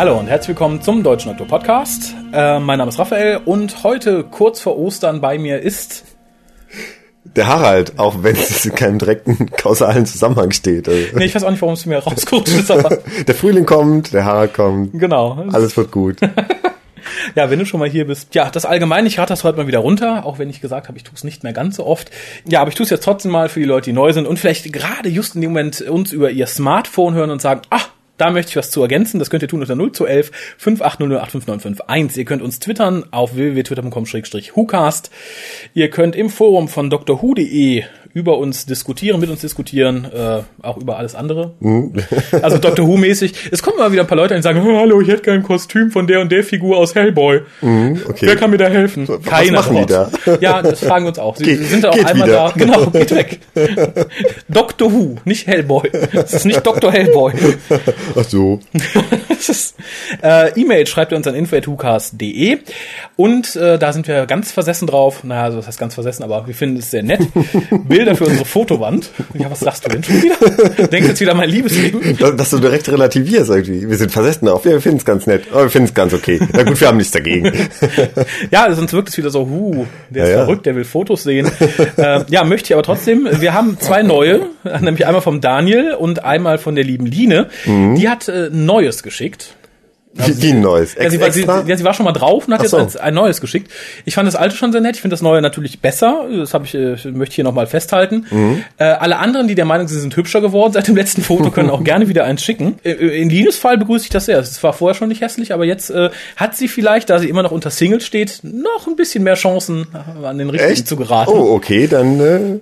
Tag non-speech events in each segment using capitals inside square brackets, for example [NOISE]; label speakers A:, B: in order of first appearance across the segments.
A: Hallo und herzlich willkommen zum Deutschen Doktor Podcast. Äh, mein Name ist Raphael und heute kurz vor Ostern bei mir ist
B: der Harald, auch wenn es in keinem direkten kausalen Zusammenhang steht.
A: Also. Nee, ich weiß auch nicht, warum es mir rausgerutscht ist, [LAUGHS] aber.
B: der Frühling kommt, der Harald kommt.
A: Genau.
B: Alles wird gut. [LAUGHS]
A: ja, wenn du schon mal hier bist. Ja, das allgemein, ich rate das heute mal wieder runter, auch wenn ich gesagt habe, ich tue es nicht mehr ganz so oft. Ja, aber ich tue es jetzt trotzdem mal für die Leute, die neu sind und vielleicht gerade just in dem Moment uns über ihr Smartphone hören und sagen, ach, da möchte ich was zu ergänzen. Das könnt ihr tun unter 0 zu 11 580085951. Ihr könnt uns twittern auf www.twitter.com-hucast. Ihr könnt im Forum von drhu.de über uns diskutieren, mit uns diskutieren, äh, auch über alles andere. Mhm. also Dr. Who-mäßig. Es kommen mal wieder ein paar Leute und sagen, oh, hallo, ich hätte gerne ein Kostüm von der und der Figur aus Hellboy. Mhm, okay. Wer kann mir da helfen?
B: Was Keiner. Machen die da?
A: Ja, das fragen wir uns auch. Sie
B: Ge
A: sind da auch einmal wieder. da. Genau, geht weg. Dr. Who, nicht Hellboy. Das ist nicht Dr. Hellboy.
B: Ach so. [LAUGHS]
A: äh, E-Mail schreibt ihr uns an info.hucast.de und äh, da sind wir ganz versessen drauf. Naja, also das heißt ganz versessen, aber wir finden es sehr nett. Bilder für unsere Fotowand. Ja, was sagst du denn schon wieder? Denkst jetzt wieder mein Liebesleben?
B: Dass du direkt relativierst irgendwie. Wir sind versessen auf. Ja, wir finden es ganz nett. Aber wir finden es ganz okay. Na gut, wir haben nichts dagegen. [LAUGHS]
A: ja, sonst wirkt es wieder so, huh, der ist ja, verrückt, der will Fotos sehen. äh, ja, möchte ich aber trotzdem. Wir haben zwei neue, nämlich einmal vom Daniel und einmal von der lieben Line. Mhm. Die hat äh, Neues geschickt.
B: Also Wie ein neues?
A: Ja sie, war, sie, ja, sie war schon mal drauf und hat so. jetzt ein neues geschickt. Ich fand das alte schon sehr nett. Ich finde das neue natürlich besser. Das habe ich, äh, möchte ich hier nochmal festhalten. Mhm. Äh, alle anderen, die der Meinung sind, sie sind hübscher geworden seit dem letzten Foto, [LAUGHS] können auch gerne wieder eins schicken. Äh, äh, in Linus Fall begrüße ich das sehr. Es war vorher schon nicht hässlich, aber jetzt äh, hat sie vielleicht, da sie immer noch unter Single steht, noch ein bisschen mehr Chancen, an den richtigen Echt? zu geraten.
B: Oh, okay, dann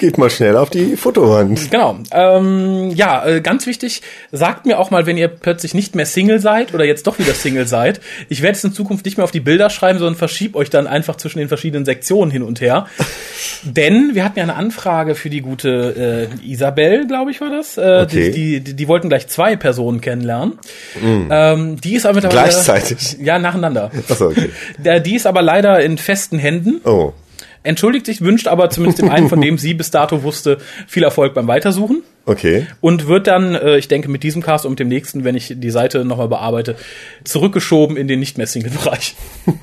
B: Geht mal schnell auf die Fotowand.
A: Genau. Ähm, ja, äh, ganz wichtig, sagt mir auch mal, wenn ihr plötzlich nicht mehr Single seid oder jetzt doch wieder Single seid. Ich werde es in Zukunft nicht mehr auf die Bilder schreiben, sondern verschieb euch dann einfach zwischen den verschiedenen Sektionen hin und her. [LAUGHS] Denn wir hatten ja eine Anfrage für die gute äh, Isabel, glaube ich, war das. Äh, okay. die, die, die wollten gleich zwei Personen kennenlernen. Mm. Ähm, die ist aber
B: mittlerweile. Gleichzeitig.
A: Ja, nacheinander.
B: Achso, okay. [LAUGHS]
A: Die ist aber leider in festen Händen.
B: Oh
A: entschuldigt sich, wünscht aber zumindest dem einen, von dem sie bis dato wusste, viel Erfolg beim Weitersuchen.
B: Okay.
A: Und wird dann, äh, ich denke, mit diesem Cast und mit dem nächsten, wenn ich die Seite nochmal bearbeite, zurückgeschoben in den nicht mehr Single-Bereich. [LAUGHS]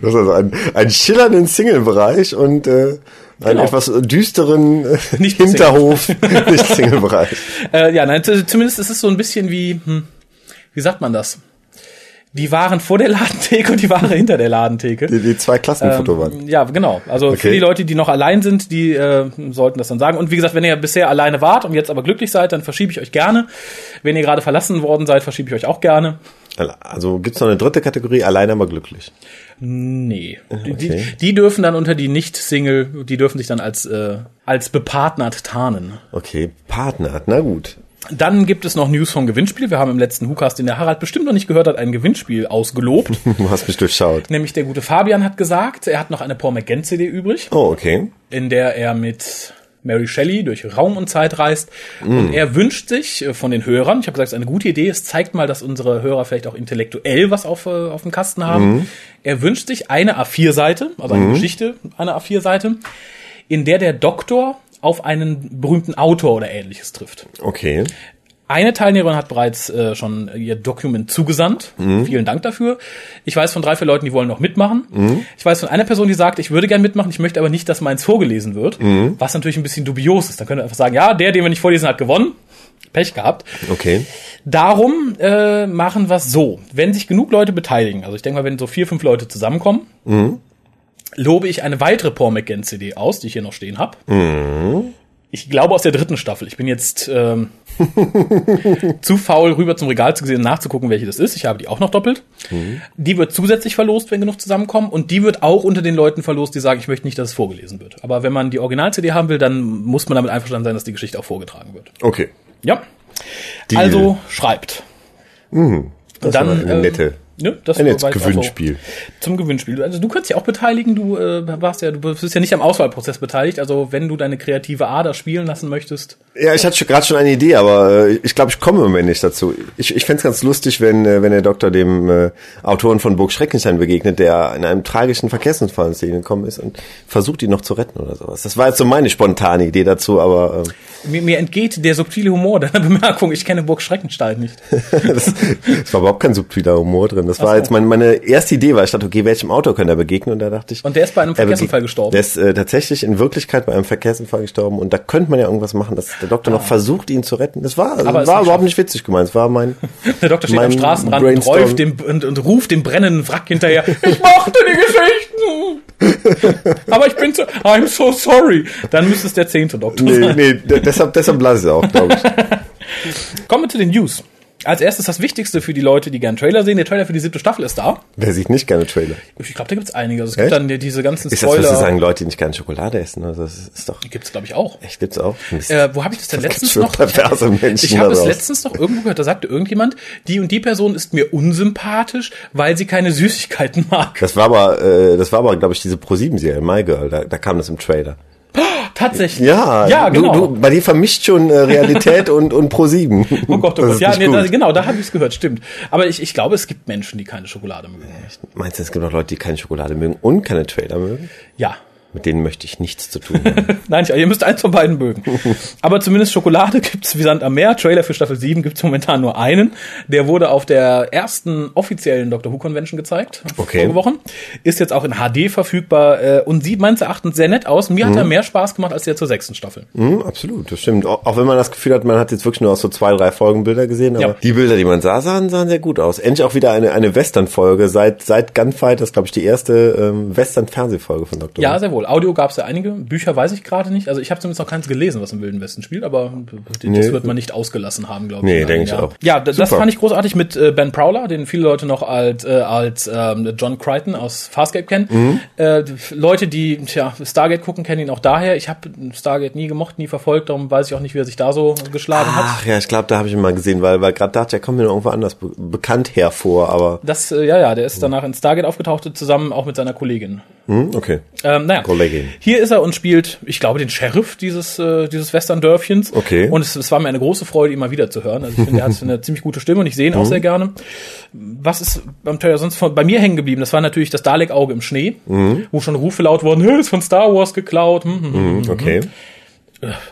B: das ist also ein, ein schillernden Single-Bereich und äh, einen genau. etwas düsteren äh, nicht Hinterhof, [LAUGHS] nicht Single-Bereich.
A: Äh, ja, nein, zumindest ist es so ein bisschen wie, hm, wie sagt man das? Die waren vor der Ladentheke und die Ware [LAUGHS] hinter der Ladentheke.
B: Die, die zwei Klassenfotowand.
A: Ähm, ja, genau. Also okay. für die Leute, die noch allein sind, die äh, sollten das dann sagen. Und wie gesagt, wenn ihr bisher alleine wart und jetzt aber glücklich seid, dann verschiebe ich euch gerne. Wenn ihr gerade verlassen worden seid, verschiebe ich euch auch gerne.
B: Also gibt's noch eine dritte Kategorie, alleine aber glücklich?
A: Nee. Okay. Die, die, dürfen dann unter die Nicht-Single, die dürfen sich dann als, äh, als bepartnert tarnen.
B: Okay, partnert, na gut.
A: Dann gibt es noch News vom Gewinnspiel. Wir haben im letzten Hookast, den der Harald bestimmt noch nicht gehört hat, ein Gewinnspiel ausgelobt. [LAUGHS]
B: Du hast mich durchschaut.
A: Nämlich der gute Fabian hat gesagt, er hat noch eine Paul McGann CD übrig.
B: Oh, okay.
A: In der er mit Mary Shelley durch Raum und Zeit reist. Mm. Und er wünscht sich äh, von den Hörern, ich habe gesagt, es ist eine gute Idee, es zeigt mal, dass unsere Hörer vielleicht auch intellektuell was auf, äh, auf dem Kasten haben. Mm. Er wünscht sich eine A4-Seite, also eine mm. Geschichte, eine A4-Seite, in der der Doktor auf einen berühmten Autor oder ähnliches trifft.
B: Okay.
A: Eine Teilnehmerin hat bereits äh, schon ihr Dokument zugesandt. Mhm. Vielen Dank dafür. Ich weiß von drei, vier Leuten, die wollen noch mitmachen. Mhm. Ich weiß von einer Person, die sagt, ich würde gern mitmachen, ich möchte aber nicht, dass meins vorgelesen wird. Mhm. Was natürlich ein bisschen dubios ist. Dann können wir einfach sagen, ja, der, den wir nicht vorlesen, hat gewonnen. Pech gehabt.
B: Okay.
A: Darum äh, machen wir es so. Wenn sich genug Leute beteiligen, also ich denke mal, wenn so vier, fünf Leute zusammenkommen, mhm. Lobe ich eine weitere Paul McGann CD aus, die ich hier noch stehen habe. Mhm ich glaube aus der dritten Staffel. Ich bin jetzt ähm, [LAUGHS] zu faul, rüber zum Regal zu sehen, nachzugucken, welche das ist. Ich habe die auch noch doppelt. Mhm. Die wird zusätzlich verlost, wenn genug zusammenkommen. Und die wird auch unter den Leuten verlost, die sagen, ich möchte nicht, dass es vorgelesen wird. Aber wenn man die Original-CD haben will, dann muss man damit einverstanden sein, dass die Geschichte auch vorgetragen wird.
B: Okay.
A: Ja. Deal. Also schreibt.
B: Mhm. Das dann, ist eine nette
A: Ne, das
B: Ein jetzt Gewinnspiel.
A: So zum Gewinnspiel. Also du kannst dich auch beteiligen, du äh, warst ja, du bist ja nicht am Auswahlprozess beteiligt, also wenn du deine kreative Ader spielen lassen möchtest.
B: Ja, ich hatte gerade schon eine Idee, aber äh, ich glaube, ich komme im Moment nicht dazu. Ich, ich fände es ganz lustig, wenn, äh, wenn der Doktor dem äh, Autoren von Burg Schreckenstein begegnet, der in einem tragischen Verkehrsunfall ins Leben gekommen ist und versucht, ihn noch zu retten oder sowas. Das war jetzt so meine spontane Idee dazu, aber.
A: Äh, Mir, mir entgeht der subtile Humor deiner [LAUGHS] Bemerkung. Ich kenne Burg Schreckenstein nicht. [LAUGHS]
B: das, das war überhaupt kein subtiler Humor drin. Das war
A: so.
B: jetzt meine, meine erste Idee, weil ich dachte, okay, welchem Auto kann er begegnen? Und da dachte ich.
A: Und der ist bei einem
B: er
A: Verkehrsunfall gestorben.
B: Der ist äh, tatsächlich in Wirklichkeit bei einem Verkehrsunfall gestorben. Und da könnte man ja irgendwas machen, dass der Doktor noch versucht, ihn zu retten. Das war, war
A: nicht
B: überhaupt nicht witzig gemeint. Es war mein. [LAUGHS]
A: Der Doktor steht am Straßenrand und, dem, und, und ruft dem brennenden Wrack hinterher. Ich mochte die Geschichten! [LAUGHS] Aber ich bin so, I'm so sorry. Dann müsste es der zehnte Doktor
B: Nee,
A: sein.
B: nee, deshalb, deshalb lasse ich es auch, glaube ich. [LAUGHS]
A: Kommen wir zu den News. Als erstes das Wichtigste für die Leute, die gerne Trailer sehen. Der Trailer für die siebte Staffel ist da.
B: Wer sieht nicht gerne Trailer?
A: Ich glaube, da gibt's einige. Also es gibt
B: Echt?
A: dann die- diese ganzen
B: Ist das, was Sie
A: Spoiler.
B: sagen, Leute, die nicht gerne Schokolade essen? Also das ist doch,
A: Gibt's glaube ich auch.
B: echt, gibt's auch.
A: Äh, wo habe ich das denn
B: Was
A: letztens noch?
B: perverse Menschen
A: ich habe es letztens noch irgendwo gehört, da sagte irgendjemand, die und die Person ist mir unsympathisch, weil sie keine Süßigkeiten mag.
B: Das war aber, äh, das war aber, glaube ich, diese Pro-7-Serie, My Girl, da, da kam das im Trailer.
A: Tatsächlich.
B: Ja,
A: ja, genau.
B: Du, du, bei dir vermischt schon äh, Realität und, und Pro-7. [LAUGHS]
A: Oh Gott, oh Gott. Ja, nee, da, genau, da habe ich es gehört, stimmt. Aber ich, ich glaube, es gibt Menschen, die keine Schokolade mögen.
B: Meinst du, es gibt auch Leute, die keine Schokolade mögen und keine Trailer mögen?
A: Ja.
B: Mit denen möchte ich nichts zu tun haben. [LAUGHS]
A: Nein, ich, ihr müsst eins von beiden mögen. [LAUGHS] Aber zumindest Schokolade gibt's wie Sand am Meer. Trailer für Staffel 7 gibt's momentan nur einen. Der wurde auf der ersten offiziellen Doctor Who Convention gezeigt.
B: Okay.
A: Vorige Wochen. Ist jetzt auch in HD verfügbar äh, und sieht meines Erachtens sehr nett aus. Mir hat er mehr Spaß gemacht als der zur sechsten Staffel.
B: Hm, absolut, das stimmt. Auch, wenn man das Gefühl hat, man hat jetzt wirklich nur aus so zwei, drei Folgen Bilder gesehen, aber
A: Ja.
B: die Bilder, die man sah, sahen, sahen sehr gut aus. Endlich auch wieder eine, eine Western-Folge. Seit, seit Gunfight, das ist, glaube ich, die erste ähm, Western-Fernsehfolge von Dr.
A: Ja,
B: Who.
A: sehr wohl. Audio gab's ja einige. Bücher weiß ich gerade nicht. Also ich habe zumindest noch keins gelesen, was im Wilden Westen spielt, aber das
B: Nee.
A: wird man nicht ausgelassen haben, glaube ich.
B: Nee,
A: in
B: denk
A: einem
B: ich auch.
A: Ja, das
B: Super.
A: fand ich großartig mit äh, Ben Prowler, den viele Leute noch als, äh, als ähm, John Crichton aus Farscape kennen.
B: Mhm.
A: Äh, Leute, die tja, Stargate gucken, kennen ihn auch daher. Ich habe Stargate nie gemocht, nie verfolgt, darum weiß ich auch nicht, wie er sich da so geschlagen hat.
B: Ach ja, ich glaube, da habe ich ihn mal gesehen, weil, weil gerade dachte, er kommt mir noch irgendwo anders be bekannt hervor, aber
A: Das, äh, ja, ja, der ist danach in Stargate aufgetaucht, zusammen auch mit seiner Kollegin.
B: hm, okay.
A: Ähm, naja,
B: Kollegin.
A: hier ist er und spielt, ich glaube, den Sheriff dieses, äh, dieses Western-Dörfchens.
B: Okay.
A: Und es, es war mir eine große Freude, ihn mal wieder zu hören. Also ich finde, er hat [LAUGHS] eine ziemlich gute Stimme und ich sehe ihn auch sehr gerne. Was ist beim Trailer sonst von, bei mir hängen geblieben? Das war natürlich das Dalek-Auge im Schnee, wo schon Rufe laut wurden, hey, ist von Star Wars geklaut. Hm, hm, hm.
B: Hm, okay.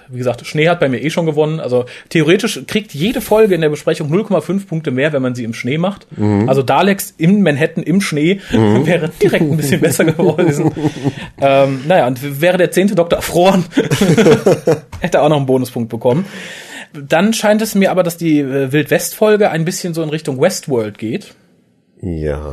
A: Wie gesagt, Schnee hat bei mir eh schon gewonnen. Also theoretisch kriegt jede Folge in der Besprechung 0,5 Punkte mehr, wenn man sie im Schnee macht. Also Daleks in Manhattan im Schnee [LAUGHS] wäre direkt ein bisschen besser gewesen. [LAUGHS] ähm, naja, und wäre der zehnte Doktor erfroren, [LAUGHS] hätte er auch noch einen Bonuspunkt bekommen. Dann scheint es mir aber, dass die äh, Wild-West-Folge ein bisschen so in Richtung Westworld geht.
B: Ja,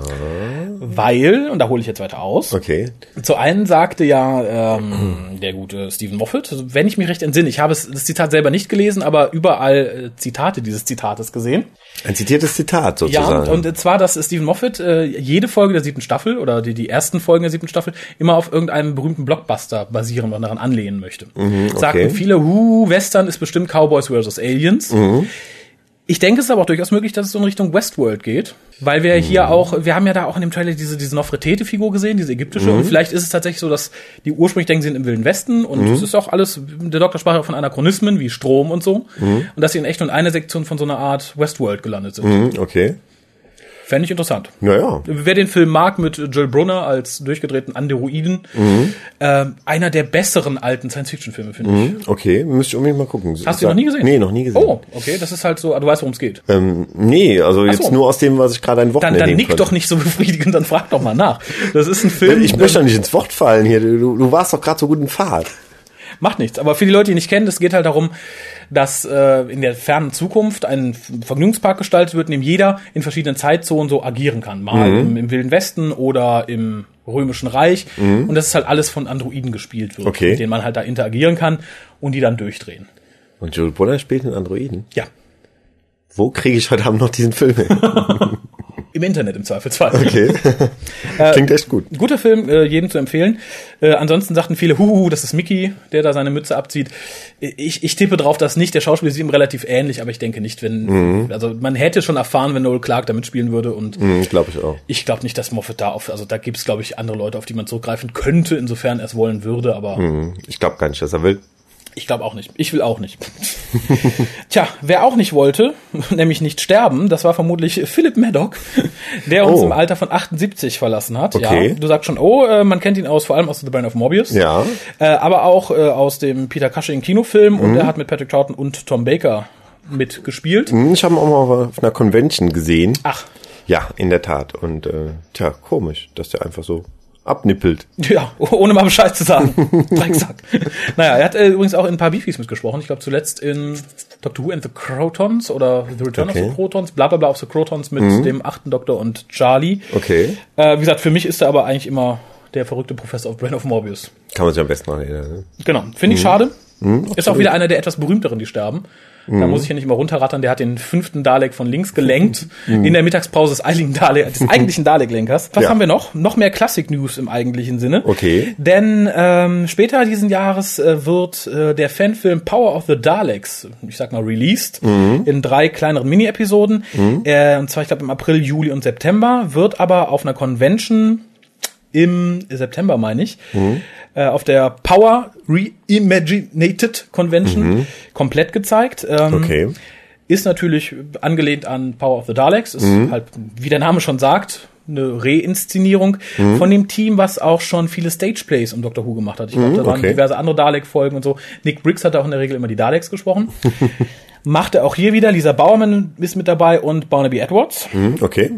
A: Weil, und da hole ich jetzt weiter aus,
B: okay.
A: zu einen sagte ja ähm, der gute Stephen Moffat, wenn ich mich recht entsinne, ich habe es, das Zitat selber nicht gelesen, aber überall äh, Zitate dieses Zitates gesehen.
B: Ein zitiertes Zitat
A: Ja,
B: sozusagen.
A: und zwar, dass Stephen Moffat äh, jede Folge der siebten Staffel oder die, die ersten Folgen der siebten Staffel immer auf irgendeinem berühmten Blockbuster basieren und daran anlehnen möchte. Sagten viele, huh, Western ist bestimmt Cowboys vs. Aliens. Ich denke, es ist aber auch durchaus möglich, dass es so in Richtung Westworld geht, weil wir hier auch, wir haben ja da auch in dem Trailer diese, diese Nofretete-Figur gesehen, diese ägyptische, und vielleicht ist es tatsächlich so, dass die ursprünglich denken, sie sind im Wilden Westen. Und es ist auch alles, der Doktor sprach ja von Anachronismen wie Strom und so, und dass sie in echt nur in einer Sektion von so einer Art Westworld gelandet sind.
B: Hm, okay.
A: Fände ich interessant.
B: Naja.
A: Wer den Film mag mit Joel Brunner als durchgedrehten Androiden,
B: Mhm.
A: äh, einer der besseren alten Science-Fiction-Filme, finde ich.
B: Okay, müsste ich unbedingt mal gucken.
A: Hast du ihn noch nie gesehen?
B: Nee, noch nie gesehen.
A: Oh, okay, das ist halt so, du weißt, worum es geht.
B: Ähm, nee, also jetzt
A: so.
B: nur aus dem, was ich gerade ein
A: Dann,
B: Wochenende
A: dann
B: nehmen
A: nick
B: konnte.
A: doch nicht so befriedigend, dann frag doch mal nach. Das ist ein Film.
B: Ich möchte doch nicht ins Wort fallen hier. Du, du warst doch gerade so gut in Fahrt.
A: Macht nichts. Aber für die Leute, die nicht kennen, es geht halt darum, dass äh, in der fernen Zukunft ein Vergnügungspark gestaltet wird, in dem jeder in verschiedenen Zeitzonen so agieren kann. Mal im, im Wilden Westen oder im Römischen Reich. Und das ist halt alles von Androiden gespielt wird,
B: Okay.
A: mit denen man halt da interagieren kann und die dann durchdrehen.
B: Und Joel Brunner spielt einen Androiden.
A: Ja.
B: Wo kriege ich heute Abend noch diesen Film hin? [LAUGHS]
A: Im Internet im Zweifelsfall.
B: Okay. [LAUGHS] [LAUGHS] Klingt echt gut.
A: Guter Film, äh, jedem zu empfehlen. Äh, ansonsten sagten viele, huhu, das ist Mickey, der da seine Mütze abzieht. Ich, ich tippe drauf, dass nicht. Der Schauspieler sieht ihm relativ ähnlich, aber ich denke nicht, wenn, also man hätte schon erfahren, wenn Noel Clark da mitspielen würde und
B: Hm, glaube ich auch.
A: ich glaube nicht, dass Moffat da auf, also da gibt's glaube ich andere Leute, auf die man zurückgreifen könnte, insofern er es wollen würde, aber
B: Hm, Ich glaube gar nicht, dass er will.
A: Ich glaube auch nicht. Ich will auch nicht. [LAUGHS] Tja, wer auch nicht wollte, [LAUGHS] nämlich nicht sterben, das war vermutlich Philip Maddock, [LAUGHS] der uns
B: Oh.
A: im Alter von 78 verlassen hat.
B: Okay.
A: Ja, du sagst schon, oh, äh, man kennt ihn aus, vor allem aus The Brain of Mobius.
B: Ja.
A: Äh, aber auch äh, aus dem Peter Cushing Kinofilm
B: Mhm.
A: und er hat mit Patrick Troughton und Tom Baker mitgespielt.
B: Hm, Ich habe ihn auch mal auf einer Convention gesehen.
A: Ach,
B: Ja, in der Tat. Und äh, tja, komisch, dass der einfach so abnippelt.
A: Ja, ohne mal Bescheid zu sagen. [LAUGHS] Drecksack. naja, er hat äh, übrigens auch in ein paar Beefies mitgesprochen. Ich glaube zuletzt in Doctor Who and the Crotons oder The Return
B: Okay.
A: of the Crotons, bla bla bla of the Crotons mit dem achten Doktor und Charlie.
B: Okay.
A: Äh, wie gesagt, für mich ist er aber eigentlich immer der verrückte Professor of Brain of Morbius.
B: Kann man sich am besten erinnern. Ne?
A: Genau, finde ich schade. ist auch wieder einer der etwas berühmteren, die sterben. Da muss ich ja nicht immer runterrattern. Der hat den fünften Dalek von links gelenkt in der Mittagspause des eigentlichen Dalek, des [LAUGHS] eigentlichen Dalek-Lenkers. Was
B: Ja.
A: haben wir noch? Noch mehr Classic-News im eigentlichen Sinne.
B: Okay.
A: Denn ähm, später diesen Jahres äh, wird äh, der Fanfilm Power of the Daleks, ich sag mal, released in drei kleineren Mini-Episoden. Äh, und zwar, ich glaube, im April, Juli und September, wird aber auf einer Convention im September, meine ich, äh, auf der Power Reimaginated Convention komplett gezeigt. Ähm,
B: Okay.
A: Ist natürlich angelehnt an Power of the Daleks, ist halt, wie der Name schon sagt, eine Reinszenierung von dem Team, was auch schon viele Stageplays um Doctor Who gemacht hat. Ich glaube, da waren
B: okay.
A: diverse andere Dalek-Folgen und so. Nick Briggs hat auch in der Regel immer die Daleks gesprochen. [LAUGHS] Macht er auch hier wieder. Lisa Bauermann ist mit dabei und Barnaby Edwards.
B: Hm, okay.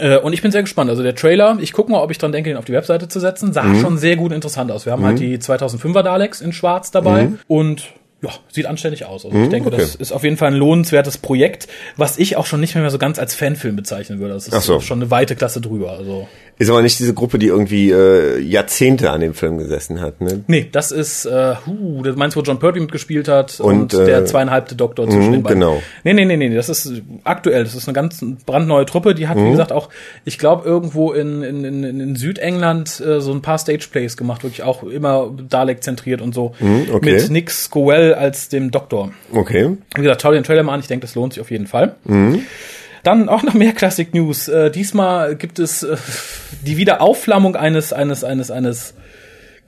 A: Äh, und ich bin sehr gespannt. Also der Trailer, ich gucke mal, ob ich dran denke, den auf die Webseite zu setzen, sah
B: Mhm.
A: schon sehr gut interessant aus. Wir haben halt die 2005er Daleks in schwarz dabei und ja, sieht anständig aus. Also ich denke,
B: Mhm, okay.
A: das ist auf jeden Fall ein lohnenswertes Projekt, was ich auch schon nicht mehr so ganz als Fanfilm bezeichnen würde. Das ist
B: so.
A: schon eine weite Klasse drüber. Also
B: Ist aber nicht diese Gruppe, die irgendwie äh, Jahrzehnte an dem Film gesessen hat. Ne?
A: nee, das ist, äh, huh, du meinst, wo John Pertwee mitgespielt hat und,
B: Und, äh,
A: der zweieinhalbte Doktor zwischen den beiden.
B: genau.
A: Nee, nee, nee, nee, das ist aktuell. Das ist eine ganz brandneue Truppe. Die hat,
B: Mhm.
A: wie gesagt, auch, ich glaube, irgendwo in, in, in, in Südengland äh, so ein paar Stageplays gemacht, wirklich auch immer Dalek-zentriert und so.
B: Mhm, okay.
A: Mit Nick Scowell als dem Doktor.
B: Okay.
A: Wie gesagt, schau dir den Trailer mal an. Ich denke, das lohnt sich auf jeden Fall.
B: Mhm.
A: Dann auch noch mehr Classic News. Äh, diesmal gibt es äh, die Wiederaufflammung eines, eines, eines, eines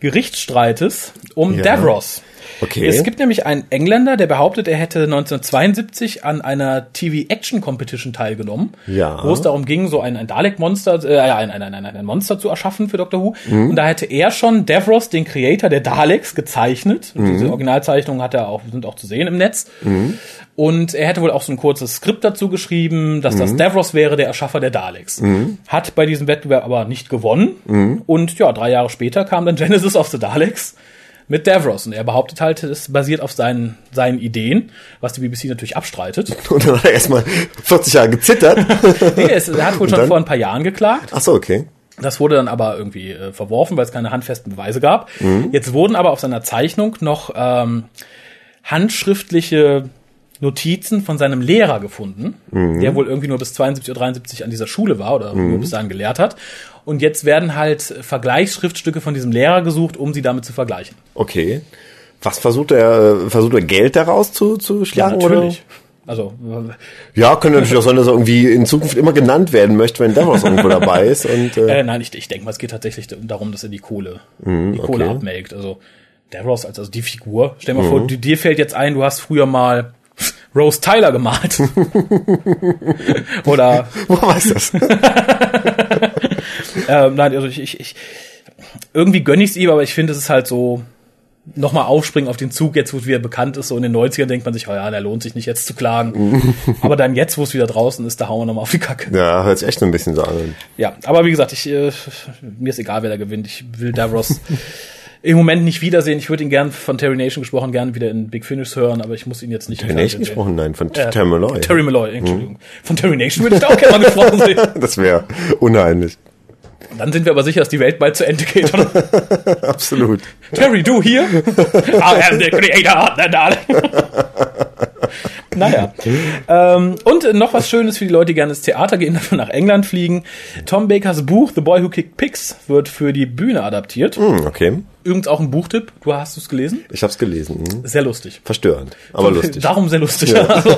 A: Gerichtsstreites um
B: Ja.
A: Davros.
B: Okay.
A: Es gibt nämlich einen Engländer, der behauptet, er hätte 1972 an einer TV-Action-Competition teilgenommen,
B: Ja.
A: wo es darum ging, so ein, ein Dalek-Monster, äh, ein, ein, ein, ein, Monster zu erschaffen für Doctor Who.
B: Mhm.
A: Und da hätte er schon Davros, den Creator der Daleks, gezeichnet. Und
B: Mhm.
A: Diese Originalzeichnungen hat er auch, sind auch zu sehen im Netz. Und er hätte wohl auch so ein kurzes Skript dazu geschrieben, dass
B: Mhm.
A: das Davros wäre, der Erschaffer der Daleks. Hat bei diesem Wettbewerb aber nicht gewonnen.
B: Mhm.
A: Und ja, drei Jahre später kam dann Genesis of the Daleks mit Davros. Und er behauptet halt, es basiert auf seinen, seinen Ideen, was die BBC natürlich abstreitet. [LAUGHS]
B: Und dann hat er erstmal 40 Jahre gezittert. [LAUGHS]
A: nee, es, er hat wohl schon vor ein paar Jahren geklagt.
B: Ach so, okay.
A: Das wurde dann aber irgendwie äh, verworfen, weil es keine handfesten Beweise gab.
B: Mhm.
A: Jetzt wurden aber auf seiner Zeichnung noch ähm, handschriftliche Notizen von seinem Lehrer gefunden,
B: Mhm.
A: der wohl irgendwie nur bis 72 oder 73 an dieser Schule war oder nur bis dahin gelehrt hat. Und jetzt werden halt Vergleichsschriftstücke von diesem Lehrer gesucht, um sie damit zu vergleichen.
B: Okay. Was versucht er, äh, versucht er Geld daraus zu, zu schlagen?
A: natürlich. Also, äh,
B: Oder? Ja, könnte natürlich auch sein, dass er irgendwie in Zukunft immer genannt werden möchte, wenn Davos irgendwo dabei ist. Und, äh, [LAUGHS]
A: Äh, nein, ich, ich denke mal, es geht tatsächlich darum, dass er die Kohle, die Kohle
B: okay.
A: abmelkt. Also Davros als also die Figur. Stell dir mal vor, du, dir fällt jetzt ein, du hast früher mal Rose Tyler gemalt. [LAUGHS] Oder
B: woher weiß das? [LAUGHS]
A: ähm, nein, also ich, ich, ich irgendwie gönn ich's ihm, aber ich finde, es ist halt so nochmal aufspringen auf den Zug, jetzt wo es wieder bekannt ist, so in den 90ern denkt man sich, oh ja, der lohnt sich nicht jetzt zu klagen. [LAUGHS] aber dann jetzt, wo es wieder draußen ist, da hauen wir nochmal auf die Kacke.
B: ja, hört sich echt ein bisschen so an.
A: Ja, aber wie gesagt, ich, äh, mir ist egal, wer da gewinnt. Ich will Davros im Moment nicht wiedersehen. Ich würde ihn gern von Terry Nation gesprochen, gern wieder in Big Finish hören, aber ich muss ihn jetzt nicht
B: Terry Nation gesprochen? Nein, von
A: Äh,
B: Terry Malloy.
A: Terry Malloy, Entschuldigung. Von Terry Nation würde ich da auch gerne mal gesprochen sehen. [LAUGHS]
B: Das wäre unheimlich.
A: Dann sind wir aber sicher, dass die Welt bald zu Ende geht, oder? [LAUGHS]
B: Absolut.
A: Terry, du hier? I am the creator Dalek. Naja. Ähm, und noch was Schönes für die Leute, die gerne ins Theater gehen, dafür [LAUGHS] nach England fliegen. Tom Bakers Buch The Boy Who Kicked Pigs wird für die Bühne adaptiert.
B: Hm, okay.
A: Übrigens auch ein Buchtipp. Du hast es gelesen?
B: Ich habe es gelesen. Hm.
A: Sehr lustig.
B: Verstörend, aber lustig.
A: Darum sehr lustig. Ja. [LAUGHS] Also,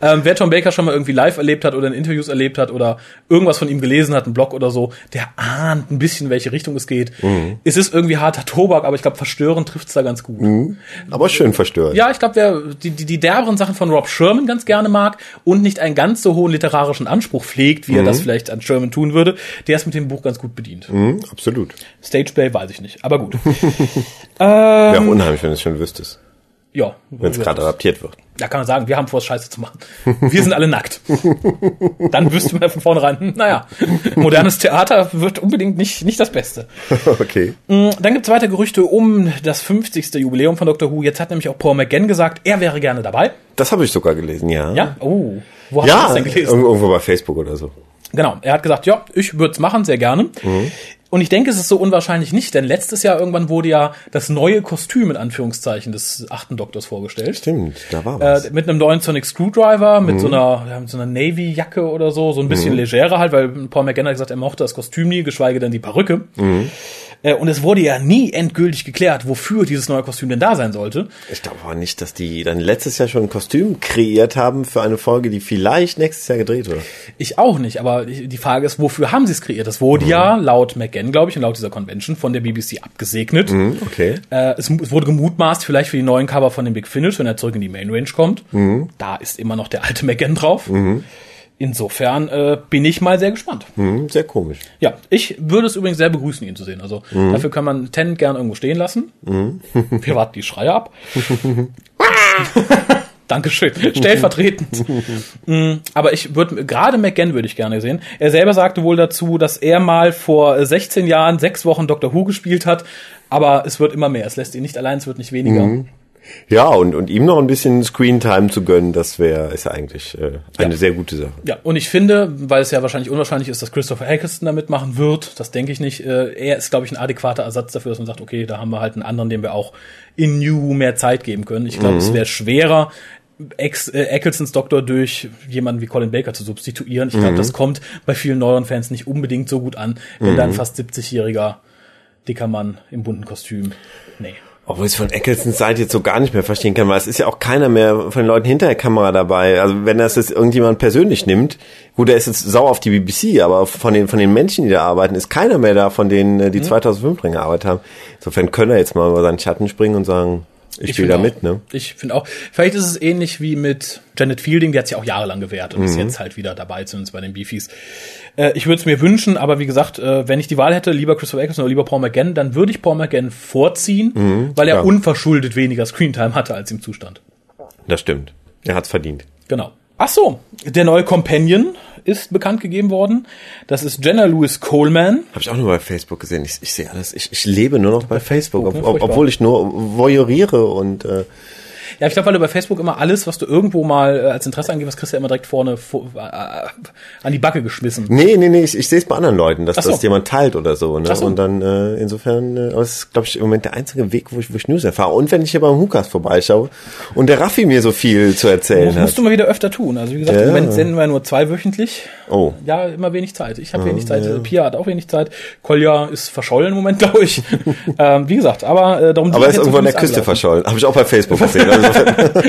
A: ähm, wer Tom Baker schon mal irgendwie live erlebt hat oder in Interviews erlebt hat oder irgendwas von ihm gelesen hat, einen Blog oder so, der ahnt ein bisschen, in welche Richtung es geht.
B: Mhm.
A: Es ist irgendwie harter Tobak, aber ich glaube, verstörend trifft es da ganz gut.
B: Mhm. Aber schön verstörend.
A: Ja, ich glaube, wer die, die, die derberen Sachen von Rob Sherman ganz gerne mag und nicht einen ganz so hohen literarischen Anspruch pflegt, wie er das vielleicht an Sherman tun würde, der ist mit dem Buch ganz gut bedient.
B: Mhm, absolut.
A: Stage Play weiß ich nicht, aber gut. [LAUGHS]
B: Wäre auch unheimlich, wenn du es schon wüsstest.
A: Ja,
B: Wenn es gerade adaptiert wird.
A: Da kann man sagen, wir haben vor, es scheiße zu machen. Wir sind alle nackt. [LAUGHS] Dann wüsste man von vornherein, hm, naja, modernes Theater wird unbedingt nicht, nicht das Beste. [LAUGHS]
B: okay.
A: Mm, Dann gibt's weiter Gerüchte um das 50. Jubiläum von Doctor Who. Jetzt hat nämlich auch Paul McGann gesagt, er wäre gerne dabei.
B: Das habe ich sogar gelesen, ja.
A: Ja? Oh, wo hast du
B: Ja,
A: das denn gelesen?
B: irgendwo irgendwo bei Facebook oder so.
A: Genau, er hat gesagt, ja, ich würde es machen, sehr gerne. Und ich denke, es ist so unwahrscheinlich nicht, denn letztes Jahr irgendwann wurde ja das neue Kostüm in Anführungszeichen des achten Doktors vorgestellt.
B: Stimmt, da war was.
A: Äh, mit einem neuen Sonic Screwdriver, mit so einer, ja, mit so einer Navy-Jacke oder so, so ein bisschen legerer halt, weil Paul McGann hat gesagt, er mochte das Kostüm nie, geschweige denn die Perücke. Äh, und es wurde ja nie endgültig geklärt, wofür dieses neue Kostüm denn da sein sollte.
B: Ich glaube aber nicht, dass die dann letztes Jahr schon ein Kostüm kreiert haben für eine Folge, die vielleicht nächstes Jahr gedreht wird.
A: Ich auch nicht, aber die Frage ist, wofür haben sie es kreiert? Das wurde ja laut McGann, glaube ich, und laut dieser Convention von der BBC abgesegnet.
B: Okay.
A: Äh, es, es wurde gemutmaßt, vielleicht für die neuen Cover von dem Big Finish, wenn er zurück in die Main Range kommt. Da ist immer noch der alte McGann drauf. Insofern äh, bin ich mal sehr gespannt.
B: Hm, sehr komisch.
A: Ja, ich würde es übrigens sehr begrüßen, ihn zu sehen. Also dafür kann man Tennant gern irgendwo stehen lassen. [LAUGHS] Wir warten die Schreie ab. [LAUGHS] Dankeschön. Stellvertretend. [LAUGHS] Mm, Aber ich würde, gerade McGann würde ich gerne sehen. Er selber sagte wohl dazu, dass er mal vor 16 Jahren sechs Wochen Doctor Who gespielt hat. Aber es wird immer mehr. Es lässt ihn nicht allein, es wird nicht weniger.
B: Ja, und, und ihm noch ein bisschen Screentime zu gönnen, das wäre, ist ja eigentlich äh, eine
A: Ja.
B: sehr gute Sache.
A: Ja, und ich finde, weil es ja wahrscheinlich unwahrscheinlich ist, dass Christopher Eccleston da mitmachen wird, das denke ich nicht. Äh, er ist, glaube ich, ein adäquater Ersatz dafür, dass man sagt, okay, da haben wir halt einen anderen, dem wir auch in New mehr Zeit geben können. Ich glaube, es wäre schwerer, Ex äh, Ecclestons Doktor durch jemanden wie Colin Baker zu substituieren. Ich glaube, das kommt bei vielen neueren Fans nicht unbedingt so gut an, wenn da ein fast 70-jähriger dicker Mann im bunten Kostüm. Nee.
B: Obwohl ich es von Ecclestons Seite jetzt so gar nicht mehr verstehen kann, weil es ist ja auch keiner mehr von den Leuten hinter der Kamera dabei. Also wenn das jetzt irgendjemand persönlich nimmt, gut, der ist jetzt sauer auf die BBC, aber von den, von den Menschen, die da arbeiten, ist keiner mehr da, von denen, äh, die 2005 dran gearbeitet haben. Insofern können er jetzt mal über seinen Schatten springen und sagen, ich, spiele da
A: finde
B: mit,
A: auch.
B: ne?
A: Ich finde auch, vielleicht ist es ähnlich wie mit Janet Fielding, die hat sich auch jahrelang gewehrt und
B: Mhm.
A: ist jetzt halt wieder dabei, zumindest bei den Beefies. Äh, ich würde es mir wünschen, aber wie gesagt, äh, wenn ich die Wahl hätte, lieber Christopher Eccleston oder lieber Paul McGann, dann würde ich Paul McGann vorziehen, weil er
B: Mhm, klar.
A: unverschuldet weniger Screentime hatte als im Zustand.
B: Das stimmt. Er hat's verdient.
A: Genau. Ach so, der neue Companion ist bekannt gegeben worden. Das ist Jenna Lewis Coleman.
B: Habe ich auch nur bei Facebook gesehen. Ich, ich sehe alles. Ich, ich lebe nur noch bei Facebook,
A: ne?
B: ob,
A: Furchtbar.
B: obwohl ich nur voyeuriere und äh,
A: Ja, ich glaube, weil du bei Facebook immer alles, was du irgendwo mal äh, als Interesse angibst, kriegst du ja immer direkt vorne vor, äh, an die Backe geschmissen.
B: Nee, nee, nee, ich, ich sehe es bei anderen Leuten, dass
A: so.
B: das jemand teilt oder so. Ne?
A: So.
B: Und dann äh, insofern, äh, es ist, glaube ich, im Moment der einzige Weg, wo ich, wo ich News erfahre. Und wenn ich hier beim Hukas vorbeischaue und der Raffi mir so viel zu erzählen
A: Das
B: hat.
A: musst du mal wieder öfter tun. Also wie gesagt,
B: Ja.
A: im Moment senden wir nur zweiwöchentlich.
B: Oh.
A: Ja, immer wenig Zeit. Ich habe wenig Zeit. Pia hat auch wenig Zeit. Kolja ist verschollen im Moment, [LAUGHS] glaube ich. ähm, wie gesagt, aber äh, darum
B: Aber er ist irgendwo an der Küste
A: angelaufen.
B: verschollen. Habe ich auch bei Facebook [LAUGHS] gesehen.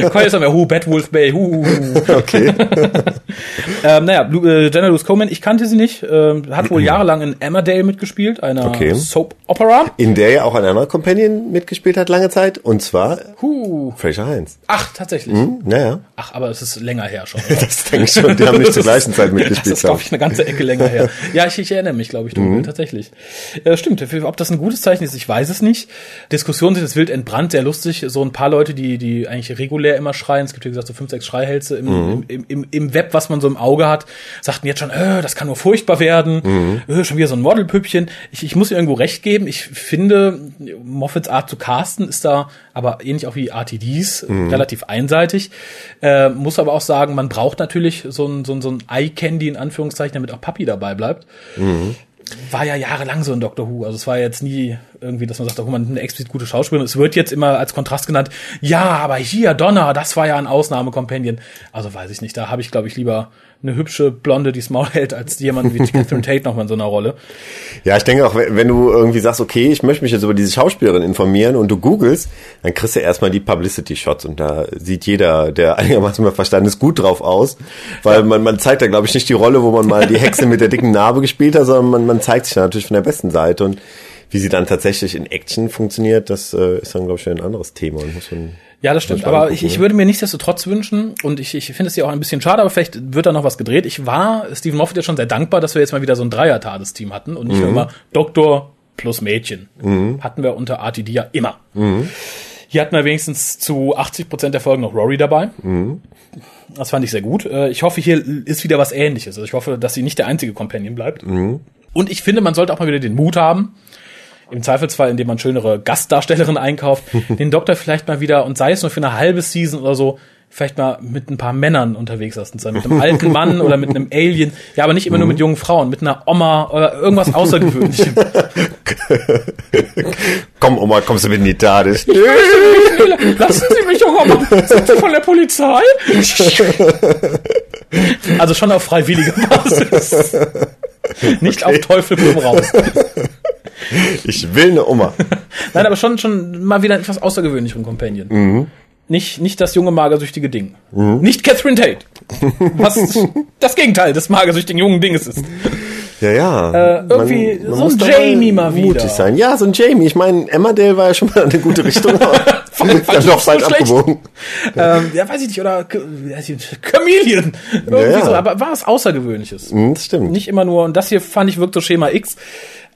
A: Kolja ist am Hu, Bad Wolf Bay, hu, hu, hu.
B: okay. [LAUGHS]
A: ähm, naja, Lu- äh, Jenna Lewis Coleman, ich kannte sie nicht, ähm, hat wohl jahrelang in Emmerdale mitgespielt, einer
B: Okay.
A: Soap Opera.
B: In der ja auch ein anderer Companion mitgespielt hat lange Zeit. Und zwar
A: Huh.
B: Fraser Heinz.
A: Ach, tatsächlich.
B: Hm, naja,
A: Ach, aber es ist länger her schon. [LAUGHS]
B: das denke ich schon. Die haben nicht zur gleichen Zeit [LAUGHS]
A: Das
B: mitgespielt.
A: ist, glaube ich, eine ganze Ecke länger her. Ja, ich, ich erinnere mich, glaube ich, dunkel, tatsächlich. Äh, stimmt, ob das ein gutes Zeichen ist, ich weiß es nicht. Diskussionen sind jetzt wild entbrannt, sehr lustig. So ein paar Leute, die, die eigentlich regulär immer schreien, es gibt, wie gesagt, so fünf, sechs Schreihälse im, im, im, im Web, was man so im Auge hat, sagten jetzt schon, äh, das kann nur furchtbar werden, äh, schon wieder so ein Modelpüppchen. Ich, ich muss ihr irgendwo recht geben. Ich finde, Moffats Art zu casten ist da, aber ähnlich auch wie RTDs, relativ einseitig. Äh, muss aber auch sagen, man braucht natürlich so ein, so ein, so ein Eye-Candy in Anführungszeichen, damit auch Papi dabei bleibt. War ja jahrelang so in Doctor Who. Also es war jetzt nie irgendwie, dass man sagt, oh man, eine explizit gute Schauspielerin. Es wird jetzt immer als Kontrast genannt, ja, aber hier, Donna, das war ja ein Ausnahmekompendium. Also weiß ich nicht, da habe ich, glaube ich, lieber eine hübsche Blonde, die Small hält, als jemand wie Catherine [LAUGHS] Tate nochmal in so einer Rolle.
B: Ja, ich denke auch, wenn du irgendwie sagst, okay, ich möchte mich jetzt über diese Schauspielerin informieren und du googelst, dann kriegst du erstmal die Publicity-Shots und da sieht jeder, der [LAUGHS] einigermaßen mal verstanden ist, gut drauf aus, weil man, man zeigt da, glaube ich, nicht die Rolle, wo man mal die Hexe mit der dicken Narbe gespielt hat, sondern man, man zeigt sich da natürlich von der besten Seite und wie sie dann tatsächlich in Action funktioniert, das äh, ist dann, glaube ich, ein anderes Thema und muss man
A: ja, das stimmt. Aber ich, ich würde mir nichtsdestotrotz wünschen, und ich, ich finde es ja auch ein bisschen schade, aber vielleicht wird da noch was gedreht. Ich war Stephen Moffat ja schon sehr dankbar, dass wir jetzt mal wieder so ein Dreier-Tades-Team hatten und nicht mhm. immer Doktor plus Mädchen. Mhm. Hatten wir unter RTD ja immer. Mhm. Hier hatten wir wenigstens zu 80 Prozent der Folgen noch Rory dabei. Mhm. Das fand ich sehr gut. Äh, ich hoffe, hier ist wieder was ähnliches. Also ich hoffe, dass sie nicht der einzige Companion bleibt. Mhm. Und ich finde, man sollte auch mal wieder den Mut haben, im Zweifelsfall, indem man schönere Gastdarstellerinnen einkauft, [LAUGHS] den Doktor vielleicht mal wieder, und sei es nur für eine halbe Season oder so, vielleicht mal mit ein paar Männern unterwegs lassen sein. Mit einem alten Mann [LAUGHS] oder mit einem Alien. Ja, aber nicht immer nur mit jungen Frauen, mit einer Oma oder irgendwas Außergewöhnlichem. [LAUGHS]
B: Komm, Oma, kommst du mit in die TARDIS?
A: Lassen Sie mich, Oma. Sind Sie von der Polizei? also schon auf freiwilliger Basis. Nicht okay. auf Teufel komm raus. [LAUGHS]
B: Ich will eine Oma. [LAUGHS]
A: Nein, aber schon, schon mal wieder etwas außergewöhnlichen Companion. Mhm. Nicht, nicht das junge, magersüchtige Ding. Mhm. Nicht Catherine Tate. Was [LAUGHS] das Gegenteil des magersüchtigen jungen Dinges ist.
B: Ja, ja.
A: Äh, irgendwie man, man so ein Jamie mal wieder. Mutig
B: sein. Ja, so ein Jamie. Ich meine, Emmerdale war ja schon mal eine gute Richtung. Dann doch falsch abgewogen. [LAUGHS]
A: Ähm, ja, weiß ich nicht. Oder [LAUGHS] Chameleon. Irgendwie ja, ja. so. Aber war was Außergewöhnliches.
B: Mhm, das stimmt.
A: Nicht immer nur. Und das hier fand ich wirkt so Schema X.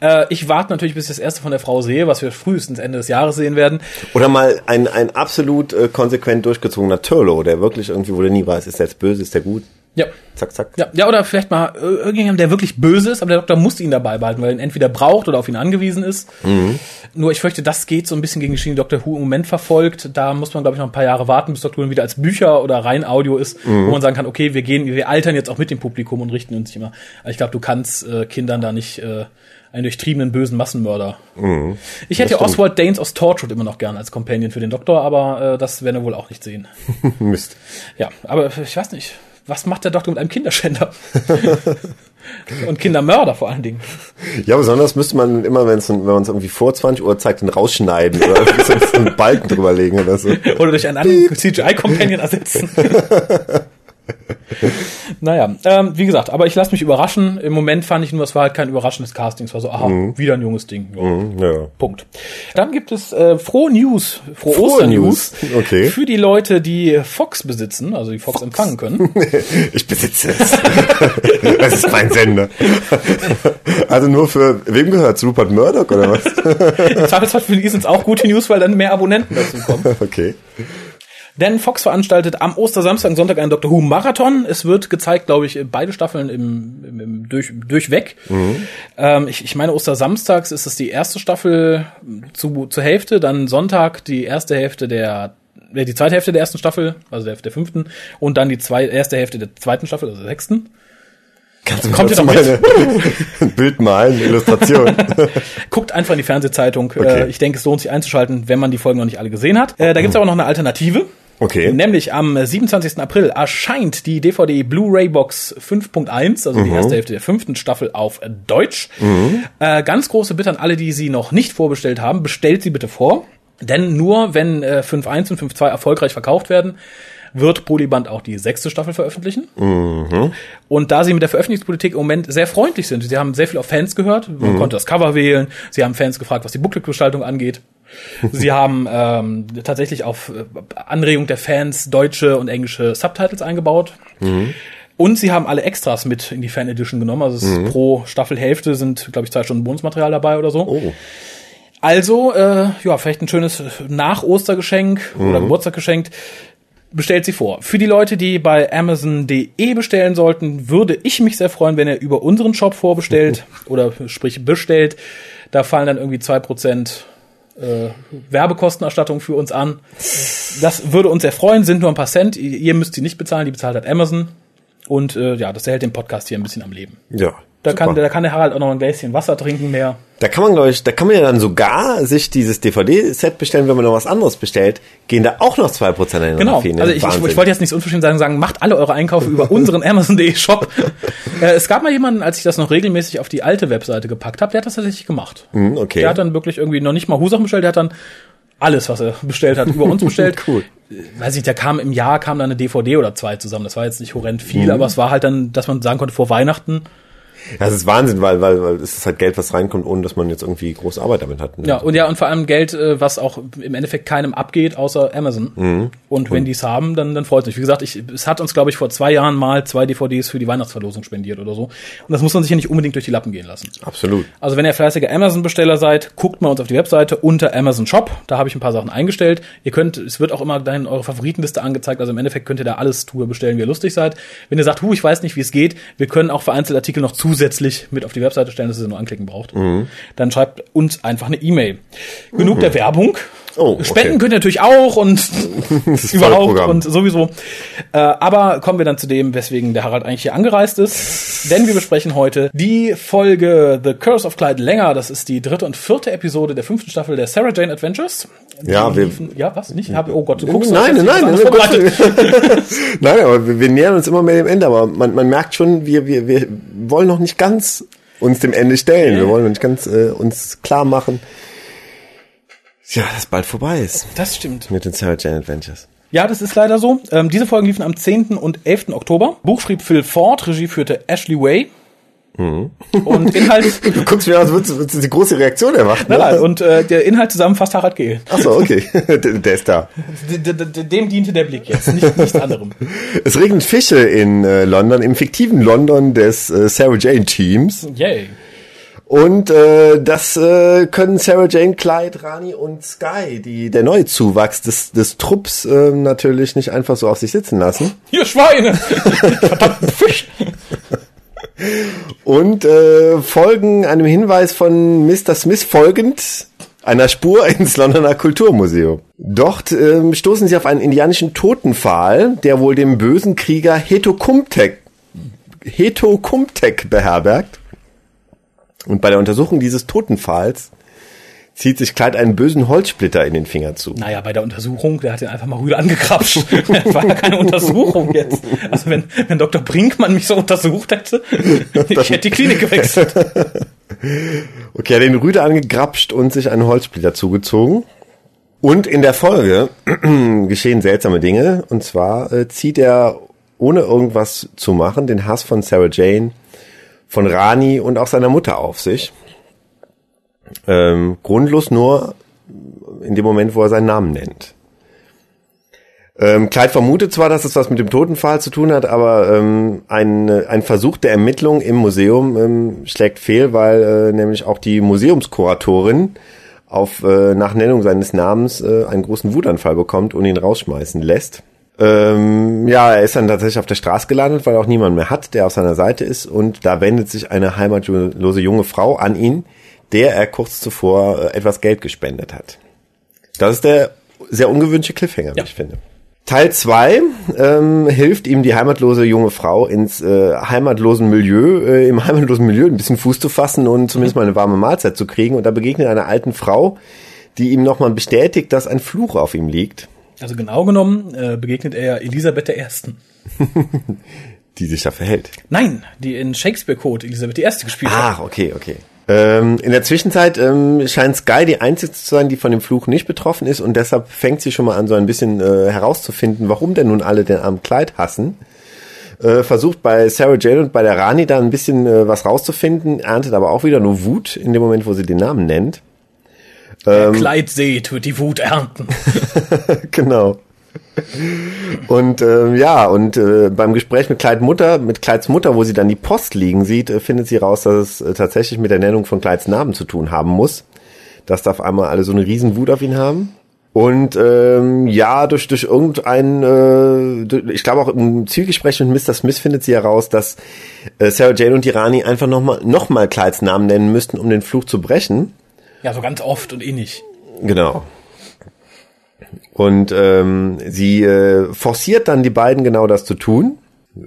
A: Äh, ich warte natürlich, bis ich das erste von der Frau sehe, was wir frühestens Ende des Jahres sehen werden.
B: Oder mal ein, ein absolut äh, konsequent durchgezogener Turlo, der wirklich irgendwie, wo du nie weißt, ist der jetzt böse, ist der gut?
A: Ja.
B: Zack, zack.
A: Ja, ja oder vielleicht mal äh, irgendjemand, der wirklich böse ist, aber der Doktor muss ihn dabei behalten, weil er ihn entweder braucht oder auf ihn angewiesen ist. Mhm. Nur ich fürchte, das geht so ein bisschen gegen die Schiene, die Doctor Who im Moment verfolgt. Da muss man, glaube ich, noch ein paar Jahre warten, bis Doctor Who wieder als Bücher oder rein Audio ist, mhm. wo man sagen kann, okay, wir gehen, wir altern jetzt auch mit dem Publikum und richten uns nicht immer. Aber ich glaube, du kannst äh, Kindern da nicht äh, einen durchtriebenen bösen Massenmörder. Mhm, ich hätte ja Oswald Danes aus Torchwood immer noch gern als Companion für den Doktor, aber äh, das werden wir wohl auch nicht sehen. [LAUGHS]
B: Mist.
A: Ja, aber ich weiß nicht, was macht der Doktor mit einem Kinderschänder? [LAUGHS] Und Kindermörder vor allen Dingen.
B: Ja, besonders müsste man immer, wenn man es irgendwie vor 20 Uhr zeigt, den rausschneiden oder so einen Balken drüberlegen oder so.
A: Oder durch einen anderen CGI-Companion ersetzen. [LAUGHS] [LAUGHS] naja, ähm, wie gesagt, aber ich lasse mich überraschen. Im Moment fand ich nur, es war halt kein überraschendes Casting. Es war so, aha, mhm. wieder ein junges Ding. Ja. Mhm, ja. Punkt. Dann gibt es äh, frohe News, frohe, frohe Osternews.
B: Okay.
A: Für die Leute, die Fox besitzen, also die Fox, Fox. empfangen können. [LAUGHS]
B: ich besitze es. [LAUGHS] das ist mein Sender. also nur für, wem gehört Rupert Murdoch oder was?
A: Im Zweifelsfall für die sind es auch gute News, weil dann mehr Abonnenten dazu kommen.
B: Okay.
A: Denn Fox veranstaltet am Ostersamstag und Sonntag einen Doctor Who Marathon. Es wird gezeigt, glaube ich, beide Staffeln im, im, im durch, durchweg. Mhm. Ähm, ich, ich meine, Ostersamstags ist es die erste Staffel zu, zur Hälfte, dann Sonntag die erste Hälfte der äh, die zweite Hälfte der ersten Staffel, also der, der fünften, und dann die zwei, erste Hälfte der zweiten Staffel, also der sechsten.
B: Kannst du Kommt jetzt mal [LAUGHS] ein Bild malen, Illustration. [LAUGHS]
A: Guckt einfach in die Fernsehzeitung. Okay. Äh, ich denke, es lohnt sich einzuschalten, wenn man die Folgen noch nicht alle gesehen hat. Äh, da gibt's aber noch eine Alternative.
B: Okay.
A: Nämlich am 27. April erscheint die DVD Blu-ray Box 5.1, also mhm. die erste Hälfte der fünften Staffel auf Deutsch. Mhm. Äh, ganz große Bitte an alle, die sie noch nicht vorbestellt haben, bestellt sie bitte vor. Denn nur wenn äh, 5.1 und 5.2 erfolgreich verkauft werden, wird Polyband auch die sechste Staffel veröffentlichen. Mhm. Und da sie mit der Veröffentlichungspolitik im Moment sehr freundlich sind, sie haben sehr viel auf Fans gehört, man mhm. konnte das Cover wählen, sie haben Fans gefragt, was die Booklet-Gestaltung angeht. Sie [LAUGHS] haben ähm, tatsächlich auf äh, Anregung der Fans deutsche und englische Subtitles eingebaut. Mhm. Und sie haben alle Extras mit in die Fan Edition genommen. Also mhm. pro Staffelhälfte sind, glaube ich, zwei Stunden Bonusmaterial dabei oder so. Oh. Also, äh, ja, vielleicht ein schönes Nach-Ostergeschenk mhm. oder Geburtstaggeschenk. Bestellt sie vor. Für die Leute, die bei Amazon.de bestellen sollten, würde ich mich sehr freuen, wenn ihr über unseren Shop vorbestellt [LAUGHS] oder sprich bestellt. Da fallen dann irgendwie zwei Prozent äh, Werbekostenerstattung für uns an. Das würde uns sehr freuen, sind nur ein paar Cent. Ihr müsst sie nicht bezahlen, die bezahlt hat Amazon. Und äh, ja, das erhält den Podcast hier ein bisschen am Leben.
B: Ja,
A: Da kann, da kann der Harald auch noch ein Gläschen Wasser trinken mehr.
B: Da kann man, glaube ich, da kann man ja dann sogar sich dieses DVD-Set bestellen, wenn man noch was anderes bestellt, gehen da auch noch 2% in
A: Genau. Also ich, ich, ich wollte jetzt nicht so unverschämt sagen, sagen, macht alle eure Einkäufe über [LAUGHS] unseren Amazon.de Shop. [LAUGHS] äh, es gab mal jemanden, als ich das noch regelmäßig auf die alte Webseite gepackt habe, der hat das tatsächlich gemacht.
B: Hm, okay.
A: Der hat dann wirklich irgendwie noch nicht mal Hussachen bestellt, der hat dann alles, was er bestellt hat, über uns bestellt. [LAUGHS]
B: Cool.
A: Äh, Weiß ich, da kam im Jahr kam da eine DVD oder zwei zusammen. Das war jetzt nicht horrend viel,
B: Mhm.
A: aber es war halt dann, dass man sagen konnte, vor Weihnachten.
B: Das ist Wahnsinn, weil, weil, weil es ist halt Geld, was reinkommt, ohne dass man jetzt irgendwie große Arbeit damit hat. ne?
A: Ja, und ja, und vor allem Geld, äh, was auch im Endeffekt keinem abgeht, außer Amazon.
B: Mhm.
A: Und wenn die es haben, dann, dann freut es mich. Wie gesagt, ich, es hat uns, glaube ich, vor zwei Jahren mal zwei DVDs für die Weihnachtsverlosung spendiert oder so. Und das muss man sich ja nicht unbedingt durch die Lappen gehen lassen.
B: Absolut.
A: Also wenn ihr fleißiger Amazon-Besteller seid, guckt mal uns auf die Webseite unter Amazon Shop. Da habe ich ein paar Sachen eingestellt. Ihr könnt, es wird auch immer dann eure Favoritenliste angezeigt. Also im Endeffekt könnt ihr da alles Tour bestellen, wie ihr lustig seid. Wenn ihr sagt, hu, ich weiß nicht, wie es geht, wir können auch vereinzelte Artikel noch zusätzlich mit auf die Webseite stellen, dass ihr sie nur anklicken braucht.
B: Mhm.
A: Dann schreibt uns einfach eine E-Mail. Genug der Werbung.
B: Oh, okay.
A: Spenden könnt ihr natürlich auch und [LAUGHS] überhaupt und sowieso. Äh, aber kommen wir dann zu dem, weswegen der Harald eigentlich hier angereist ist. Denn wir besprechen heute die Folge The Curse of Clyde Länger. Das ist die dritte und vierte Episode der fünften Staffel der Sarah Jane Adventures.
B: Ja,
A: Die
B: wir-
A: liefen- ja, was? Nicht? Hab, oh Gott, du guckst
B: Nein, nein, nein, [LAUGHS]
A: vorbereitet.
B: Nein, aber wir, wir nähern uns immer mehr dem Ende, aber man, man merkt schon, wir, wir, wir wollen noch nicht ganz uns dem Ende stellen. Wir wollen noch nicht ganz äh, uns klar machen, ja, dass bald vorbei ist
A: Das stimmt.
B: mit den Sarah Jane Adventures.
A: Ja, das ist leider so. Ähm, diese Folgen liefen am 10. und 11. Oktober. Buch schrieb Phil Ford, Regie führte Ashley Way.
B: Mhm.
A: Und Inhalt, [LAUGHS]
B: Du guckst mir aus, würdest, würdest du die große Reaktion erwarten.
A: nein, nein, und äh, der Inhalt zusammenfasst Harald Gehl.
B: Ach so, okay. [LAUGHS] der, ist da.
A: Dem diente der Blick jetzt, nicht, nichts anderem. [LAUGHS]
B: Es regnet Fische in äh, London, im fiktiven London des äh, Sarah Jane Teams.
A: Yay.
B: Und äh, das äh, können Sarah Jane, Clyde, Rani und Sky, die der neue Zuwachs des, des Trupps, äh, natürlich nicht einfach so auf sich sitzen lassen.
A: Ihr Schweine! Verdammten [LAUGHS] Fisch!
B: Und äh, folgen einem Hinweis von Mr. Smith folgend einer Spur ins Londoner Kulturmuseum. Dort ähm, stoßen sie auf einen indianischen Totenpfahl, der wohl den bösen Krieger Hetokumtek, Hetokumtek beherbergt. Und bei der Untersuchung dieses Totenpfahls zieht sich Clyde einen bösen Holzsplitter in den Finger zu.
A: Naja, bei der Untersuchung, der hat ihn einfach mal rüde angekrapscht. [LAUGHS] Das war ja keine Untersuchung jetzt. Also wenn, wenn Dr. Brinkmann mich so untersucht hätte, [LAUGHS] ich hätte die Klinik gewechselt. [LAUGHS]
B: Okay, er hat den Rüde angegrapscht und sich einen Holzsplitter zugezogen. Und in der Folge [CLEARS THROAT] geschehen seltsame Dinge. Und zwar äh, zieht er, ohne irgendwas zu machen, den Hass von Sarah Jane, von Rani und auch seiner Mutter auf sich. Ähm, grundlos nur in dem Moment, wo er seinen Namen nennt. Ähm, Clyde vermutet zwar, dass es was mit dem Totenpfahl zu tun hat, aber ähm, ein, ein Versuch der Ermittlung im Museum ähm, schlägt fehl, weil äh, nämlich auch die Museumskuratorin auf äh, nach Nennung seines Namens äh, einen großen Wutanfall bekommt und ihn rausschmeißen lässt. Ähm, ja, er ist dann tatsächlich auf der Straße gelandet, weil er auch niemand mehr hat, der auf seiner Seite ist. Und da wendet sich eine heimatlose junge Frau an ihn, der er kurz zuvor äh, etwas Geld gespendet hat. Das ist der sehr ungewöhnliche Cliffhanger, wie
A: Ja.
B: ich finde. Teil zwei ähm, hilft ihm die heimatlose junge Frau ins äh, heimatlosen Milieu, äh, im heimatlosen Milieu ein bisschen Fuß zu fassen und zumindest mal eine warme Mahlzeit zu kriegen. Und da begegnet er einer alten Frau, die ihm nochmal bestätigt, dass ein Fluch auf ihm liegt,
A: Also genau genommen äh, begegnet er Elisabeth I. [LAUGHS]
B: die sich da verhält.
A: Nein, die in Shakespeare Code Elisabeth I. gespielt hat.
B: Ach, okay, okay. Ähm, in der Zwischenzeit ähm, scheint Sky die einzige zu sein, die von dem Fluch nicht betroffen ist und deshalb fängt sie schon mal an, so ein bisschen äh, herauszufinden, warum denn nun alle den armen Kleid hassen. Äh, versucht bei Sarah Jane und bei der Rani da ein bisschen äh, was rauszufinden, erntet aber auch wieder nur Wut in dem Moment, wo sie den Namen nennt.
A: Wer Kleid seht, wird die Wut ernten. [LAUGHS]
B: genau. Und ähm, ja, und äh, beim Gespräch mit Clyde Mutter, mit Clydes Mutter, wo sie dann die Post liegen sieht, äh, findet sie raus, dass es äh, tatsächlich mit der Nennung von Clydes Namen zu tun haben muss. Dass da auf einmal alle so eine riesen Wut auf ihn haben. Und ähm, ja, durch, durch irgendein, äh, ich glaube auch im Zielgespräch mit Mr. Smith findet sie heraus, dass äh, Sarah Jane und die Rani einfach nochmal noch mal Clydes Namen nennen müssten, um den Fluch zu brechen.
A: Ja, so ganz oft und innig.
B: Genau. Und ähm, sie äh, forciert dann die beiden genau das zu tun,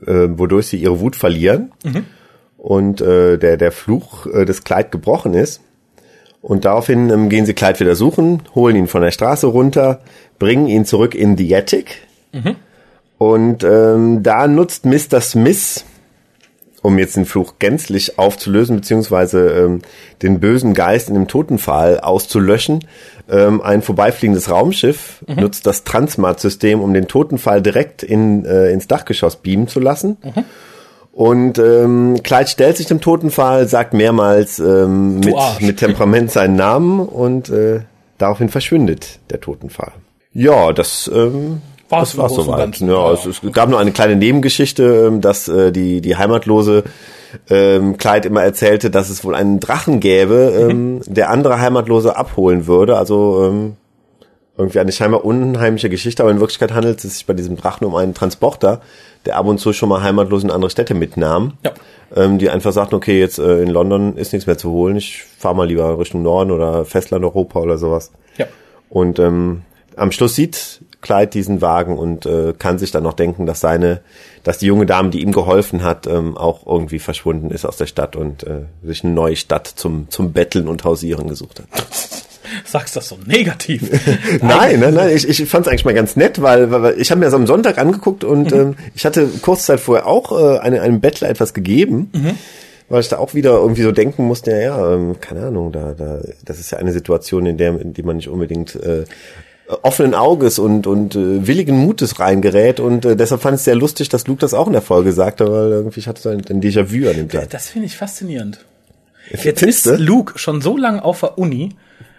B: äh, wodurch sie ihre Wut verlieren. und äh, der, der Fluch äh, des Kleid gebrochen ist. Und daraufhin ähm, gehen sie Kleid wieder suchen, holen ihn von der Straße runter, bringen ihn zurück in die Attic. Mhm. Und ähm, da nutzt Mr. Smith, um jetzt den Fluch gänzlich aufzulösen, beziehungsweise ähm, den bösen Geist in dem Totenpfahl auszulöschen, ähm, ein vorbeifliegendes Raumschiff mhm. nutzt das Transmat-System, um den Totenpfahl direkt in, äh, ins Dachgeschoss beamen zu lassen. Mhm. Und ähm, Clyde stellt sich dem Totenpfahl, sagt mehrmals ähm, mit, mit Temperament seinen Namen und äh, daraufhin verschwindet der Totenpfahl. Ja, das ähm, das war's soweit. Ja, ja. Es, es, gab nur eine kleine Nebengeschichte, ähm, dass äh, die die Heimatlose ähm, Clyde immer erzählte, dass es wohl einen Drachen gäbe, ähm, mhm. der andere Heimatlose abholen würde. Also ähm, irgendwie eine scheinbar unheimliche Geschichte, aber in Wirklichkeit handelt es sich bei diesem Drachen um einen Transporter, der ab und zu schon mal heimatlos in andere Städte mitnahm. Ja. Ähm, die einfach sagten, okay, jetzt äh, in London ist nichts mehr zu holen, ich fahre mal lieber Richtung Norden oder Festland Europa oder sowas. Ja. Und ähm, am Schluss sieht Clyde diesen Wagen und äh, kann sich dann noch denken, dass seine, dass die junge Dame, die ihm geholfen hat, ähm, auch irgendwie verschwunden ist aus der Stadt und äh, sich eine neue Stadt zum zum Betteln und Hausieren gesucht hat. [LAUGHS]
A: Sagst das so negativ? [LAUGHS]
B: nein, nein, nein. Ich, ich fand es eigentlich mal ganz nett, weil, weil ich habe mir das am Sonntag angeguckt und mhm. ähm, ich hatte kurz Zeit vorher auch äh, eine, einem Bettler etwas gegeben. Mhm weil ich da auch wieder irgendwie so denken musste, ja, ja, ähm, keine Ahnung, da, da, das ist ja eine Situation, in der, in die man nicht unbedingt äh, offenen Auges und, und äh, willigen Mutes reingerät und äh, deshalb fand ich es sehr lustig, dass Luke das auch in der Folge sagte, weil irgendwie ich hatte so ein, ein Déjà-vu an dem Tag.
A: Das finde ich faszinierend. Jetzt ist Luke schon so lange auf der Uni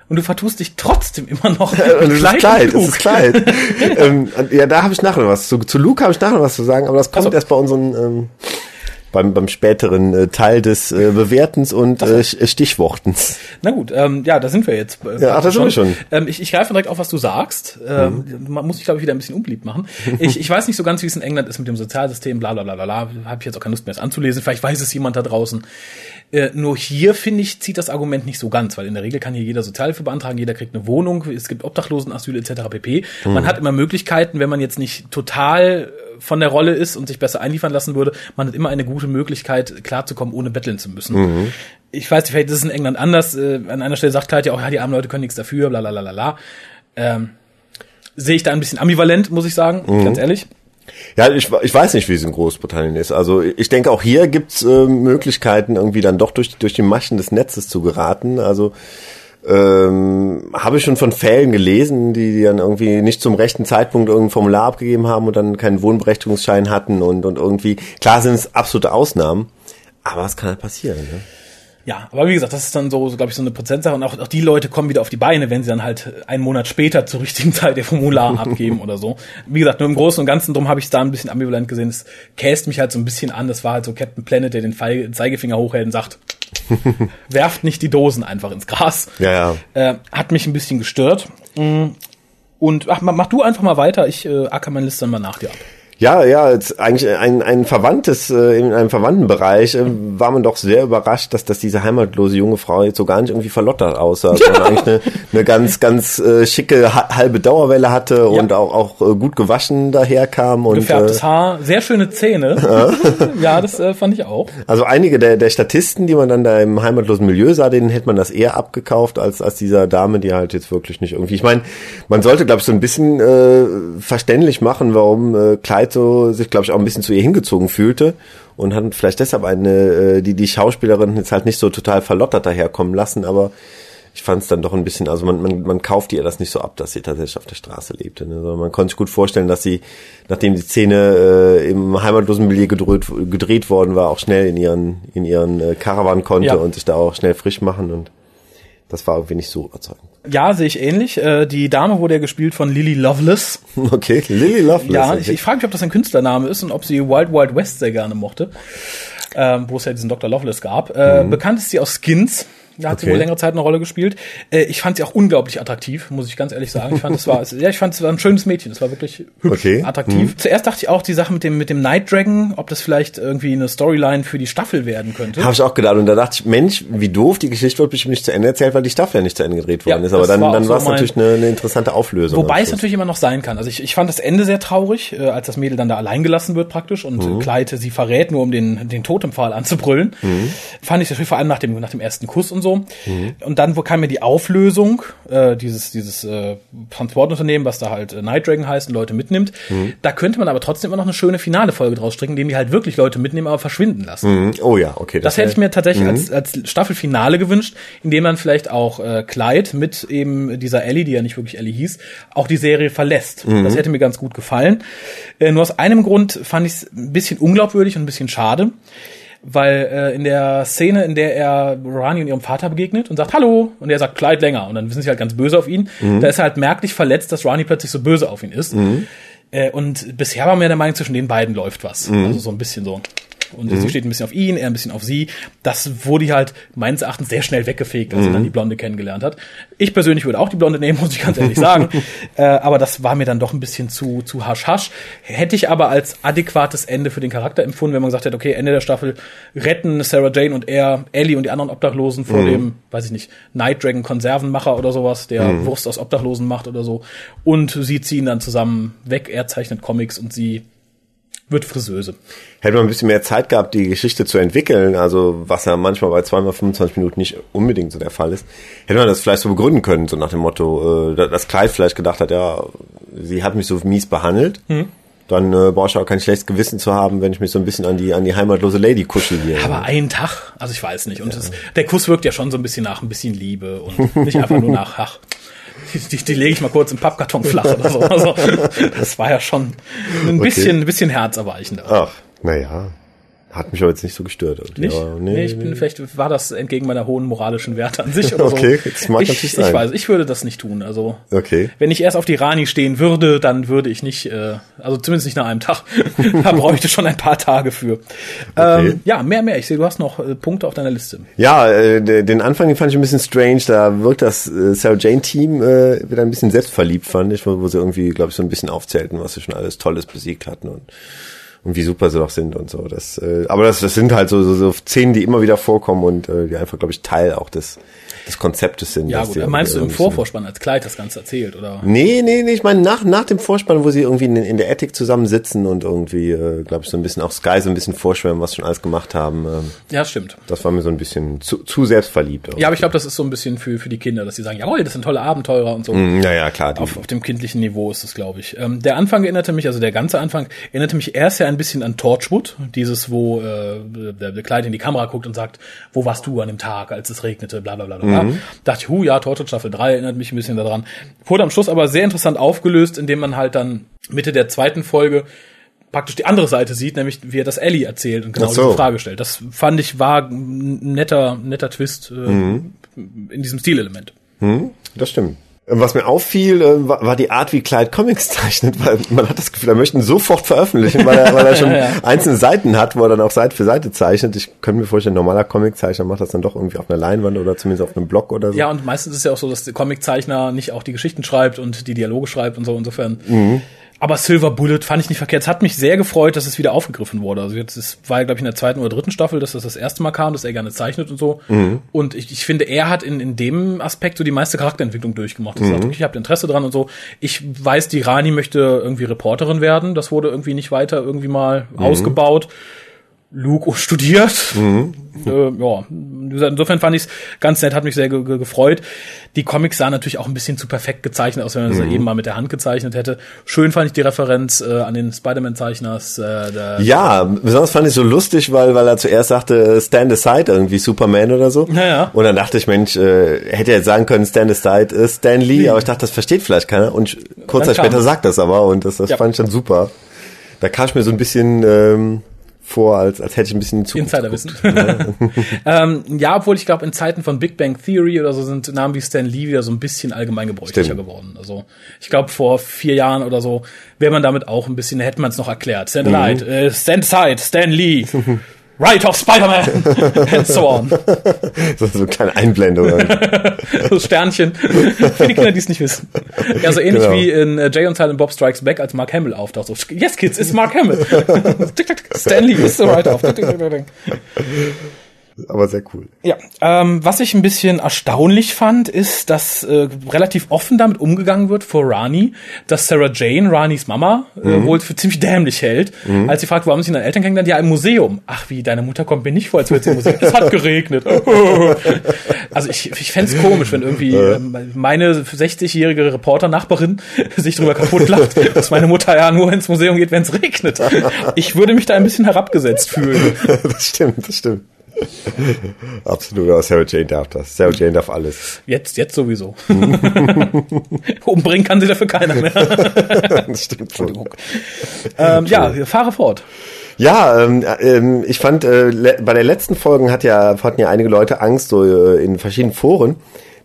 A: und du vertust dich trotzdem immer noch. [LAUGHS]
B: und ist Kleid, es ist Kleid. ähm, ja, da habe ich nachher noch was zu. Zu Luke habe ich nachher noch was zu sagen, aber das kommt also. erst bei unseren ähm, beim, beim späteren äh, Teil des äh, Bewertens und äh, Stichwortens.
A: Na gut, ähm, ja, da sind wir jetzt.
B: Äh, ja, ach, da sind wir schon.
A: Ähm, ich, ich greife direkt auf, was du sagst. Ähm, mhm. Man muss sich, glaube ich, wieder ein bisschen unbeliebt machen. Ich, ich weiß nicht so ganz, wie es in England ist mit dem Sozialsystem, bla bla bla bla bla. Habe ich jetzt auch keine Lust mehr, es anzulesen. Vielleicht weiß es jemand da draußen. Äh, nur hier, finde ich, zieht das Argument nicht so ganz, weil in der Regel kann hier jeder Sozialhilfe beantragen, jeder kriegt eine Wohnung, es gibt Obdachlosenasyl etc. pp. Mhm. Man hat immer Möglichkeiten, wenn man jetzt nicht total von der Rolle ist und sich besser einliefern lassen würde, man hat immer eine gute Möglichkeit, klarzukommen, ohne betteln zu müssen. Mhm. Ich weiß nicht, vielleicht ist es in England anders. Äh, an einer Stelle sagt Kleid ja auch, ja, die armen Leute können nichts dafür, bla bla bla bla. Ähm, Sehe ich da ein bisschen ambivalent, muss ich sagen, mhm. ganz ehrlich.
B: Ja, ich, ich weiß nicht, wie es in Großbritannien ist. Also ich denke, auch hier gibt's äh, Möglichkeiten, irgendwie dann doch durch, durch die Maschen des Netzes zu geraten. Also ähm, habe ich schon von Fällen gelesen, die, die dann irgendwie nicht zum rechten Zeitpunkt irgendein Formular abgegeben haben und dann keinen Wohnberechtigungsschein hatten und, und irgendwie, klar sind es absolute Ausnahmen, aber es kann halt passieren. Ne?
A: Ja, aber wie gesagt, das ist dann so, so glaube ich, so eine Prozentsache. Und auch, auch die Leute kommen wieder auf die Beine, wenn sie dann halt einen Monat später zur richtigen [LAUGHS] Zeit ihr Formular [LAUGHS] abgeben oder so. Wie gesagt, nur im Großen und Ganzen, drum habe ich es da ein bisschen ambivalent gesehen. Es käst mich halt so ein bisschen an. Das war halt so Captain Planet, der den Zeigefinger hochhält und sagt, [LAUGHS] werft nicht die Dosen einfach ins Gras.
B: Ja, ja.
A: Äh, hat mich ein bisschen gestört. Mm. Und ach, mach du einfach mal weiter. Ich äh, acker meine Liste dann mal nach dir ab.
B: Ja, ja, eigentlich ein, ein verwandtes, äh, in einem verwandten Bereich äh, war man doch sehr überrascht, dass, dass diese heimatlose junge Frau jetzt so gar nicht irgendwie verlottert aussah, ja. [LAUGHS] sondern eigentlich eine, eine ganz, ganz äh, schicke halbe Dauerwelle hatte ja. und auch, auch äh, gut gewaschen daherkam. Und,
A: Gefärbtes äh, Haar, sehr schöne Zähne. [LAUGHS] ja, das äh, fand ich auch.
B: Also einige der, der Statisten, die man dann da im heimatlosen Milieu sah, denen hätte man das eher abgekauft als, als dieser Dame, die halt jetzt wirklich nicht irgendwie. Ich meine, man sollte, glaube ich, so ein bisschen äh, verständlich machen, warum äh, Kleid so sich, glaube ich, auch ein bisschen zu ihr hingezogen fühlte und hat vielleicht deshalb eine, äh, die die Schauspielerin jetzt halt nicht so total verlottert daherkommen lassen, aber ich fand es dann doch ein bisschen, also man, man, man kauft ihr das nicht so ab, dass sie tatsächlich auf der Straße lebte. Ne? Also man konnte sich gut vorstellen, dass sie, nachdem die Szene äh, im heimatlosen Milieu gedreht, gedreht worden war, auch schnell in ihren, in ihren äh, Caravan konnte ja. und sich da auch schnell frisch machen und das war irgendwie nicht so überzeugend.
A: Ja, sehe ich ähnlich. Äh, die Dame wurde ja gespielt von Lily Loveless. [LAUGHS]
B: Okay, Lily Loveless.
A: Ja,
B: okay.
A: ich, ich frage mich, ob das ein Künstlername ist und ob sie Wild Wild West sehr gerne mochte, ähm, wo es ja diesen Dr. Loveless gab. Äh, mhm. Bekannt ist sie aus Skins, Da hat sie
B: Okay.
A: wohl längere Zeit eine Rolle gespielt. Äh, ich fand sie auch unglaublich attraktiv, muss ich ganz ehrlich sagen. Ich fand, es war, ja, ich fand, es war ein schönes Mädchen. Es war wirklich hübsch,
B: Okay.
A: attraktiv. Zuerst dachte ich auch, die Sache mit dem, mit dem Night Dragon, ob das vielleicht irgendwie eine Storyline für die Staffel werden könnte.
B: Habe ich auch gedacht. Und da dachte ich, Mensch, wie doof, die Geschichte wird bestimmt nicht zu Ende erzählt, weil die Staffel ja nicht zu Ende gedreht worden
A: Ja,
B: ist. Aber dann,
A: war
B: dann
A: so
B: war es
A: mein-
B: natürlich eine, eine interessante Auflösung.
A: Wobei es natürlich immer noch sein kann. Also ich, ich fand das Ende sehr traurig, äh, als das Mädel dann da allein gelassen wird praktisch und
B: Mhm.
A: äh, Clyde sie verrät, nur um den, den Totempfahl anzubrüllen.
B: Mhm.
A: Fand ich natürlich vor allem nach dem, nach dem ersten Kuss und so. Und dann wo kam mir die Auflösung, äh, dieses, dieses äh, Transportunternehmen, was da halt äh, Night Dragon heißt und Leute mitnimmt.
B: Mhm.
A: Da könnte man aber trotzdem immer noch eine schöne finale Folge draus stricken, indem die halt wirklich Leute mitnehmen, aber verschwinden lassen.
B: Mhm. Oh ja, okay.
A: Das hätte ich mir tatsächlich als, als Staffelfinale gewünscht, indem man vielleicht auch äh, Clyde mit eben dieser Ellie, die ja nicht wirklich Ellie hieß, auch die Serie verlässt. Das hätte mir ganz gut gefallen. Äh, nur aus einem Grund fand ich es ein bisschen unglaubwürdig und ein bisschen schade. Weil äh, in der Szene, in der er Rani und ihrem Vater begegnet und sagt Hallo und er sagt Clyde länger und dann sind sie halt ganz böse auf ihn, da ist er halt merklich verletzt, dass Rani plötzlich so böse auf ihn ist. Äh, und bisher war mir der Meinung, zwischen den beiden läuft was. Also so ein bisschen so. Und sie steht ein bisschen auf ihn, er ein bisschen auf sie. Das wurde halt meines Erachtens sehr schnell weggefegt, als er dann die Blonde kennengelernt hat. Ich persönlich würde auch die Blonde nehmen, [LAUGHS] muss ich ganz ehrlich sagen. [LAUGHS] äh, aber das war mir dann doch ein bisschen zu, zu hasch-hasch. Hätte ich aber als adäquates Ende für den Charakter empfunden, wenn man gesagt hätte, okay, Ende der Staffel retten Sarah Jane und er, Ellie und die anderen Obdachlosen vor dem, weiß ich nicht, Night Dragon Konservenmacher oder sowas, der Wurst aus Obdachlosen macht oder so. Und sie ziehen dann zusammen weg, er zeichnet Comics und sie wird Friseuse.
B: Hätte man ein bisschen mehr Zeit gehabt, die Geschichte zu entwickeln, also was ja manchmal bei zweimal 25 Minuten nicht unbedingt so der Fall ist, hätte man das vielleicht so begründen können, so nach dem Motto, äh, dass Clyde vielleicht gedacht hat, ja, sie hat mich so mies behandelt,
A: Hm.
B: dann äh, brauche ich auch kein schlechtes Gewissen zu haben, wenn ich mich so ein bisschen an die an die heimatlose Lady kuschel hier.
A: Aber einen Tag, also ich weiß nicht. Und es, der Kuss wirkt ja schon so ein bisschen nach ein bisschen Liebe und [LAUGHS] nicht einfach nur nach, ach, die, die, die lege ich mal kurz im Pappkarton flach oder so. Also, das war ja schon ein bisschen, ein bisschen herzerweichender.
B: Ach, naja, hat mich aber jetzt nicht so gestört. irgendwie.
A: Nicht?
B: Aber
A: nee, ich bin, vielleicht war das entgegen meiner hohen moralischen Werte an sich [LAUGHS] oder
B: Okay,
A: so.
B: das mag
A: ich,
B: natürlich
A: ich
B: sein.
A: weiß, ich würde das nicht tun. Also
B: Okay.
A: wenn ich erst auf die Rani stehen würde, dann würde ich nicht, äh, also zumindest nicht nach einem Tag. [LAUGHS] da bräuchte ich schon ein paar Tage für. Ähm, ja, mehr, mehr. Ich sehe, du hast noch äh, Punkte auf deiner Liste.
B: Ja, äh, de- den Anfang den fand ich ein bisschen strange. Da wirkt das äh, Sarah Jane Team äh, wieder ein bisschen selbstverliebt, fand ich, wo, wo sie irgendwie, glaube ich, so ein bisschen aufzählten, was sie schon alles Tolles besiegt hatten und und wie super sie doch sind und so. Das, äh, aber das, das sind halt so, so, so Szenen, die immer wieder vorkommen und äh, die einfach, glaube ich, Teil auch des, des Konzeptes sind.
A: Ja, gut. Meinst du
B: irgendwie
A: im Vorvorspann, als Kleid das Ganze erzählt, oder?
B: Nee, nee, nee, ich meine nach, nach dem Vorspann, wo sie irgendwie in, in der Attic zusammensitzen und irgendwie, äh, glaube ich, so ein bisschen auch Sky so ein bisschen vorschwärmen, was sie schon alles gemacht haben. Ähm,
A: Ja, stimmt.
B: das war mir so ein bisschen zu, zu selbstverliebt.
A: Ja, aber ich glaube, das ist so ein bisschen für, für die Kinder, dass sie sagen, jawohl, das sind tolle Abenteurer und so.
B: Naja, klar. Die,
A: Auf, auf dem kindlichen Niveau ist es, glaube ich. Ähm, der Anfang erinnerte mich, also der ganze Anfang erinnerte mich erst ja ein bisschen an Torchwood, dieses, wo äh, der, der Kleid in die Kamera guckt und sagt, wo warst du an dem Tag, als es regnete, bla bla bla bla.
B: Mhm.
A: Dachte ich, hu, ja, Torchwood Staffel 3 erinnert mich ein bisschen daran. Wurde am Schluss aber sehr interessant aufgelöst, indem man halt dann Mitte der zweiten Folge praktisch die andere Seite sieht, nämlich wie er das Ellie erzählt und genau
B: so.
A: diese Frage stellt. Das fand ich war ein netter, netter Twist äh,
B: Mhm.
A: in diesem Stilelement.
B: Das stimmt. Was mir auffiel, äh, war die Art, wie Clyde Comics [LAUGHS] zeichnet, weil man hat das Gefühl, er möchte ihn sofort veröffentlichen, weil er, weil er schon [LAUGHS] einzelne Seiten hat, wo er dann auch Seite für Seite zeichnet. Ich könnte mir vorstellen, ein normaler Comiczeichner macht das dann doch irgendwie auf einer Leinwand oder zumindest auf einem Blog oder so.
A: Ja, und meistens ist es ja auch so, dass der Comiczeichner nicht auch die Geschichten schreibt und die Dialoge schreibt und so insofern.
B: Mhm.
A: Aber Silver Bullet fand ich nicht verkehrt. Es hat mich sehr gefreut, dass es wieder aufgegriffen wurde. Also jetzt es war ja, glaube ich, in der zweiten oder dritten Staffel, dass das das erste Mal kam, dass er gerne zeichnet und so.
B: Mhm.
A: Und ich, ich finde, er hat in, in dem Aspekt so die meiste Charakterentwicklung durchgemacht. Er
B: Mhm.
A: sagt, ich habe Interesse dran und so. Ich weiß, die Rani möchte irgendwie Reporterin werden. Das wurde irgendwie nicht weiter irgendwie mal
B: Mhm.
A: ausgebaut. Luke [LAUGHS] studiert.
B: Mhm.
A: Äh, ja, insofern fand ich es ganz nett, hat mich sehr ge ge gefreut. Die Comics sahen natürlich auch ein bisschen zu perfekt gezeichnet aus, wenn man
B: Mhm.
A: sie eben mal mit der Hand gezeichnet hätte. Schön fand ich die Referenz äh, an den Spider-Man-Zeichners. Äh,
B: Ja, besonders fand ich so lustig, weil, weil er zuerst sagte, stand aside irgendwie Superman oder so.
A: Ja, ja.
B: Und dann dachte ich, Mensch, äh, hätte er jetzt sagen können, stand aside ist Stan Lee, aber ich dachte, das versteht vielleicht keiner. Und kurz Zeit später sagt das aber und das, das
A: Ja.
B: fand ich dann super. Da kam ich mir so ein bisschen ähm, vor, als, als hätte ich ein bisschen die Zukunft
A: Insiderwissen. [LAUGHS] ähm, ja, obwohl ich glaube, in Zeiten von Big Bang Theory oder so sind Namen wie Stan Lee wieder so ein bisschen allgemeingebräuchlicher
B: Stimmt.
A: geworden. Also ich glaube, vor vier Jahren oder so wäre man damit auch ein bisschen, hätte man es noch erklärt. Stand
B: Mhm.
A: aside, äh, stand aside, Stan Lee. [LAUGHS] Right of Spider-Man and so on. [LAUGHS]
B: So, so eine kleine Einblendung. [LAUGHS]
A: so Sternchen. Für die Kinder, die es nicht wissen. Ja, so ähnlich
B: Genau.
A: wie in äh, Jay und Silent Bob Strikes Back, als Mark Hamill auftaucht. So, yes, kids, it's Mark Hamill. [LAUGHS] Stanley ist the right of.
B: Aber sehr cool.
A: Ja, ähm, was ich ein bisschen erstaunlich fand, ist, dass äh, relativ offen damit umgegangen wird vor Rani, dass Sarah Jane, Ranis Mama, äh, wohl für ziemlich dämlich hält, als sie fragt, haben sie deine Eltern kennengelernt? Ja, im Museum. Ach wie, deine Mutter kommt mir nicht vor, als würde sie im Museum. Es hat geregnet. [LAUGHS] also ich, ich fänd's komisch, wenn irgendwie ähm, meine 60-jährige Reporter-Nachbarin sich drüber kaputt lacht, dass meine Mutter ja nur ins Museum geht, wenn es regnet. Ich würde mich da ein bisschen herabgesetzt fühlen. [LAUGHS]
B: das stimmt, das stimmt. [LAUGHS] Absolut, aber Sarah Jane darf das. Sarah Jane darf alles.
A: Jetzt, jetzt sowieso. [LAUGHS] Umbringen kann sie dafür keiner mehr. [LAUGHS]
B: Das stimmt schon.
A: ähm, ja, fahre fort.
B: Ja, ähm, ähm, ich fand, äh, bei der letzten Folgen hat ja, hatten ja einige Leute Angst, so äh, in verschiedenen Foren,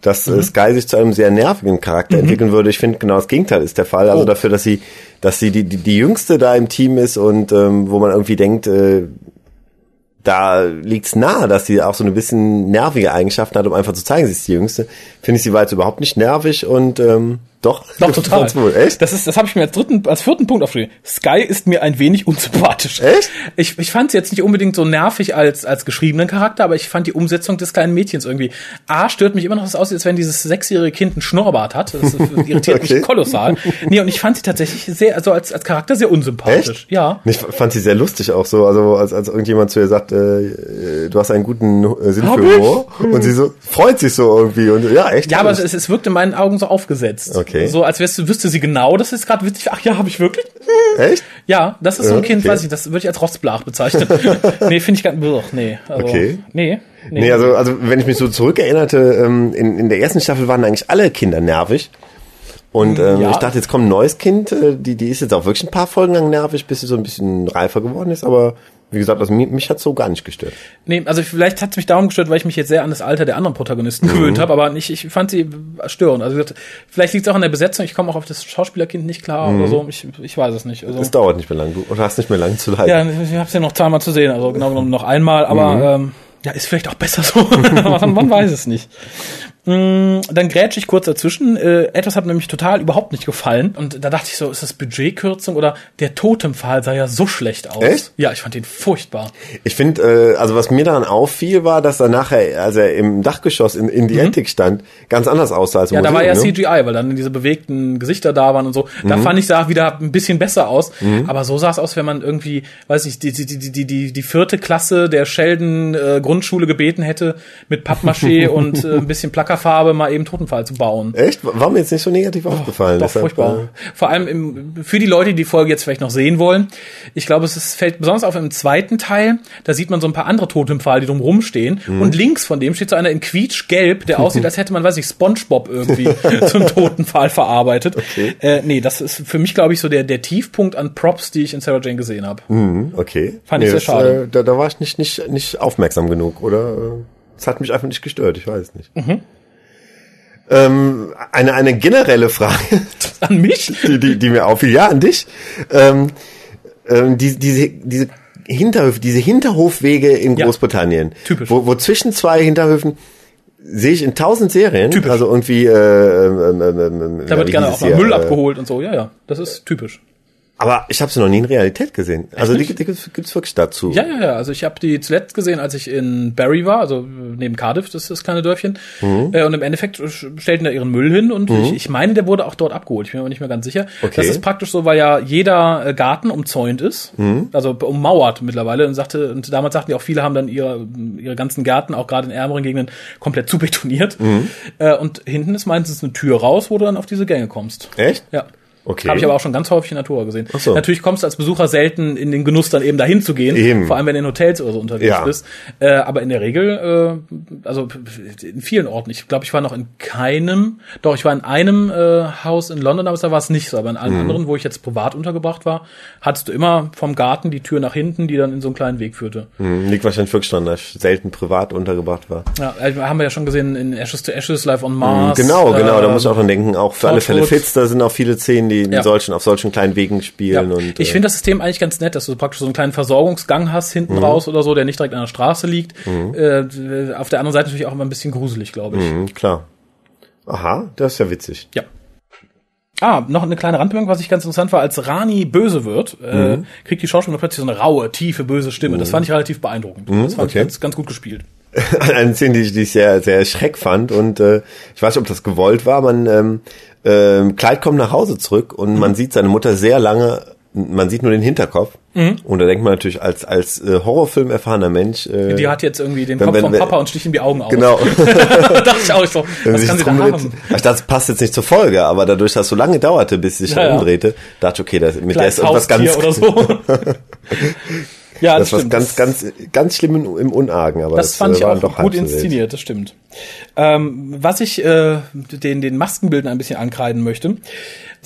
B: dass
A: Mhm.
B: äh, Sky sich zu einem sehr nervigen Charakter entwickeln würde. Ich finde, genau das Gegenteil ist der Fall. Also
A: Oh.
B: dafür, dass sie, dass sie die, die, die Jüngste da im Team ist und ähm, wo man irgendwie denkt, äh, da liegt's nahe, dass sie auch so ein bisschen nervige Eigenschaften hat, um einfach zu zeigen, sie ist die Jüngste. Finde ich sie war jetzt überhaupt nicht nervig und ähm, doch.
A: Doch, total.
B: Wohl. Echt?
A: Das ist, das habe ich mir als dritten, als vierten Punkt aufgeschrieben. Sky ist mir ein wenig unsympathisch.
B: Echt?
A: Ich, ich fand sie jetzt nicht unbedingt so nervig als, als geschriebenen Charakter, aber ich fand die Umsetzung des kleinen Mädchens irgendwie. A, stört mich immer noch, dass es aussieht, als wenn dieses sechsjährige Kind einen Schnurrbart hat. Das irritiert [LAUGHS]
B: Okay.
A: mich kolossal. Nee, und ich fand sie tatsächlich sehr, also als, als Charakter sehr unsympathisch.
B: Echt?
A: Ja.
B: Ich fand sie sehr lustig auch so, also als, als irgendjemand zu ihr sagt, äh, äh, du hast einen guten äh, Sinn
A: Hab
B: für? Humor und sie so freut sich so irgendwie und ja, echt.
A: Ja, aber es, es wirkt in meinen Augen so aufgesetzt.
B: Okay.
A: So als wärst, wüsste sie genau, das ist gerade witzig. Ach ja, habe ich wirklich?
B: echt?
A: Ja, das ist so ein
B: Ja,
A: Kind,
B: okay.
A: weiß ich, das würde ich als Rostblach bezeichnen. [LAUGHS] nee, finde ich ganz, nee. Also,
B: Okay.
A: Nee. Nee.
B: Nee, also, also wenn ich mich so zurückerinnerte, ähm, in, in der ersten Staffel waren eigentlich alle Kinder nervig. Und ähm,
A: Ja.
B: ich dachte, jetzt kommt ein neues Kind, äh, die, die ist jetzt auch wirklich ein paar Folgen lang nervig, bis sie so ein bisschen reifer geworden ist, aber wie gesagt, also mich, mich hat so gar nicht gestört.
A: nee, also vielleicht hat es mich darum gestört, weil ich mich jetzt sehr an das Alter der anderen Protagonisten
B: Mhm.
A: gewöhnt habe, aber nicht, ich fand sie störend. Also vielleicht liegt es auch an der Besetzung, ich komme auch auf das Schauspielerkind nicht klar oder so. Ich, ich weiß es nicht. Also,
B: Es dauert nicht mehr lang, du hast nicht mehr lang zu leiden.
A: ja, ich habe es ja noch zweimal zu sehen, also genau genommen noch einmal, aber
B: Mhm.
A: ähm, ja, ist vielleicht auch besser so. [LAUGHS] man, man weiß es nicht. Mm, Dann grätsch ich kurz dazwischen. Äh, etwas hat mir nämlich total überhaupt nicht gefallen. Und da dachte ich so, ist das Budgetkürzung oder der Totempfahl sah ja so schlecht aus.
B: Echt?
A: Ja, ich fand den furchtbar.
B: Ich finde, äh, also was mir daran auffiel, war, dass er nachher, als er im Dachgeschoss in, in die Attic stand, ganz anders aussah als im
A: Mhm. Ja, da
B: Museum,
A: war ja
B: ne?
A: CGI, weil dann diese bewegten Gesichter da waren und so. Da
B: Mhm.
A: fand ich sah wieder ein bisschen besser aus. Aber so sah es aus, wenn man irgendwie, weiß ich, die, die, die, die, die, die vierte Klasse der Sheldon äh, Grundschule gebeten hätte, mit Pappmaché [LAUGHS] und äh, ein bisschen Plackerfarbe mal eben Totenfall zu bauen.
B: Echt? War mir jetzt nicht so negativ aufgefallen.
A: Doch, furchtbar. Vor allem im, für die Leute, die die Folge jetzt vielleicht noch sehen wollen. Ich glaube, es ist, fällt besonders auf im zweiten Teil. Da sieht man so ein paar andere Totempfahl, die drum rumstehen.
B: Mhm.
A: Und links von dem steht so einer in quietschgelb, der aussieht, als hätte man, weiß ich, Spongebob irgendwie zum Totenpfahl verarbeitet. Äh, nee, das ist für mich, glaube ich, so der, der Tiefpunkt an Props, die ich in Sarah Jane gesehen habe.
B: hm, okay.
A: Fand ich sehr schade.
B: Äh, da, da war ich nicht, nicht, nicht aufmerksam genug, oder? Es hat mich einfach nicht gestört, ich weiß nicht.
A: Mhm.
B: Ähm, eine, eine generelle Frage, [LAUGHS]
A: An mich?
B: die, die, die mir auffiel, ja, an dich. Ähm, ähm, die, diese, diese Hinterhöfe, diese Hinterhofwege in
A: Ja.
B: Großbritannien.
A: Typisch.
B: Wo, wo zwischen zwei Hinterhöfen sehe ich in tausend Serien.
A: Typisch.
B: Also irgendwie, äh, ähm, ähm, ähm,
A: Da wird gerne auch mal Müll
B: äh,
A: abgeholt und so. Ja, ja, das ist typisch.
B: Aber ich habe sie noch nie in Realität gesehen. Also die, die gibt's, wirklich dazu.
A: Ja, ja, ja. Also ich habe die zuletzt gesehen, als ich in Barry war, also neben Cardiff, das ist das kleine Dörfchen.
B: Mhm.
A: Äh, und im Endeffekt stellten da ihren Müll hin und ich, ich meine, der wurde auch dort abgeholt. Ich bin mir aber nicht mehr ganz sicher.
B: Okay.
A: Das ist praktisch so, weil ja jeder äh, Garten umzäunt ist,
B: Mhm.
A: also ummauert mittlerweile. Und sagte, und damals sagten die auch, viele haben dann ihre, ihre ganzen Gärten, auch gerade in ärmeren Gegenden, komplett [LAUGHS] zubetoniert.
B: Mhm.
A: Äh, und hinten ist meistens eine Tür raus, wo du dann auf diese Gänge kommst.
B: Echt?
A: Ja.
B: Okay.
A: Habe ich aber auch schon ganz häufig in Natura gesehen.
B: Ach so.
A: Natürlich kommst du als Besucher selten in den Genuss, dann eben dahin zu gehen.
B: Eben.
A: Vor allem, wenn du in Hotels oder so unterwegs
B: Ja.
A: bist. Äh, aber in der Regel, äh, also in vielen Orten. Ich glaube, ich war noch in keinem, doch, ich war in einem äh, Haus in London, aber da war es nicht so. Aber in allen
B: Mhm.
A: anderen, wo ich jetzt privat untergebracht war, hattest du immer vom Garten die Tür nach hinten, die dann in so einen kleinen Weg führte.
B: Hm, liegt wahrscheinlich wirklich daran, dass ich selten privat untergebracht war.
A: Ja, also haben wir ja schon gesehen in Ashes to Ashes, Live on Mars.
B: genau, genau, da
A: äh,
B: muss ich auch dran denken. Auch für alle Fälle
A: Torchwood.
B: Fits, da sind auch viele Szenen, die in
A: Ja.
B: solchen, auf solchen kleinen Wegen spielen
A: Ja.
B: und.
A: ich
B: äh,
A: finde das System eigentlich ganz nett, dass du praktisch so einen kleinen Versorgungsgang hast hinten raus oder so, der nicht direkt an der Straße liegt. Äh, auf der anderen Seite natürlich auch immer ein bisschen gruselig, glaube ich.
B: Mhm, klar. Aha, das ist ja witzig.
A: Ja. Ah, noch eine kleine Randbemerkung, was ich ganz interessant war, als Rani böse wird, äh, kriegt die Schauspielerin plötzlich so eine raue, tiefe, böse Stimme. Das fand ich relativ beeindruckend. das fand
B: okay.
A: ich ganz, ganz gut gespielt.
B: Eine Szene, die ich, die ich sehr, sehr schreck fand und äh, ich weiß nicht, ob das gewollt war. Man, ähm, ähm, Clyde kommt nach Hause zurück und man sieht seine Mutter sehr lange, man sieht nur den Hinterkopf und da denkt man natürlich als als äh, Horrorfilm erfahrener Mensch. Äh,
A: Die hat jetzt irgendwie den
B: wenn-
A: Kopf
B: wenn-
A: vom
B: wenn-
A: Papa und sticht ihm die Augen aus.
B: genau. [LAUGHS]
A: dachte ich auch so, was kann sie da haben?
B: Ich dachte, das passt jetzt nicht zur Folge, aber dadurch, dass es so lange dauerte, bis sie sich
A: Ja,
B: umdrehte, dachte ich, okay, das, mit der
A: Kleines
B: ist irgendwas ganz,
A: oder so. [LAUGHS] [LAUGHS] ja,
B: das was
A: stimmt.
B: ganz, ganz, ganz schlimm im, Unargen, aber
A: Das fand
B: äh,
A: ich auch
B: doch
A: gut inszeniert, das stimmt. Ähm, was ich äh, den, den Maskenbildern ein bisschen ankreiden möchte,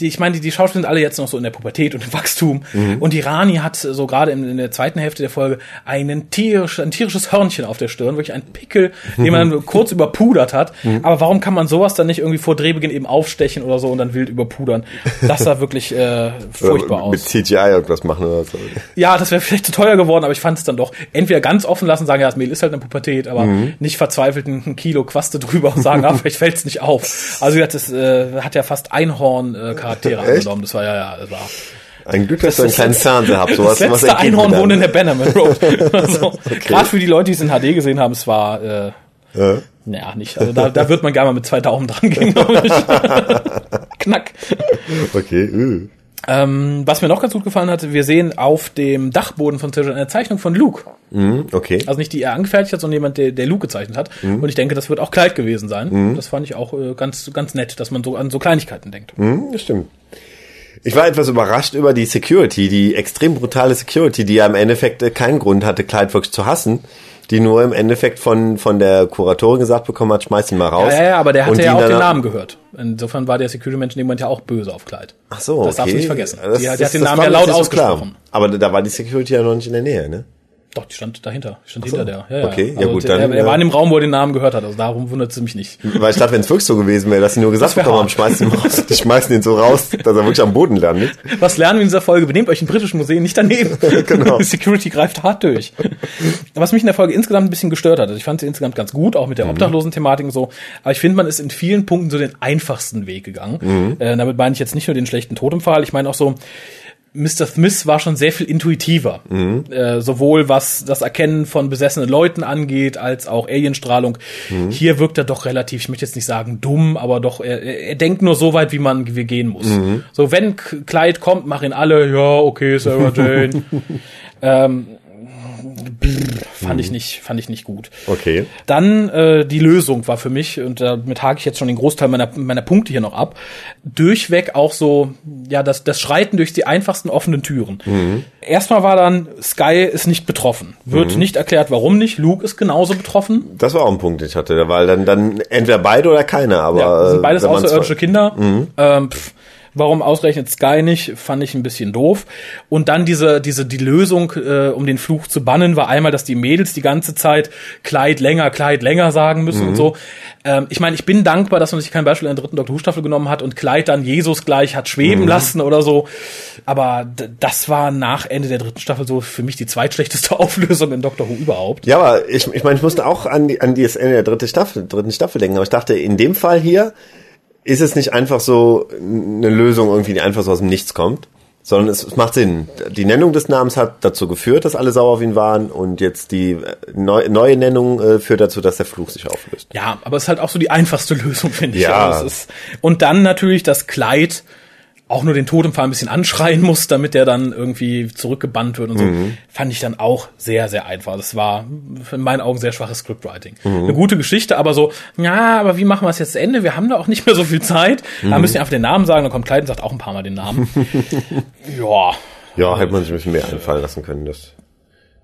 A: die, ich meine, die, die Schauspieler sind alle jetzt noch so in der Pubertät und im Wachstum.
B: Mhm.
A: Und die Rani hat so gerade in, in der zweiten Hälfte der Folge einen tierisch, ein tierisches Hörnchen auf der Stirn, wirklich ein Pickel, den man [LAUGHS] kurz überpudert hat.
B: Mhm.
A: Aber warum kann man sowas dann nicht irgendwie vor Drehbeginn eben aufstechen oder so und dann wild überpudern? Das sah wirklich äh, [LAUGHS] furchtbar
B: Oder mit
A: aus.
B: CGI irgendwas machen oder so.
A: Ja, das wäre vielleicht zu teuer geworden, aber ich fand es dann doch entweder ganz offen lassen, sagen, ja, das Mehl ist halt eine Pubertät, aber
B: Mhm.
A: nicht verzweifelt ein Kilo Quaste drüber und sagen, [LAUGHS] ah, vielleicht fällt's nicht auf. Also das äh, hat ja fast Einhorn-Charaktere
B: Echt?
A: angenommen. Das war ja, ja, das war
B: Ein Glück, dass du einen
A: das-
B: kleinen Fernseher habt. Sowas,
A: das
B: was
A: letzte
B: erkennt
A: Einhorn wohnt in der Bannerman Road. [LAUGHS] also, Gerade für die Leute, die es in HD gesehen haben, es war äh,
B: Ja.
A: naja, nicht. Also da, da wird man gerne mal mit zwei Daumen dran gehen, [LAUGHS] glaube ich. [LAUGHS] Knack.
B: Okay, äh.
A: Ähm, was mir noch ganz gut gefallen hat, wir sehen auf dem Dachboden von Sergio eine Zeichnung von Luke.
B: Mhm, okay.
A: Also nicht die er angefertigt hat, sondern jemand, der, der Luke gezeichnet hat. Und ich denke, das wird auch Kleid gewesen sein. Das fand ich auch äh, ganz, ganz nett, dass man so an so Kleinigkeiten denkt.
B: Mhm, das stimmt. Ich war etwas überrascht über die Security, die extrem brutale Security, die ja im Endeffekt äh, keinen Grund hatte, Clyde wirklich zu hassen, die nur im Endeffekt von, von der Kuratorin gesagt bekommen hat, schmeiß ihn mal raus.
A: Ja, ja, ja, aber der hatte ja auch den Namen gehört. Insofern war der Security-Mensch in dem Moment ja auch böse auf Kleid.
B: Ach so, okay.
A: Das darfst du nicht vergessen.
B: Das-
A: die, die
B: das-
A: hat den Namen ja laut
B: nicht so
A: ausgesprochen.
B: Aber da war die Security ja noch nicht in der Nähe, ne?
A: Doch, die stand dahinter. Die stand
B: so.
A: hinter der. Ja, ja.
B: Okay, ja
A: also
B: gut,
A: der,
B: dann,
A: Er,
B: äh,
A: war in dem Raum, wo er den Namen gehört hat. Also darum wundert es mich nicht.
B: Weil ich dachte, wenn es wirklich so gewesen wäre, dass sie nur gesagt bekommen haben,
A: hart.
B: schmeißt ihn raus. Die schmeißen ihn so raus, dass er wirklich am Boden landet.
A: Was lernen wir in dieser Folge? Benehmt euch in britischen Museen nicht daneben. [LAUGHS]
B: Genau.
A: Die Security greift hart durch. Was mich in der Folge insgesamt ein bisschen gestört hat, also ich fand sie insgesamt ganz gut, auch mit
B: Mhm.
A: der Obdachlosen-Thematik und so, aber ich finde, man ist in vielen Punkten so den einfachsten Weg gegangen.
B: Mhm.
A: Äh, damit meine ich jetzt nicht nur den schlechten Totempfahl, ich meine auch so, Mr. Smith war schon sehr viel intuitiver.
B: Mhm.
A: Äh, sowohl was das Erkennen von besessenen Leuten angeht, als auch Alienstrahlung.
B: Mhm.
A: Hier wirkt er doch relativ, ich möchte jetzt nicht sagen dumm, aber doch, er, er denkt nur so weit, wie man wie gehen muss.
B: Mhm.
A: So, wenn Clyde kommt, machen alle, ja, okay, Sarah [LAUGHS] Jane. ähm, pff, fand ich nicht, fand ich nicht gut.
B: Okay.
A: Dann äh, die Lösung war für mich, und damit hake ich jetzt schon den Großteil meiner, meiner Punkte hier noch ab, durchweg auch so, ja, das, das Schreiten durch die einfachsten offenen Türen. Erstmal war dann, Sky ist nicht betroffen. Wird nicht erklärt, warum nicht. Luke ist genauso betroffen.
B: Das war auch ein Punkt, den ich hatte, weil dann, dann entweder beide oder keiner, aber.
A: Ja, das sind
B: äh,
A: beides
B: man's-
A: außerirdische Kinder. Ähm, pff, warum ausgerechnet Sky nicht, fand ich ein bisschen doof. Und dann diese, diese, die Lösung, äh, um den Fluch zu bannen, war einmal, dass die Mädels die ganze Zeit Kleid länger, Kleid länger sagen müssen und so. Ähm, ich meine, ich bin dankbar, dass man sich kein Beispiel in der dritten Doctor Who Staffel genommen hat und Kleid dann Jesus gleich hat schweben lassen oder so. Aber das war nach Ende der dritten Staffel so für mich die zweitschlechteste [LAUGHS] Auflösung in Doctor Who überhaupt.
B: Ja, aber ich, ich meine, ich musste auch an die, an das Ende der dritten Staffel, dritten Staffel denken, aber ich dachte, in dem Fall hier ist es nicht einfach so eine Lösung irgendwie, die einfach so aus dem Nichts kommt, sondern es, es macht Sinn. Die Nennung des Namens hat dazu geführt, dass alle sauer auf ihn waren und jetzt die äh, neu, neue Nennung äh, führt dazu, dass der Fluch sich auflöst.
A: Ja, aber es ist halt auch so die [LAUGHS] einfachste Lösung, finde ich.
B: Ja.
A: Also es ist, und dann natürlich das Kleid auch nur den Totempfahl ein bisschen anschreien muss, damit der dann irgendwie zurückgebannt wird und so, fand ich dann auch sehr, sehr einfach. Das war in meinen Augen sehr schwaches Scriptwriting. Eine gute Geschichte, aber so, ja, aber wie machen wir es jetzt zu Ende? Wir haben da auch nicht mehr so viel Zeit. Da müssen wir einfach den Namen sagen, dann kommt Kleid und sagt auch ein paar Mal den Namen. [LAUGHS] ja,
B: Ja, hätte man sich ein bisschen mehr einfallen lassen können. Das,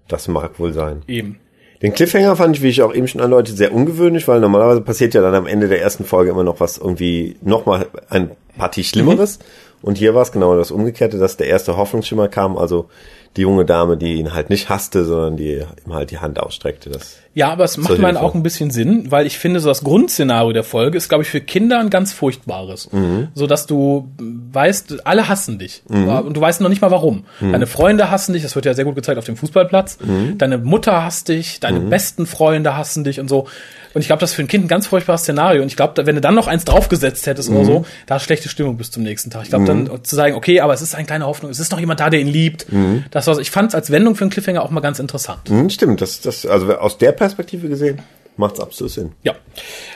B: das mag wohl sein.
A: eben.
B: Den Cliffhanger fand ich, wie ich auch eben schon andeutete, sehr ungewöhnlich, weil normalerweise passiert ja dann am Ende der ersten Folge immer noch was irgendwie, nochmal ein Partie Schlimmeres. Und hier war es genau das Umgekehrte, dass der erste Hoffnungsschimmer kam, also die junge Dame, die ihn halt nicht hasste, sondern die ihm halt die Hand ausstreckte. Das
A: Ja, aber es macht
B: Folgen.
A: auch ein bisschen Sinn, weil ich finde, so das Grundszenario der Folge ist, glaube ich, für Kinder ein ganz furchtbares.
B: Mhm.
A: So dass du weißt, alle hassen dich. Und du weißt noch nicht mal warum.
B: Mhm.
A: Deine Freunde hassen dich, das wird ja sehr gut gezeigt auf dem Fußballplatz. Deine Mutter hasst dich, deine
B: Mhm.
A: besten Freunde hassen dich und so. Und ich glaube, das ist für ein Kind ein ganz furchtbares Szenario. Und ich glaube, wenn du dann noch eins draufgesetzt hättest
B: Mhm.
A: oder so, da ist schlechte Stimmung bis zum nächsten Tag. Ich glaube, dann zu sagen, okay, aber es ist eine kleine Hoffnung, es ist noch jemand da, der ihn liebt. Das war's. Ich fand es als Wendung für einen Cliffhanger auch mal ganz interessant.
B: Hm, stimmt, das, das, also aus der Perspektive gesehen, macht's absolut Sinn.
A: Ja,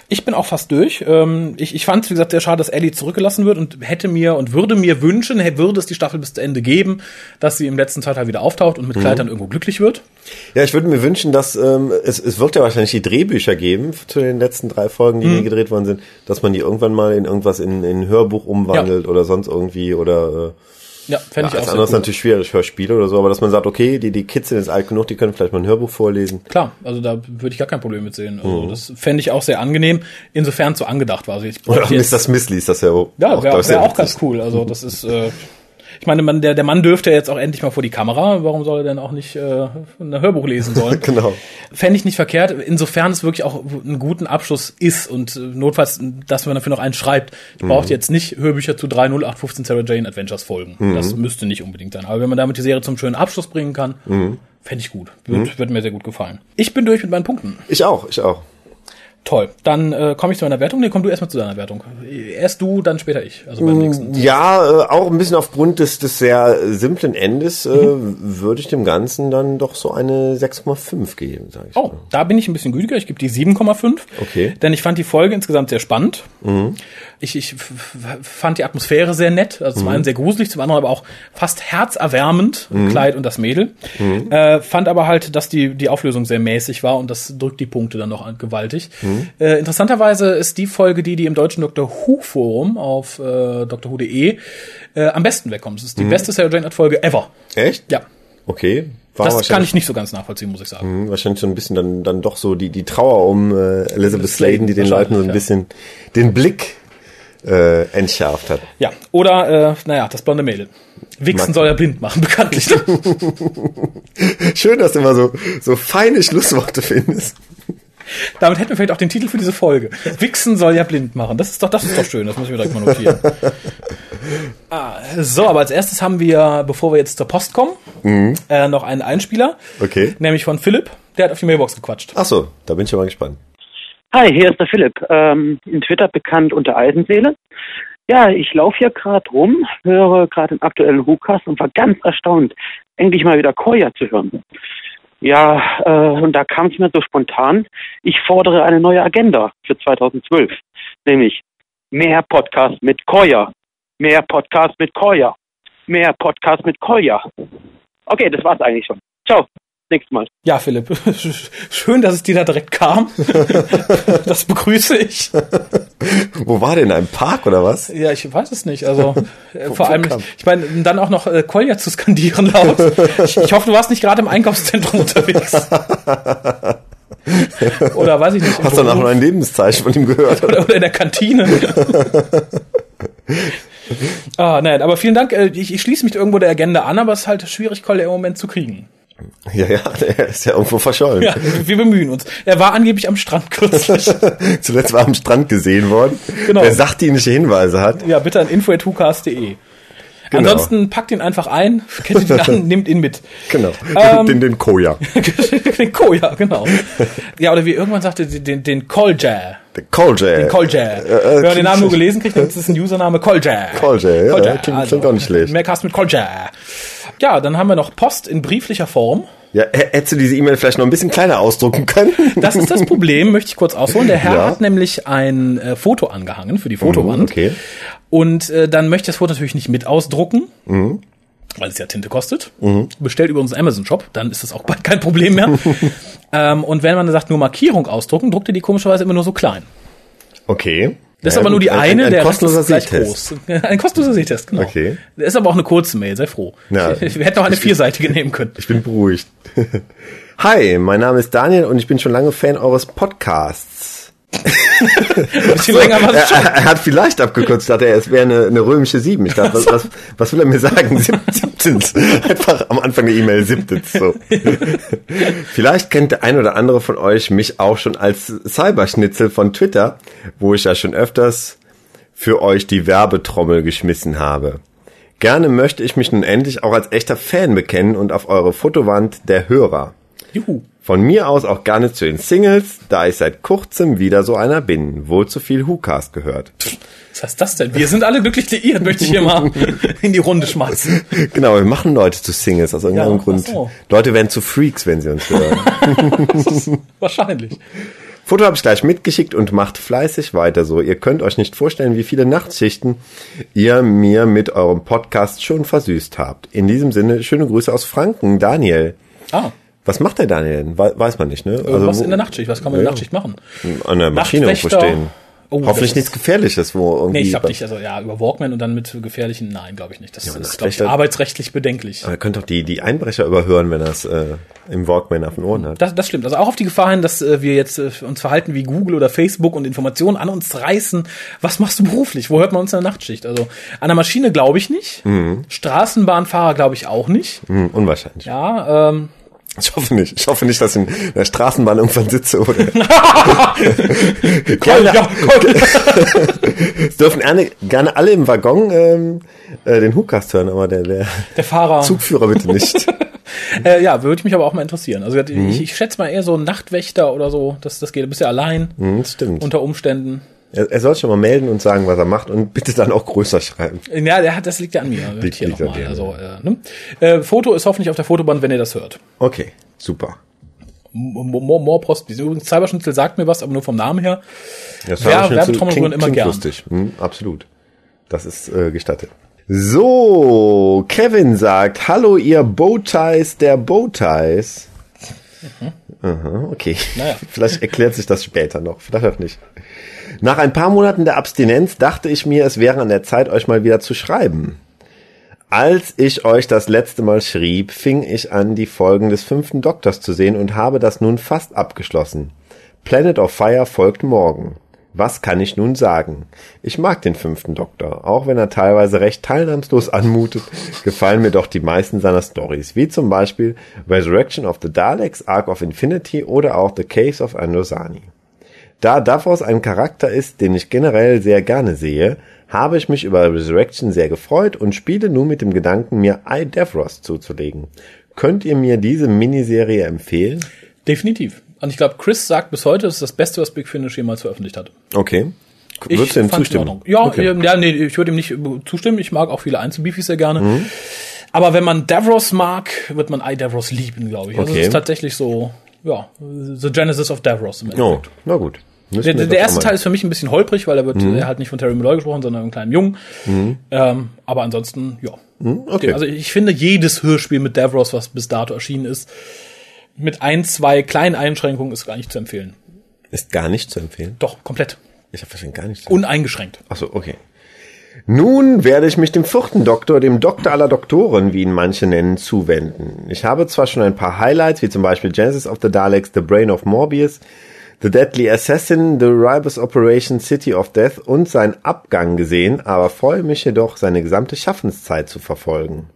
A: ich bin auch fast durch. Ähm, Ich, ich fand es, wie gesagt, sehr schade, dass Ellie zurückgelassen wird und hätte mir und würde mir wünschen, würde es die Staffel bis zu Ende geben, dass sie im letzten Teil wieder auftaucht und mit Kleid dann irgendwo glücklich wird.
B: Ja, ich würde mir wünschen, dass ähm, es, es wird ja wahrscheinlich die Drehbücher geben zu den letzten drei Folgen, die hier gedreht worden sind, dass man die irgendwann mal in irgendwas in, in ein Hörbuch umwandelt oder sonst irgendwie oder äh,
A: Ja, fände ich
B: als
A: auch sehr
B: anderes
A: cool.
B: natürlich schwierig, Hörspiele oder so, aber dass man sagt, okay, die, die Kids sind jetzt alt genug, die können vielleicht mal ein Hörbuch vorlesen.
A: Klar, also da würde ich gar kein Problem mit sehen. Also das fände ich auch sehr angenehm, insofern so angedacht war. Also ich
B: Oder Mr. Smith liest das ja auch.
A: Ja, wäre
B: das ist
A: wär
B: ja
A: auch ganz cool. Also das ist, äh, ich meine, man, der, der Mann dürfte ja jetzt auch endlich mal vor die Kamera. Warum soll er denn auch nicht äh, ein Hörbuch lesen sollen? [LAUGHS]
B: Genau.
A: Fände ich nicht verkehrt, insofern es wirklich auch einen guten Abschluss ist und äh, notfalls, dass man dafür noch einen schreibt. Ich brauche jetzt nicht Hörbücher zu 30815 Sarah Jane Adventures folgen. Das müsste nicht unbedingt sein. Aber wenn man damit die Serie zum schönen Abschluss bringen kann, fände ich gut. Wird, wird mir sehr gut gefallen. Ich bin durch mit meinen Punkten.
B: Ich auch, ich auch.
A: Toll. Dann äh, komme ich zu meiner Wertung. Nee, komm du erstmal zu deiner Wertung. Erst du, dann später ich. Also beim nächsten.
B: Ja, äh, auch ein bisschen aufgrund des, des sehr äh, simplen Endes äh,
A: Mhm.
B: würde ich dem Ganzen dann doch so eine 6,5 geben, sage ich.
A: Oh,
B: mal.
A: da bin ich ein bisschen gütiger. Ich gebe die 7,5.
B: Okay. Mhm.
A: Denn ich fand die Folge insgesamt sehr spannend. Ich, ich fand die Atmosphäre sehr nett. Also zum
B: Mhm.
A: einen sehr gruselig, zum anderen aber auch fast herzerwärmend.
B: Mhm.
A: Kleid und das Mädel. Äh, fand aber halt, dass die, die Auflösung sehr mäßig war und das drückt die Punkte dann noch gewaltig.
B: Mhm.
A: Äh, interessanterweise ist die Folge die, die im deutschen Dr. Who Forum auf äh, drwho.de äh, am besten wegkommt. Das ist
B: Mhm.
A: die beste Sarah Jane Folge ever.
B: Echt?
A: Ja.
B: Okay. War
A: Das kann ich nicht so ganz nachvollziehen, muss ich sagen.
B: Hm, Wahrscheinlich so ein bisschen dann, dann doch so die, die Trauer um äh, Elizabeth Sladen, die den Leuten so ein bisschen den Blick äh, entschärft hat.
A: Ja, oder, äh, naja, das blonde Mädel. Wichsen
B: Mag-
A: soll ja blind machen, [LAUGHS] bekanntlich. [LAUGHS]
B: Schön, dass du immer so, so feine Schlussworte findest.
A: Damit hätten wir vielleicht auch den Titel für diese Folge. Wichsen soll ja blind machen. Das ist doch, das ist doch schön, das muss ich mir direkt mal notieren. [LAUGHS] ah, so, aber als erstes haben wir, bevor wir jetzt zur Post kommen, äh, noch einen Einspieler.
B: Okay.
A: Nämlich von Philipp, der hat auf die Mailbox gequatscht.
B: Ach so, da bin ich schon mal gespannt.
C: Hi, hier ist der Philipp, ähm, in Twitter bekannt unter Eisenseele. Ja, ich laufe hier gerade rum, höre gerade den aktuellen WhoCast und war ganz erstaunt, endlich mal wieder Koya zu hören. Ja, äh, und da kam es mir so spontan, ich fordere eine neue Agenda für 2012, nämlich mehr Podcast mit Koya, mehr Podcast mit Koya, mehr Podcast mit Koya. Okay, das war's eigentlich schon. Ciao, nächstes Mal.
A: Ja, Philipp, [LAUGHS] schön, dass es dir da direkt kam. [LAUGHS] das begrüße ich.
B: Wo war denn? Ein Park oder was?
A: Ja, ich weiß es nicht. Also [LAUGHS] äh,
B: Wo-
A: vor
B: wo
A: allem,
B: kam-
A: ich meine, dann auch noch äh, Kolja zu skandieren laut. Ich, ich hoffe, du warst nicht gerade im Einkaufszentrum unterwegs. oder weiß ich nicht.
B: Hast du noch ein Lebenszeichen von ihm gehört?
A: oder, oder in der Kantine. ah, nein, aber vielen Dank. Äh, Ich, ich schließe mich irgendwo der Agenda an, aber es ist halt schwierig, Kolja im Moment zu kriegen.
B: Ja, ja, der ist ja irgendwo verschollen.
A: Ja, wir bemühen uns. Er war angeblich am Strand kürzlich. [LAUGHS]
B: Zuletzt war am Strand gesehen worden.
A: Genau.
B: Wer sachdienliche Hinweise hat.
A: Ja, bitte an info.hucast.de.
B: Genau.
A: Ansonsten packt ihn einfach ein, kettet ihn an, [LAUGHS] nimmt ihn mit.
B: Genau.
A: Ähm,
B: den, den Koja. [LAUGHS]
A: den Koja, genau. Ja, oder wie irgendwann sagte, den, den Kolja.
B: Der Kolja.
A: Den Kolja.
B: äh,
A: Wenn man den Namen nur gelesen kriegt, dann ist es ein Username Kolja.
B: Kolja, ja, klingt- klingt auch nicht schlecht.
A: Mehr Cast mit Kolja. Ja, dann haben wir noch Post in brieflicher Form.
B: Ja, hättest du diese E-Mail vielleicht noch ein bisschen kleiner ausdrucken können?
A: Das ist das Problem, möchte ich kurz ausholen. Der Herr
B: Ja.
A: hat nämlich ein äh, Foto angehangen für die Fotowand.
B: Mhm, okay.
A: Und äh, dann möchte ich das Foto natürlich nicht mit ausdrucken.
B: Mhm.
A: Weil es ja Tinte kostet. Bestellt über unseren Amazon-Shop, dann ist das auch bald kein Problem mehr. [LAUGHS] ähm, und wenn man sagt, nur Markierung ausdrucken, druckt ihr die komischerweise immer nur so klein.
B: Okay.
A: Das ist
B: Ja,
A: aber nur die
B: ein-
A: eine,
B: ein,
A: der
B: ein
A: Rest
B: kostenloser
A: ist gleich
B: Sehtest.
A: groß. [LAUGHS] Ein kostenloser Sehtest, genau.
B: Okay.
A: Der ist aber auch eine kurze Mail, sei froh.
B: Ja. [LAUGHS]
A: Wir hätten auch eine vierseitige nehmen können. [LAUGHS]
B: Ich bin beruhigt. Hi, mein Name ist Daniel und ich bin schon lange Fan eures Podcasts.
A: War
B: Er, er hat vielleicht abgekürzt, dachte er, es wäre eine, eine römische 7. Ich dachte, was, was, was will er mir sagen? Sieb- Siebtens. [LAUGHS] Einfach am Anfang der E-Mail siebtens. So. [LAUGHS] Vielleicht kennt der ein oder andere von euch mich auch schon als Cyberschnitzel von Twitter, wo ich ja schon öfters für euch die Werbetrommel geschmissen habe. Gerne möchte ich mich nun endlich auch als echter Fan bekennen und auf eure Fotowand der Hörer.
A: Juhu.
B: Von mir aus auch gar nicht zu den Singles, da ich seit kurzem wieder so einer bin. Wohl zu viel WhoCast gehört.
A: Was heißt das denn? Wir sind alle glücklich liiert, möchte ich hier mal [LAUGHS] in die Runde schmeißen.
B: Genau, wir machen Leute zu Singles aus irgendeinem
A: Ja,
B: Grund.
A: so.
B: Leute werden zu Freaks, wenn sie uns hören. [LAUGHS]
A: Wahrscheinlich.
B: Foto habe ich gleich mitgeschickt und macht fleißig weiter so. Ihr könnt euch nicht vorstellen, wie viele Nachtschichten ihr mir mit eurem Podcast schon versüßt habt. In diesem Sinne, schöne Grüße aus Franken, Daniel.
A: Ah,
B: Was macht der Daniel denn? We- Weiß man nicht, ne?
A: was
B: wo-
A: in der Nachtschicht? Was kann man in der
B: Ja.
A: Nachtschicht machen?
B: An der Maschine irgendwo stehen.
A: Oh,
B: Hoffentlich
A: das
B: nichts Gefährliches, wo irgendwie.
A: Nee, ich glaube nicht. Also ja, über Walkman und dann mit gefährlichen, nein, glaube ich nicht. Das
B: aber
A: ist,
B: das
A: glaube ich, arbeitsrechtlich bedenklich.
B: Aber ihr könnt doch die, die Einbrecher überhören, wenn er es äh, im Walkman auf den Ohren hat.
A: Das, das stimmt. Also auch auf die Gefahr hin, dass äh, wir jetzt äh, uns verhalten wie Google oder Facebook und Informationen an uns reißen. Was machst du beruflich? Wo hört man uns in der Nachtschicht? Also an der Maschine glaube ich nicht. Straßenbahnfahrer glaube ich auch nicht.
B: Hm, unwahrscheinlich.
A: Ja, ähm,
B: Ich hoffe nicht. Ich hoffe nicht, dass ich in der Straßenbahn irgendwann sitze oder. [LAUGHS]
A: ja,
B: Es [LAUGHS] dürfen gerne, gerne alle im Waggon ähm, äh, den Hookast hören, aber der, der
A: der Fahrer.
B: Zugführer bitte nicht. [LAUGHS]
A: Äh, ja, würde mich aber auch mal interessieren. Also
B: Mhm.
A: ich, ich schätze mal eher so Nachtwächter oder so. Das, das geht. Du bist ja allein
B: Hm, das stimmt.
A: unter Umständen.
B: Er, er soll schon mal melden und sagen, was er macht und bitte dann auch größer schreiben.
A: Ja, der hat, das liegt ja an mir.
B: Liegt-
A: hier
B: liegt an dir,
A: Also, äh, ne? äh, Foto ist hoffentlich auf der Fotoband, wenn ihr das hört.
B: Okay, super.
A: Post. Übrigens, Cyberschnitzel sagt mir was, aber nur vom Namen her.
B: Das
A: Wer-
B: habe ich mir
A: Werbetrommel
B: zu-
A: rühren immer gern.
B: lustig. Hm, absolut. Das ist äh, gestattet. So, Kevin sagt, hallo ihr Bowties der Bowties. Aha, okay.
A: Mhm. Naja. [LAUGHS]
B: Vielleicht erklärt sich das später noch, vielleicht auch nicht. Nach ein paar Monaten der Abstinenz dachte ich mir, es wäre an der Zeit, euch mal wieder zu schreiben. Als ich euch das letzte Mal schrieb, fing ich an, die Folgen des fünften Doktors zu sehen und habe das nun fast abgeschlossen. Planet of Fire folgt morgen. Was kann ich nun sagen? Ich mag den fünften Doktor, auch wenn er teilweise recht teilnahmslos anmutet, gefallen mir doch die meisten seiner Stories, wie zum Beispiel Resurrection of the Daleks, Arc of Infinity oder auch The Case of Androsani. Da Davos ein Charakter ist, den ich generell sehr gerne sehe, habe ich mich über Resurrection sehr gefreut und spiele nun mit dem Gedanken, mir I Davros zuzulegen. Könnt ihr mir diese Miniserie empfehlen?
A: Definitiv. Und ich glaube, Chris sagt bis heute, das ist das Beste, was Big Finish jemals veröffentlicht hat.
B: Okay.
A: Ich
B: Würdest du ihm zustimmen?
A: Ja,
B: okay.
A: ja, nee, ich würde ihm nicht zustimmen. Ich mag auch viele Einzelbeefies sehr gerne.
B: Mhm.
A: Aber wenn man Davros mag, wird man I Davros lieben, glaube ich. Also
B: Okay.
A: es ist tatsächlich so, ja, The Genesis of Davros im
B: Oh,
A: Endeffekt.
B: na gut.
A: Der, der, erste Teil ist für mich ein bisschen holprig, weil er wird
B: Mhm.
A: er hat nicht von Terry Malloy gesprochen, sondern einem kleinen Jungen. Ähm, aber ansonsten, ja.
B: Mhm, okay.
A: Also ich finde jedes Hörspiel mit Davros, was bis dato erschienen ist, mit ein, zwei kleinen Einschränkungen ist gar nicht zu empfehlen.
B: Ist gar nicht zu empfehlen.
A: Doch, komplett.
B: Ich habe wahrscheinlich gar nicht.
A: Uneingeschränkt.
B: Achso, okay. Nun werde ich mich dem vierten Doktor, dem Doktor aller Doktoren, wie ihn manche nennen, zuwenden. Ich habe zwar schon ein paar Highlights, wie zum Beispiel Genesis of the Daleks, The Brain of Morbius, The Deadly Assassin, The Ribus Operation City of Death und sein Abgang gesehen, aber freue mich jedoch, seine gesamte Schaffenszeit zu verfolgen.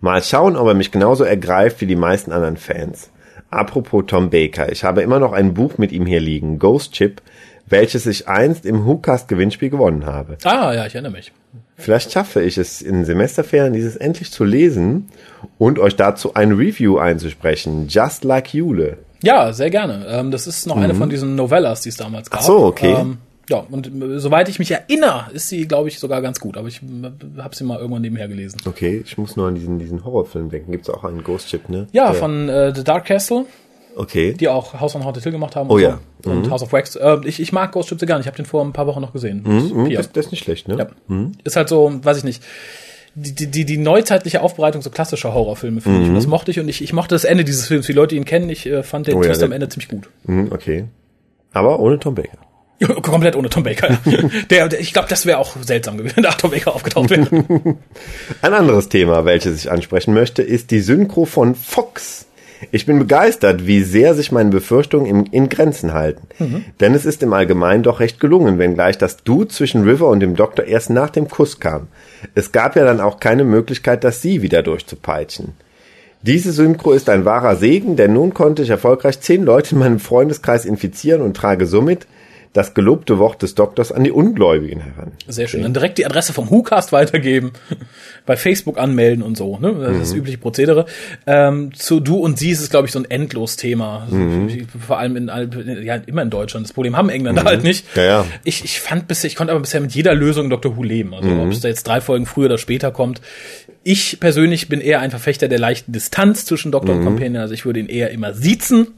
B: Mal schauen, ob er mich genauso ergreift wie die meisten anderen Fans. Apropos Tom Baker, ich habe immer noch ein Buch mit ihm hier liegen, Ghost Chip, welches ich einst im WhoCast Gewinnspiel gewonnen habe.
A: Ah, ja, ich erinnere mich.
B: Vielleicht schaffe ich es in Semesterferien, dieses endlich zu lesen und euch dazu ein Review einzusprechen. Just Like Jule.
A: Ja, sehr gerne. Ähm, das ist noch eine von diesen Novellas, die es damals gab.
B: Mhm. Ach so, okay.
A: Ähm, ja, und äh, soweit ich mich erinnere, ist sie, glaube ich, sogar ganz gut. Aber ich äh, habe sie mal irgendwann nebenher gelesen.
B: Okay, ich muss nur an diesen, diesen Horrorfilm denken. Gibt's auch einen Ghost Chip, ne?
A: Ja,
B: Der-
A: von äh, The Dark Castle,
B: Okay.
A: die auch House on Haunted Hill gemacht haben.
B: Oh
A: und
B: ja.
A: So. Und House of Wax. Äh, ich, ich mag Ghost Ship sehr gerne. Ich habe den vor ein paar Wochen noch gesehen.
B: Mhm, das, das ist nicht schlecht, ne?
A: Ja. Ist halt so, weiß ich nicht. Die, die, die, die neuzeitliche Aufbereitung so klassischer Horrorfilme finde ich. Und das mochte ich. Und ich, ich mochte das Ende dieses Films. Die Leute, die ihn kennen, ich äh, fand den
B: Oh ja,
A: Twist
B: der-
A: am Ende ziemlich gut.
B: Mhm, okay. Aber ohne Tom Baker.
A: Ja, [LAUGHS] Komplett ohne Tom Baker. [LAUGHS] der, der, ich glaube, das wäre auch seltsam gewesen, [LAUGHS] wenn da Tom Baker aufgetaucht wäre.
B: Ein anderes Thema, welches ich ansprechen möchte, ist die Synchro von Fox. Ich bin begeistert, wie sehr sich meine Befürchtungen in, in Grenzen halten. Denn es ist im Allgemeinen doch recht gelungen, wenngleich das Du zwischen River und dem Doktor erst nach dem Kuss kam. Es gab ja dann auch keine Möglichkeit, das Sie wieder durchzupeitschen. Diese Synchro ist ein wahrer Segen, denn nun konnte ich erfolgreich zehn Leute in meinem Freundeskreis infizieren und trage somit das gelobte Wort des Doktors an die Ungläubigen heran.
A: Sehr schön. Dann direkt die Adresse vom WhoCast weitergeben, [LAUGHS] bei Facebook anmelden und so. Ne? Das ist das übliche Prozedere. Ähm, zu Du und Sie ist es, glaube ich, so ein Endlos-Thema. Also, Vor allem in, ja, immer in Deutschland. Das Problem haben Engländer halt nicht.
B: Ja, ja.
A: Ich, ich fand bisher, ich konnte aber bisher mit jeder Lösung Dr. Who leben. Also ob es da jetzt drei Folgen früher oder später kommt. Ich persönlich bin eher ein Verfechter der leichten Distanz zwischen Doktor und Companion. Also ich würde ihn eher immer siezen.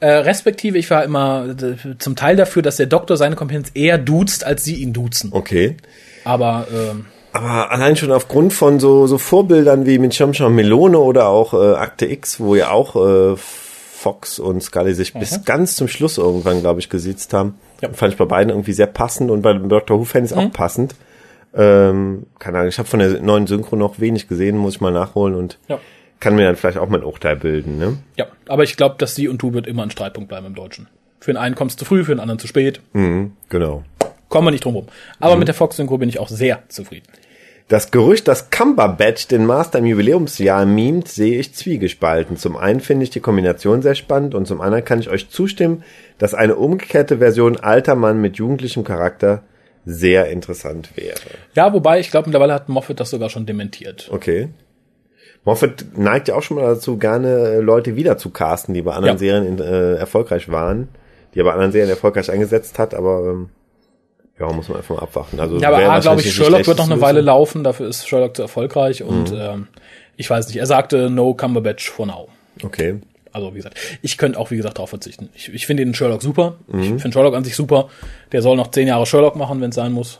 A: Äh, respektive, ich war immer äh, zum Teil dafür, dass der Doktor seine Companions eher duzt, als sie ihn duzen.
B: Okay.
A: Aber ähm,
B: Aber allein schon aufgrund von so, so Vorbildern wie mit Shamsham Melone oder auch äh, Akte X, wo ja auch äh, Fox und Scully sich bis ganz zum Schluss irgendwann, glaube ich, gesiezt haben,
A: Ja.
B: fand ich bei beiden irgendwie sehr passend und bei den Doctor Who-Fans auch passend. Ähm, keine Ahnung, ich habe von der neuen Synchro noch wenig gesehen, muss ich mal nachholen und
A: Ja.
B: kann mir dann vielleicht auch mein Urteil bilden. Ne?
A: ja, aber ich glaube, dass sie und du wird immer ein Streitpunkt bleiben im Deutschen. Für den einen kommst du früh, für den anderen zu spät.
B: Mhm, genau.
A: Kommen wir nicht drum rum. Aber mit der Fox-Synchro bin ich auch sehr zufrieden.
B: Das Gerücht, dass Cumberbatch den Master im Jubiläumsjahr mimt, sehe ich zwiegespalten. Zum einen finde ich die Kombination sehr spannend und zum anderen kann ich euch zustimmen, dass eine umgekehrte Version alter Mann mit jugendlichem Charakter sehr interessant wäre.
A: Ja, wobei, ich glaube, mittlerweile hat Moffat das sogar schon dementiert.
B: Okay. Moffat neigt ja auch schon mal dazu, gerne äh, Leute wieder zu casten, die bei anderen
A: Ja.
B: Serien äh, erfolgreich waren, die er bei anderen Serien erfolgreich eingesetzt hat, aber ähm, ja, muss man einfach mal abwarten. Also
A: Ja, aber A, glaube ich, Sherlock wird noch eine Weile laufen, dafür ist Sherlock zu erfolgreich und ähm, ich weiß nicht, er sagte no Cumberbatch for now.
B: Okay.
A: Also wie gesagt, ich könnte auch, wie gesagt, darauf verzichten. Ich, ich finde den Sherlock super. Ich finde Sherlock an sich super. Der soll noch zehn Jahre Sherlock machen, wenn es sein muss.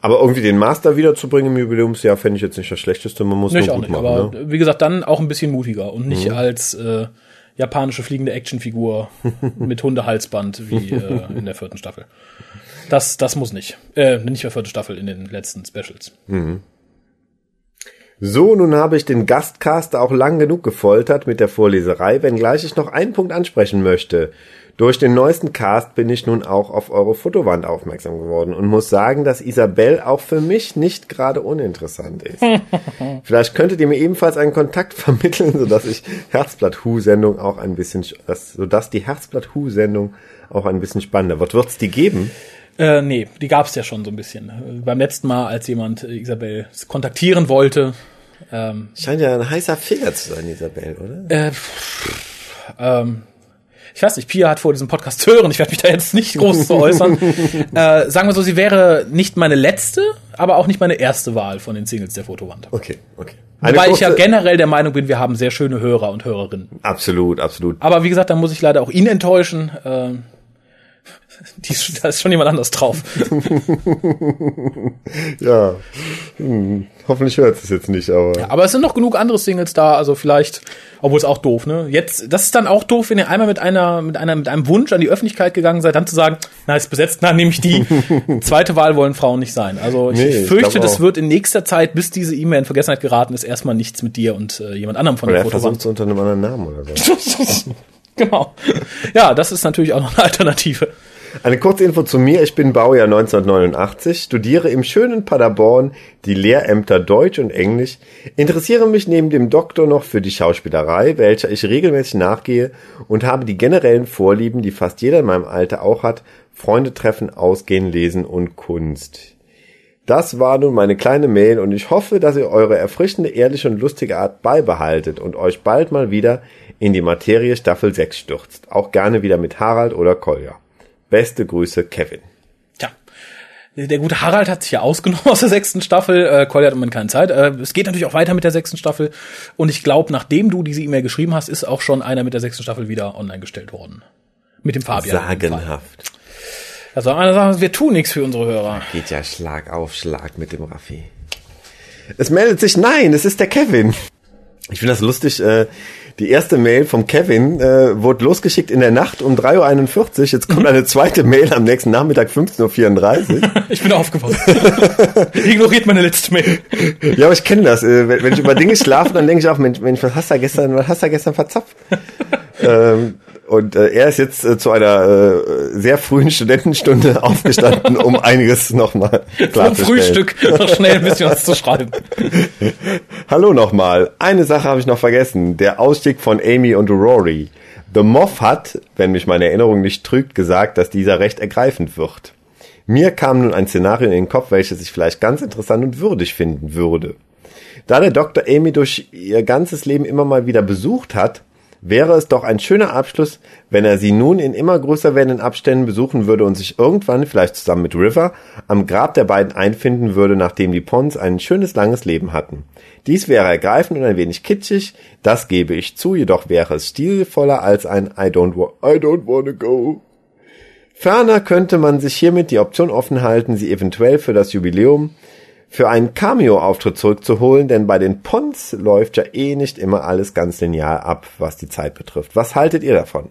B: Aber irgendwie den Master wiederzubringen im Jubiläumsjahr fände ich jetzt nicht das Schlechteste. Man muss
A: Nee,
B: nur
A: auch
B: gut
A: nicht.
B: machen.
A: aber
B: ne?
A: wie gesagt, dann auch ein bisschen mutiger und nicht als äh, japanische fliegende Actionfigur [LAUGHS] mit Hundehalsband wie äh, in der vierten Staffel. Das, das muss nicht. Äh, nicht mehr vierte Staffel in den letzten Specials.
B: So, nun habe ich den Gastcaster auch lang genug gefoltert mit der Vorleserei, wenngleich ich noch einen Punkt ansprechen möchte. Durch den neuesten Cast bin ich nun auch auf eure Fotowand aufmerksam geworden und muss sagen, dass Isabel auch für mich nicht gerade uninteressant ist. [LAUGHS] Vielleicht könntet ihr mir ebenfalls einen Kontakt [LAUGHS] vermitteln, sodass ich Herzblatt-Hu-Sendung auch ein bisschen, dass, sodass die Herzblatt-Hu-Sendung auch ein bisschen spannender wird. Wird's die geben?
A: Äh, nee, die gab's ja schon so ein bisschen. Äh, Beim letzten Mal, als jemand äh, Isabel kontaktieren wollte, ähm,
B: Scheint ja ein heißer Finger zu sein, Isabel, oder?
A: äh, ähm, ich weiß nicht, Pia hat vor diesem Podcast zu hören, ich werde mich da jetzt nicht groß zu äußern. [LAUGHS] äh, sagen wir so, sie wäre nicht meine letzte, aber auch nicht meine erste Wahl von den Singles der Fotowand.
B: Okay, okay. Eine
A: Wobei ich ja generell der Meinung bin, wir haben sehr schöne Hörer und Hörerinnen.
B: Absolut, absolut.
A: Aber wie gesagt, da muss ich leider auch ihn enttäuschen. Ähm, die, da ist schon jemand anders drauf. [LAUGHS]
B: Ja. Hm. Hoffentlich hört es jetzt nicht, aber.
A: Aber es sind noch genug andere Singles da, also vielleicht, obwohl es auch doof, ne? Jetzt, das ist dann auch doof, wenn ihr einmal mit einer, mit einer, mit einem Wunsch an die Öffentlichkeit gegangen seid, dann zu sagen, na, ist besetzt, na, nehme ich die. [LAUGHS] Zweite Wahl wollen Frauen nicht sein. Also ich,
B: Nee,
A: ich fürchte, das wird in nächster Zeit, bis diese E-Mail in Vergessenheit geraten ist, erstmal nichts mit dir und äh, jemand anderem von
B: Oder
A: der
B: er versucht es unter einem anderen Namen oder so. [LAUGHS] [LAUGHS]
A: genau. Ja, das ist natürlich auch noch eine Alternative.
B: Eine kurze Info zu mir. Ich bin Baujahr 1989, studiere im schönen Paderborn die Lehrämter Deutsch und Englisch, interessiere mich neben dem Doktor noch für die Schauspielerei, welcher ich regelmäßig nachgehe und habe die generellen Vorlieben, die fast jeder in meinem Alter auch hat, Freunde treffen, ausgehen, lesen und Kunst. Das war nun meine kleine Mail und ich hoffe, dass ihr eure erfrischende, ehrliche und lustige Art beibehaltet und euch bald mal wieder in die Materie Staffel 6 stürzt. Auch gerne wieder mit Harald oder Kolja. Beste Grüße, Kevin.
A: Tja. Der gute Harald hat sich ja ausgenommen [LAUGHS] aus der sechsten Staffel. Äh, Collier hat im Moment keine Zeit. Äh, es geht natürlich auch weiter mit der sechsten Staffel. Und ich glaube, nachdem du diese E-Mail geschrieben hast, ist auch schon einer mit der sechsten Staffel wieder online gestellt worden. Mit dem Fabian.
B: Sagenhaft.
A: Also einer sagt, wir tun nichts für unsere Hörer.
B: Geht ja Schlag auf Schlag mit dem Raffi. Es meldet sich, nein, es ist der Kevin. Ich finde das lustig, äh, Die erste Mail vom Kevin äh, wurde losgeschickt in der Nacht um 3.41 Uhr. Jetzt kommt eine zweite Mail am nächsten Nachmittag 15.34 Uhr. [LAUGHS]
A: Ich bin aufgewacht. [LAUGHS] Ignoriert meine letzte Mail.
B: Ja, aber ich kenne das. Äh, wenn, wenn ich über Dinge schlafe, dann denke ich auch, Mensch, Mensch, was hast du da gestern, was hast du da gestern verzapft? [LAUGHS] ähm, und äh, er ist jetzt äh, zu einer äh, sehr frühen Studentenstunde [LAUGHS] aufgestanden, um einiges nochmal
A: Vom
B: klarzustellen.
A: Frühstück noch schnell ein bisschen was zu schreiben. [LAUGHS]
B: Hallo nochmal. Eine Sache habe ich noch vergessen. Der Ausstieg von Amy und Rory. The Moth hat, wenn mich meine Erinnerung nicht trügt, gesagt, dass dieser recht ergreifend wird. Mir kam nun ein Szenario in den Kopf, welches ich vielleicht ganz interessant und würdig finden würde. Da der Dr. Amy durch ihr ganzes Leben immer mal wieder besucht hat, wäre es doch ein schöner Abschluss, wenn er sie nun in immer größer werdenden Abständen besuchen würde und sich irgendwann, vielleicht zusammen mit River, am Grab der beiden einfinden würde, nachdem die Pons ein schönes langes Leben hatten. Dies wäre ergreifend und ein wenig kitschig, das gebe ich zu, jedoch wäre es stilvoller als ein I don't, wa I don't wanna go. Ferner könnte man sich hiermit die Option offen halten, sie eventuell für das Jubiläum für einen Cameo-Auftritt zurückzuholen, denn bei den Pons läuft ja eh nicht immer alles ganz linear ab, was die Zeit betrifft. Was haltet ihr davon?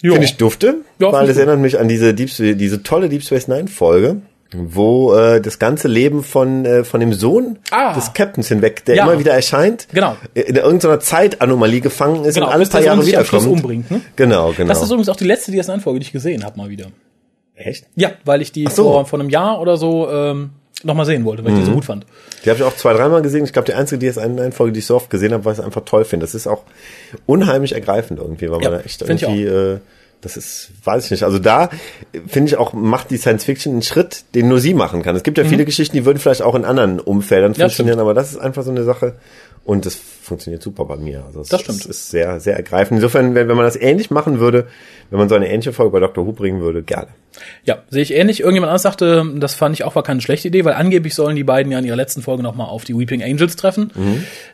B: Finde ich dufte,
A: Ja,
B: weil
A: ich
B: erinnert mich an diese, Deep, diese tolle Deep Space Nine Folge, wo äh, das ganze Leben von, äh, von dem Sohn
A: Ah.
B: des Captains hinweg, der
A: Ja.
B: immer wieder erscheint,
A: Genau.
B: in irgendeiner Zeitanomalie gefangen ist
A: Genau,
B: und alle
A: bis der
B: paar Jahre wiederkommt.
A: umbringt, ne?
B: Genau, genau.
A: Das ist übrigens auch die letzte DS9-Folge, die ich gesehen habe, mal wieder.
B: Echt?
A: Ja, weil ich die
B: so.
A: vor, vor einem Jahr oder so ähm, noch mal sehen wollte, weil ich die so gut fand.
B: Die habe ich auch zwei, dreimal gesehen. Ich glaube, die einzige DS9-Folge, die ich so oft gesehen habe, weil ich es einfach toll finde. Das ist auch unheimlich ergreifend irgendwie, weil
A: Ja,
B: man da echt irgendwie, äh, das ist, weiß ich nicht. Also da finde ich auch, macht die Science Fiction einen Schritt, den nur sie machen kann. Es gibt ja viele Geschichten, die würden vielleicht auch in anderen Umfeldern
A: Mhm. Ja,
B: funktionieren, aber das ist einfach so eine Sache. Und das funktioniert super bei mir. Also es,
A: Das stimmt.
B: Es ist sehr, sehr ergreifend. Insofern, wenn, wenn man das ähnlich machen würde, wenn man so eine ähnliche Folge bei Dr. Who bringen würde, gerne.
A: Ja, sehe ich ähnlich. Irgendjemand anders sagte, das fand ich auch war keine schlechte Idee, weil angeblich sollen die beiden ja in ihrer letzten Folge noch mal auf die Weeping Angels treffen,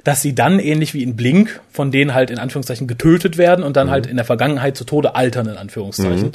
A: dass sie dann ähnlich wie in Blink von denen halt in Anführungszeichen getötet werden und dann halt in der Vergangenheit zu Tode altern in Anführungszeichen.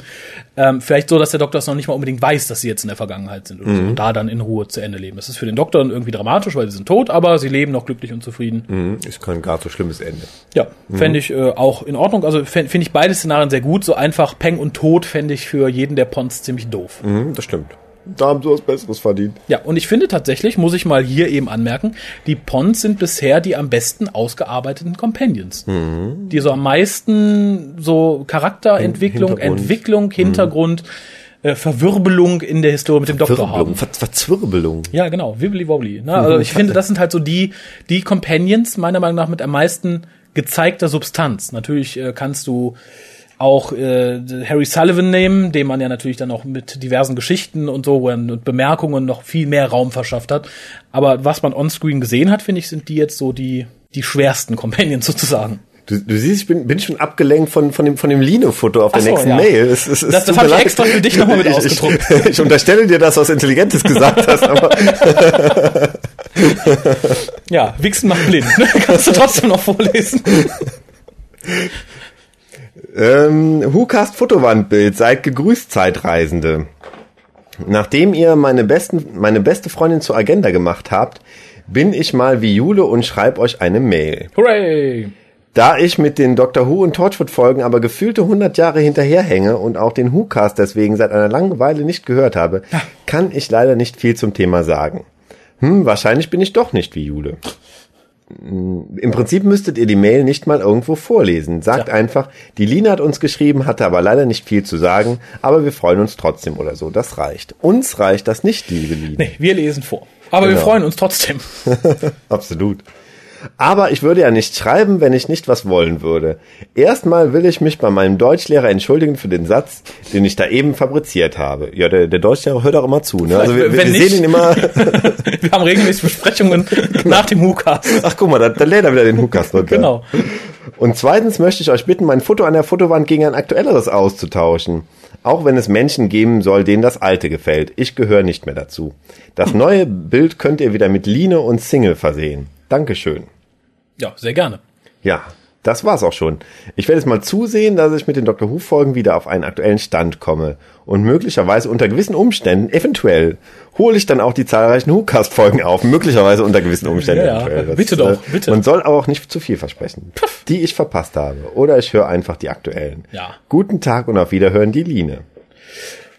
A: Ähm, vielleicht so, dass der Doktor es noch nicht mal unbedingt weiß, dass sie jetzt in der Vergangenheit sind so, und da dann in Ruhe zu Ende leben. Das ist für den Doktor dann irgendwie dramatisch, weil sie sind tot, aber sie leben noch glücklich und zufrieden.
B: Mhm. Ist kein gar so schlimmes Ende.
A: Ja, fände ich äh, auch in Ordnung. Also finde ich beide Szenarien sehr gut. So einfach Peng und Tod fände ich für jeden der Pons ziemlich doof.
B: Mhm, das stimmt. Da haben sie was Besseres verdient.
A: Ja, und ich finde tatsächlich, muss ich mal hier eben anmerken, die Pons sind bisher die am besten ausgearbeiteten Companions.
B: Mhm.
A: Die so am meisten so Charakterentwicklung,
B: Hintergrund.
A: Entwicklung, Hintergrund, äh, Verwirbelung in der Historie mit dem Doktor haben.
B: Ver Verzwirbelung.
A: Ja, genau, wibbly wobbly. Ne? Also ich finde, das sind halt so die, die Companions, meiner Meinung nach, mit am meisten gezeigter Substanz. Natürlich äh, kannst du auch äh, Harry Sullivan nehmen, dem man ja natürlich dann auch mit diversen Geschichten und so und Bemerkungen noch viel mehr Raum verschafft hat. Aber was man onscreen gesehen hat, finde ich, sind die jetzt so die, die schwersten Companions [LAUGHS] sozusagen.
B: Du, du siehst, ich bin, bin schon abgelenkt von, von dem, von dem Lino-Foto auf der
A: so,
B: nächsten
A: ja.
B: Mail. Es, es, es
A: Das- das
B: tut
A: hab
B: mir
A: ich extra für dich nochmal mit [LAUGHS]
B: Ich-
A: ausgedruckt.
B: Ich, [LAUGHS] ich unterstelle dir, dass du was Intelligentes gesagt hast, aber [LAUGHS]
A: Ja, Wichsen macht blind. Ne? Kannst du trotzdem noch vorlesen.
B: ähm, WhoCast Fotowandbild, seid gegrüßt, Zeitreisende. Nachdem ihr meine, besten, meine beste Freundin zur Agenda gemacht habt, bin ich mal wie Jule und schreib euch eine Mail.
A: Hooray!
B: Da ich mit den Doctor Who und Torchwood Folgen aber gefühlte 100 Jahre hinterherhänge und auch den WhoCast deswegen seit einer langen Weile nicht gehört habe, kann ich leider nicht viel zum Thema sagen. Hm, wahrscheinlich bin ich doch nicht wie Jule. Hm, Im Prinzip müsstet ihr die Mail nicht mal irgendwo vorlesen. Sagt
A: Ja.
B: einfach, die Lina hat uns geschrieben, hatte aber leider nicht viel zu sagen, aber wir freuen uns trotzdem oder so. Das reicht. Uns reicht das nicht, liebe Lina.
A: Nee, wir lesen vor. Aber wir
B: Genau.
A: freuen uns trotzdem. [LAUGHS]
B: Absolut. Aber ich würde ja nicht schreiben, wenn ich nicht was wollen würde. Erstmal will ich mich bei meinem Deutschlehrer entschuldigen für den Satz, den ich da eben fabriziert habe. Ja, der, der Deutschlehrer hört auch immer zu. Ne? Also wir, wir
A: Wenn
B: sehen
A: nicht-
B: ihn immer. [LAUGHS] [LAUGHS]
A: Wir haben regelmäßig Besprechungen nach dem WhoCast.
B: Ach guck mal, da, da lädt er wieder den Hukas runter.
A: Genau.
B: Und zweitens möchte ich euch bitten, mein Foto an der Fotowand gegen ein aktuelleres auszutauschen. Auch wenn es Menschen geben soll, denen das alte gefällt. Ich gehöre nicht mehr dazu. Das neue Bild könnt ihr wieder mit Line und Single versehen. Dankeschön.
A: Ja, sehr gerne.
B: Ja, Das war's auch schon. Ich werde jetzt mal zusehen, dass ich mit den Dr. Who Folgen wieder auf einen aktuellen Stand komme. Und möglicherweise unter gewissen Umständen, eventuell, hole ich dann auch die zahlreichen WhoCast Folgen auf. Möglicherweise unter gewissen Umständen.
A: Ja, ja.
B: Das,
A: Bitte doch,
B: äh,
A: bitte.
B: Man soll auch nicht zu viel versprechen. Die ich verpasst habe. Oder ich höre einfach die aktuellen.
A: Ja.
B: Guten Tag und auf Wiederhören, die Line.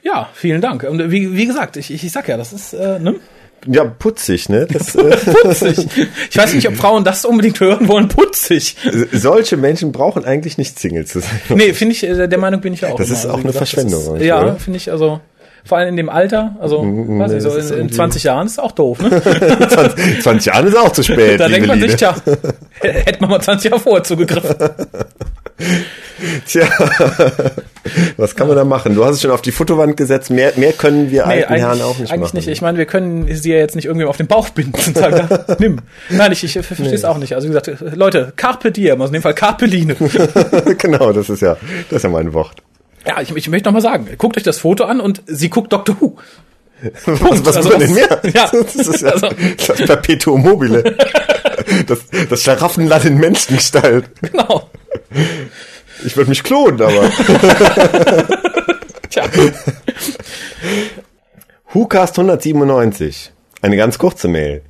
A: Ja, vielen Dank. Und wie, wie gesagt, ich, ich, ich sag ja, das ist, äh, ne?
B: Ja, putzig, ne? Das, [LAUGHS] äh,
A: Putzig. Ich weiß nicht, ob Frauen das unbedingt hören wollen. Putzig.
B: solche Menschen brauchen eigentlich nicht Single zu sein.
A: Nee, finde ich, äh, der Meinung bin ich auch.
B: Das ist
A: immer.
B: auch
A: wie
B: eine Verschwendung?
A: Ist, ja, finde ich, also, vor allem in dem Alter, also, weiß ich, so in, in
B: irgendwie-
A: 20 Jahren ist auch doof, ne?
B: 20, 20 Jahre ist auch zu spät.
A: Da denkt man sich, tja, hätte man mal 20 Jahre vorher zugegriffen.
B: Tja, was kann man da machen? Du hast es schon auf die Fotowand gesetzt. Mehr, mehr können wir
A: Nee,
B: alten Herren auch
A: eigentlich,
B: nicht
A: eigentlich
B: machen.
A: nicht. Ich meine, wir können sie ja jetzt nicht irgendwie auf den Bauch binden und sagen, [LAUGHS] da, nimm. Nein, ich, ich verstehe es auch nicht. Also wie gesagt, Leute, Carpe Diem, also in dem Fall Carpe Line. [LAUGHS]
B: genau, das ist ja, das ist ja mein Wort.
A: Ja, ich, ich möchte noch mal sagen, guckt euch das Foto an und sie guckt Doctor Who.
B: Was, was
A: Also was-
B: denn mehr? [LAUGHS]
A: Ja. [LAUGHS]
B: Das ist ja [LAUGHS]
A: Also-
B: das Perpetuum mobile. Das, das Schlaraffenland in Menschengestalt.
A: Genau.
B: Ich würde mich klonen, aber.
A: Tja.
B: WhoCast 197. Eine ganz kurze Mail.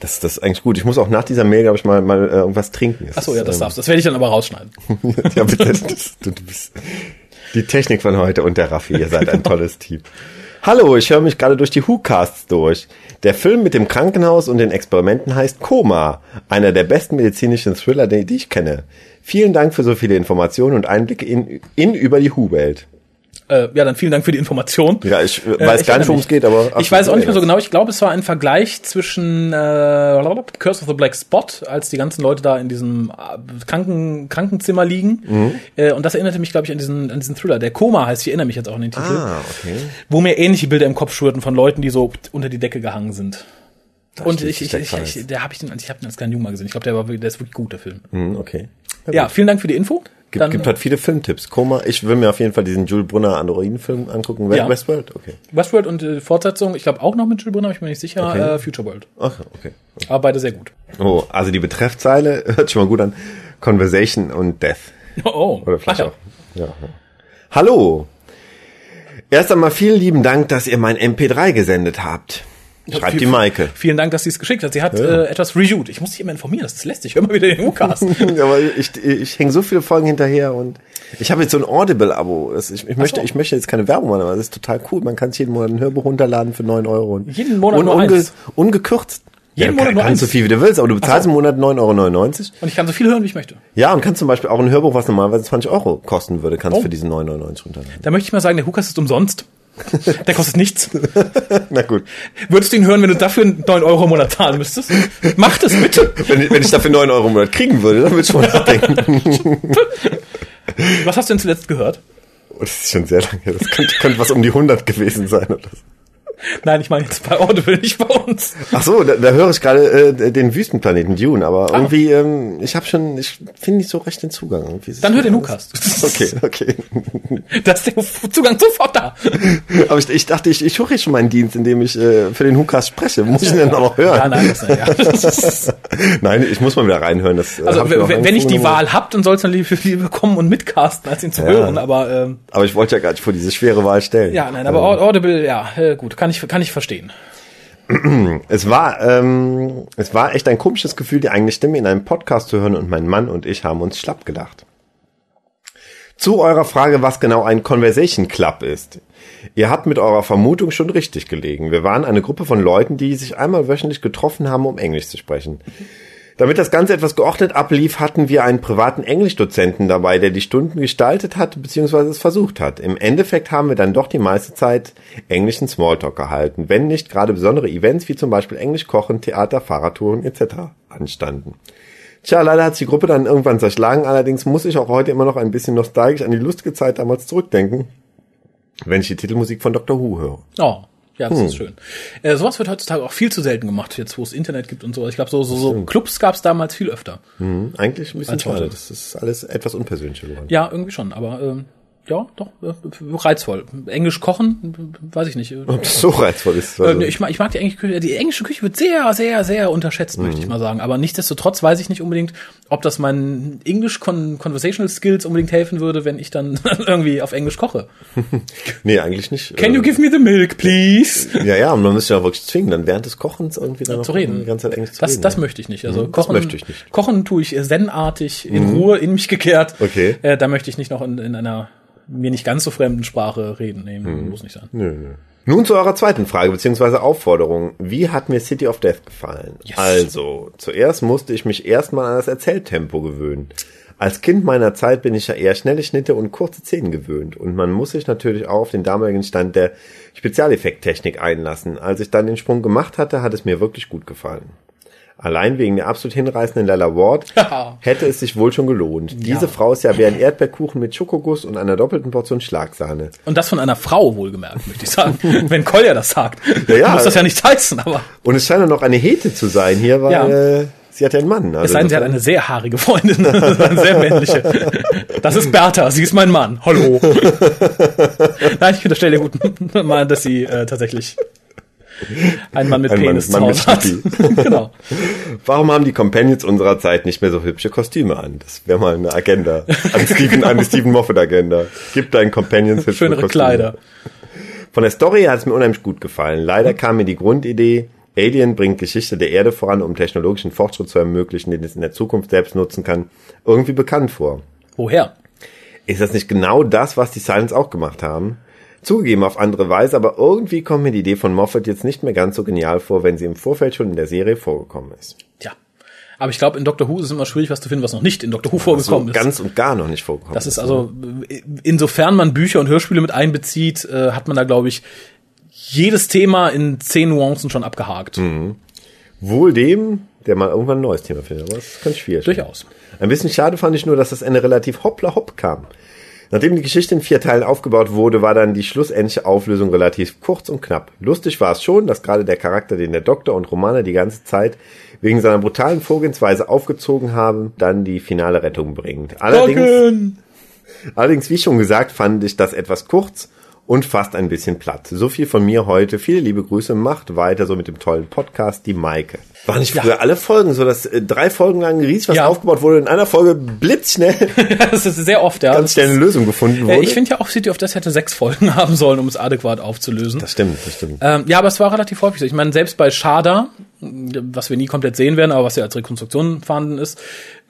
B: Das, das ist eigentlich gut. Ich muss auch nach dieser Mail, glaube ich, mal, mal äh, irgendwas trinken.
A: Achso, ja, das
B: ähm,
A: darfst du. Das werde ich dann aber rausschneiden.
B: ja, bitte. Das, du, du bist die Technik von heute und der Raffi. Ihr seid ein [LAUGHS] tolles Team. Hallo, ich höre mich gerade durch die WhoCasts durch. Der Film mit dem Krankenhaus und den Experimenten heißt Koma. Einer der besten medizinischen Thriller, die, ich kenne. Vielen Dank für so viele Informationen und Einblicke in, in über die Who-Welt.
A: Äh, ja, dann vielen Dank für die Information.
B: Ja, ich äh,
A: Äh,
B: weiß
A: ich
B: gar nicht, worum es geht, aber...
A: Ich weiß auch nicht mehr so genau. Ich glaube, es war ein Vergleich zwischen äh, Curse of the Black Spot, als die ganzen Leute da in diesem äh, Kranken, Krankenzimmer liegen.
B: Mhm.
A: Äh, und das erinnerte mich, glaube ich, an diesen, an diesen Thriller. Der Koma heißt, ich erinnere mich jetzt auch an den Titel.
B: Ah, okay.
A: Wo mir ähnliche Bilder im Kopf schwirrten von Leuten, die so unter die Decke gehangen sind. Und
B: schließt
A: ich, ich, ich, ich, der habe ich den, ich habe den als kleinen Jungen mal gesehen. Ich glaube, der war, der ist wirklich gut, der Film.
B: Hm, okay.
A: Ja, vielen Dank für die Info.
B: Gibt,
A: Dann,
B: gibt halt viele Filmtipps. Koma, ich will mir auf jeden Fall diesen Jules Brunner Androiden-Film angucken.
A: Ja.
B: Westworld? Okay.
A: Westworld und äh, Fortsetzung, ich glaube auch noch mit Jules Brunner, ich bin mir nicht sicher,
B: Okay.
A: äh, Future World.
B: Ach, okay.
A: Aber beide sehr gut.
B: Oh, also die Betreffzeile [LAUGHS] hört schon mal gut an. Conversation und Death.
A: Oh, [LAUGHS] oh.
B: Oder vielleicht
A: Ach ja.
B: auch. Ja. ja. Hallo. Erst einmal vielen lieben Dank, dass ihr mein MP3 gesendet habt. Schreibt
A: viel-
B: die Maike.
A: Vielen Dank, dass sie es geschickt hat. Sie hat
B: Ja.
A: äh, etwas reviewed. Ich muss dich immer informieren, das ist lästig. Hör mal wieder den Lukas. [LAUGHS]
B: ja, aber ich, ich hänge so viele Folgen hinterher und ich habe jetzt so ein Audible-Abo. Ich, ich, möchte,
A: so.
B: ich möchte jetzt keine Werbung machen, aber das ist total cool. Man kann sich jeden Monat ein Hörbuch runterladen für 9 Euro. Und
A: Jeden Monat
B: und
A: nur
B: unge,
A: eins.
B: ungekürzt.
A: Jeden
B: ja,
A: Monat nur
B: kannst
A: eins.
B: so viel wie du willst, aber du bezahlst
A: so.
B: im Monat 9,99 Euro.
A: Und ich kann so viel hören, wie ich möchte.
B: Ja, und kannst zum Beispiel auch ein Hörbuch, was normalerweise 20 Euro kosten würde, kannst
A: Oh.
B: für diesen 9,99 runterladen.
A: Da möchte ich mal sagen, der Hukas ist umsonst. [LAUGHS] Der kostet nichts. [LAUGHS]
B: Na gut.
A: Würdest du ihn hören, wenn du dafür 9 Euro im Monat zahlen müsstest? Mach das bitte.
B: Wenn, ich- wenn ich dafür 9 Euro im Monat kriegen würde, dann würde ich schon nachdenken. [LAUGHS]
A: Was hast du denn zuletzt gehört?
B: Oh, das ist schon sehr lange her. Das könnte, könnte was um die 100 gewesen sein. Oder so.
A: Nein, ich meine jetzt bei Audible, nicht bei uns.
B: Ach so, da, da höre ich gerade äh, den Wüstenplaneten Dune, aber
A: Ah.
B: irgendwie, ähm, ich habe schon, ich finde nicht so recht den Zugang. Irgendwie es
A: Dann hör den
B: alles- [LAUGHS] Okay, okay.
A: Da ist der Zugang sofort da. [LAUGHS]
B: Aber ich, ich dachte, ich, ich suche schon meinen Dienst, indem ich äh, für den Hukas spreche. Muss ich ihn denn auch noch hören?
A: Ja, nein, das, [LAUGHS] ja. ist,
B: Nein, ich muss mal wieder reinhören. Das, äh,
A: Also
B: ich
A: wenn, wenn ich die. Wahl hab, dann soll's dann lieber, lieber kommen und mitcasten, als ihn zu
B: Ja.
A: hören. Aber ähm,
B: Aber ich wollte ja gar nicht vor diese schwere Wahl stellen.
A: ja, nein, aber Audible, ja, äh, gut, kann ich kann ich verstehen.
B: Es war, ähm, es war echt ein komisches Gefühl, die eigene Stimme in einem Podcast zu hören und mein Mann und ich haben uns schlapp gedacht. Zu eurer Frage, was genau ein Conversation Club ist. Ihr habt mit eurer Vermutung schon richtig gelegen. Wir waren eine Gruppe von Leuten, die sich einmal wöchentlich getroffen haben, um Englisch zu sprechen. Damit das Ganze etwas geordnet ablief, hatten wir einen privaten Englischdozenten dabei, der die Stunden gestaltet hat bzw. es versucht hat. Im Endeffekt haben wir dann doch die meiste Zeit englischen Smalltalk gehalten, wenn nicht gerade besondere Events wie zum Beispiel Englisch kochen, Theater, Fahrradtouren etc. anstanden. Tja, leider hat die Gruppe dann irgendwann zerschlagen, allerdings muss ich auch heute immer noch ein bisschen nostalgisch an die lustige Zeit damals zurückdenken, wenn ich die Titelmusik von Dr. Who höre.
A: Oh, ja,
B: Hm.
A: das ist schön. Äh, sowas wird heutzutage auch viel zu selten gemacht, jetzt wo es Internet gibt und so. Ich glaube, so, so, so Clubs gab's damals viel öfter.
B: Hm, eigentlich ein bisschen schade, das ist alles etwas unpersönlicher geworden.
A: Ja, irgendwie schon, aber ähm, ja, doch, äh, reizvoll. Englisch kochen, weiß ich nicht.
B: Ob das so reizvoll ist.
A: Also. ich, mag, ich mag die englische Küche. Die englische Küche wird sehr, sehr, sehr unterschätzt, mhm. möchte ich mal sagen. Aber nichtsdestotrotz weiß ich nicht unbedingt, ob das meinen English Con Conversational Skills unbedingt helfen würde, wenn ich dann [LAUGHS] irgendwie auf Englisch koche. [LAUGHS]
B: nee, eigentlich nicht.
A: Can you give me the milk, please?
B: ja, ja, man müsste ja wirklich zwingen, dann während des Kochens irgendwie dann
A: zu reden.
B: Die ganze Zeit Englisch zu
A: das,
B: reden.
A: Das ja. möchte ich nicht. Also
B: mhm,
A: kochen,
B: möchte ich nicht.
A: kochen tue ich zen-artig, in mhm. Ruhe, in mich gekehrt.
B: Okay.
A: Äh, da möchte ich nicht noch in, in einer mir nicht ganz so fremden Sprache reden. Nee,
B: Mhm.
A: muss nicht sein.
B: Nö, nö. Nun zu eurer zweiten Frage beziehungsweise Aufforderung. Wie hat mir City of Death gefallen?
A: Yes.
B: Also, zuerst musste ich mich erstmal an das Erzähltempo gewöhnen. Als Kind meiner Zeit bin ich ja eher schnelle Schnitte und kurze Szenen gewöhnt und man muss sich natürlich auch auf den damaligen Stand der Spezialeffekttechnik einlassen. Als ich dann den Sprung gemacht hatte, hat es mir wirklich gut gefallen. Allein wegen der absolut hinreißenden Lella Ward [LAUGHS] hätte es sich wohl schon gelohnt. Diese
A: Ja.
B: Frau ist ja wie ein Erdbeerkuchen mit Schokoguss und einer doppelten Portion Schlagsahne.
A: Und das von einer Frau wohlgemerkt, möchte ich sagen. [LAUGHS] Wenn Kolja das sagt,
B: Ja, ja.
A: muss das ja nicht heißen, aber
B: Und es scheint auch noch eine Hete zu sein hier, weil
A: Ja.
B: äh, sie hat ja einen Mann. Also
A: es sei denn, sie hat eine sehr haarige Freundin, [LAUGHS] eine sehr männliche. Das ist Bertha, sie ist mein Mann. Hallo. Nein, ich unterstelle gut mal, dass sie äh, tatsächlich [LAUGHS] einen Mann mit
B: Ein Mann-
A: Penis
B: Mann
A: zu
B: mit [LAUGHS]
A: genau. [LAUGHS]
B: Warum haben die Companions unserer Zeit nicht mehr so hübsche Kostüme an? Das wäre mal eine Agenda. An Stephen, an die Stephen Moffat Agenda. Gib deinen Companions hübsche
A: Schönere
B: Kostüme.
A: Kleider.
B: Von der Story hat es mir unheimlich gut gefallen. Leider kam mir die Grundidee, Alien bringt Geschichte der Erde voran, um technologischen Fortschritt zu ermöglichen, den es in der Zukunft selbst nutzen kann, irgendwie bekannt vor.
A: Woher?
B: Ist das nicht genau das, was die Silence auch gemacht haben? Zugegeben auf andere Weise, aber irgendwie kommt mir die Idee von Moffat jetzt nicht mehr ganz so genial vor, wenn sie im Vorfeld schon in der Serie vorgekommen ist.
A: Tja. Aber ich glaube, in Doctor Who ist es immer schwierig, was zu finden, was noch nicht in Doctor Who vorgekommen ist.
B: ganz und gar noch nicht vorgekommen.
A: Das ist also, äh, insofern man Bücher und Hörspiele mit einbezieht, äh, hat man da, glaube ich, jedes Thema in zehn Nuancen schon abgehakt.
B: Wohl dem, der mal irgendwann ein neues Thema findet, aber das kann schwierig sein.
A: Durchaus.
B: Ein bisschen schade fand ich nur, dass das Ende relativ hoppla hopp kam. Nachdem die Geschichte in vier Teilen aufgebaut wurde, war dann die schlussendliche Auflösung relativ kurz und knapp. Lustig war es schon, dass gerade der Charakter, den der Doktor und Romana die ganze Zeit wegen seiner brutalen Vorgehensweise aufgezogen haben, dann die finale Rettung bringt. Allerdings,
A: Docken!
B: allerdings, wie schon gesagt, fand ich das etwas kurz und fast ein bisschen platt. So viel von mir heute. Viele liebe Grüße. Macht weiter so mit dem tollen Podcast, die Maike. War nicht früher alle Folgen so, dass äh, drei Folgen lang riesig was
A: Ja.
B: aufgebaut wurde, in einer Folge blitzschnell [LAUGHS]
A: das ist sehr oft, ja.
B: ganz schnell eine Lösung gefunden wurde?
A: ich finde ja auch, City of Death hätte sechs Folgen [LAUGHS] haben sollen, um es adäquat aufzulösen.
B: das stimmt, das stimmt.
A: Ähm, ja, aber es war relativ häufig so. Ich meine, selbst bei Shada, was wir nie komplett sehen werden, aber was ja als Rekonstruktion vorhanden ist,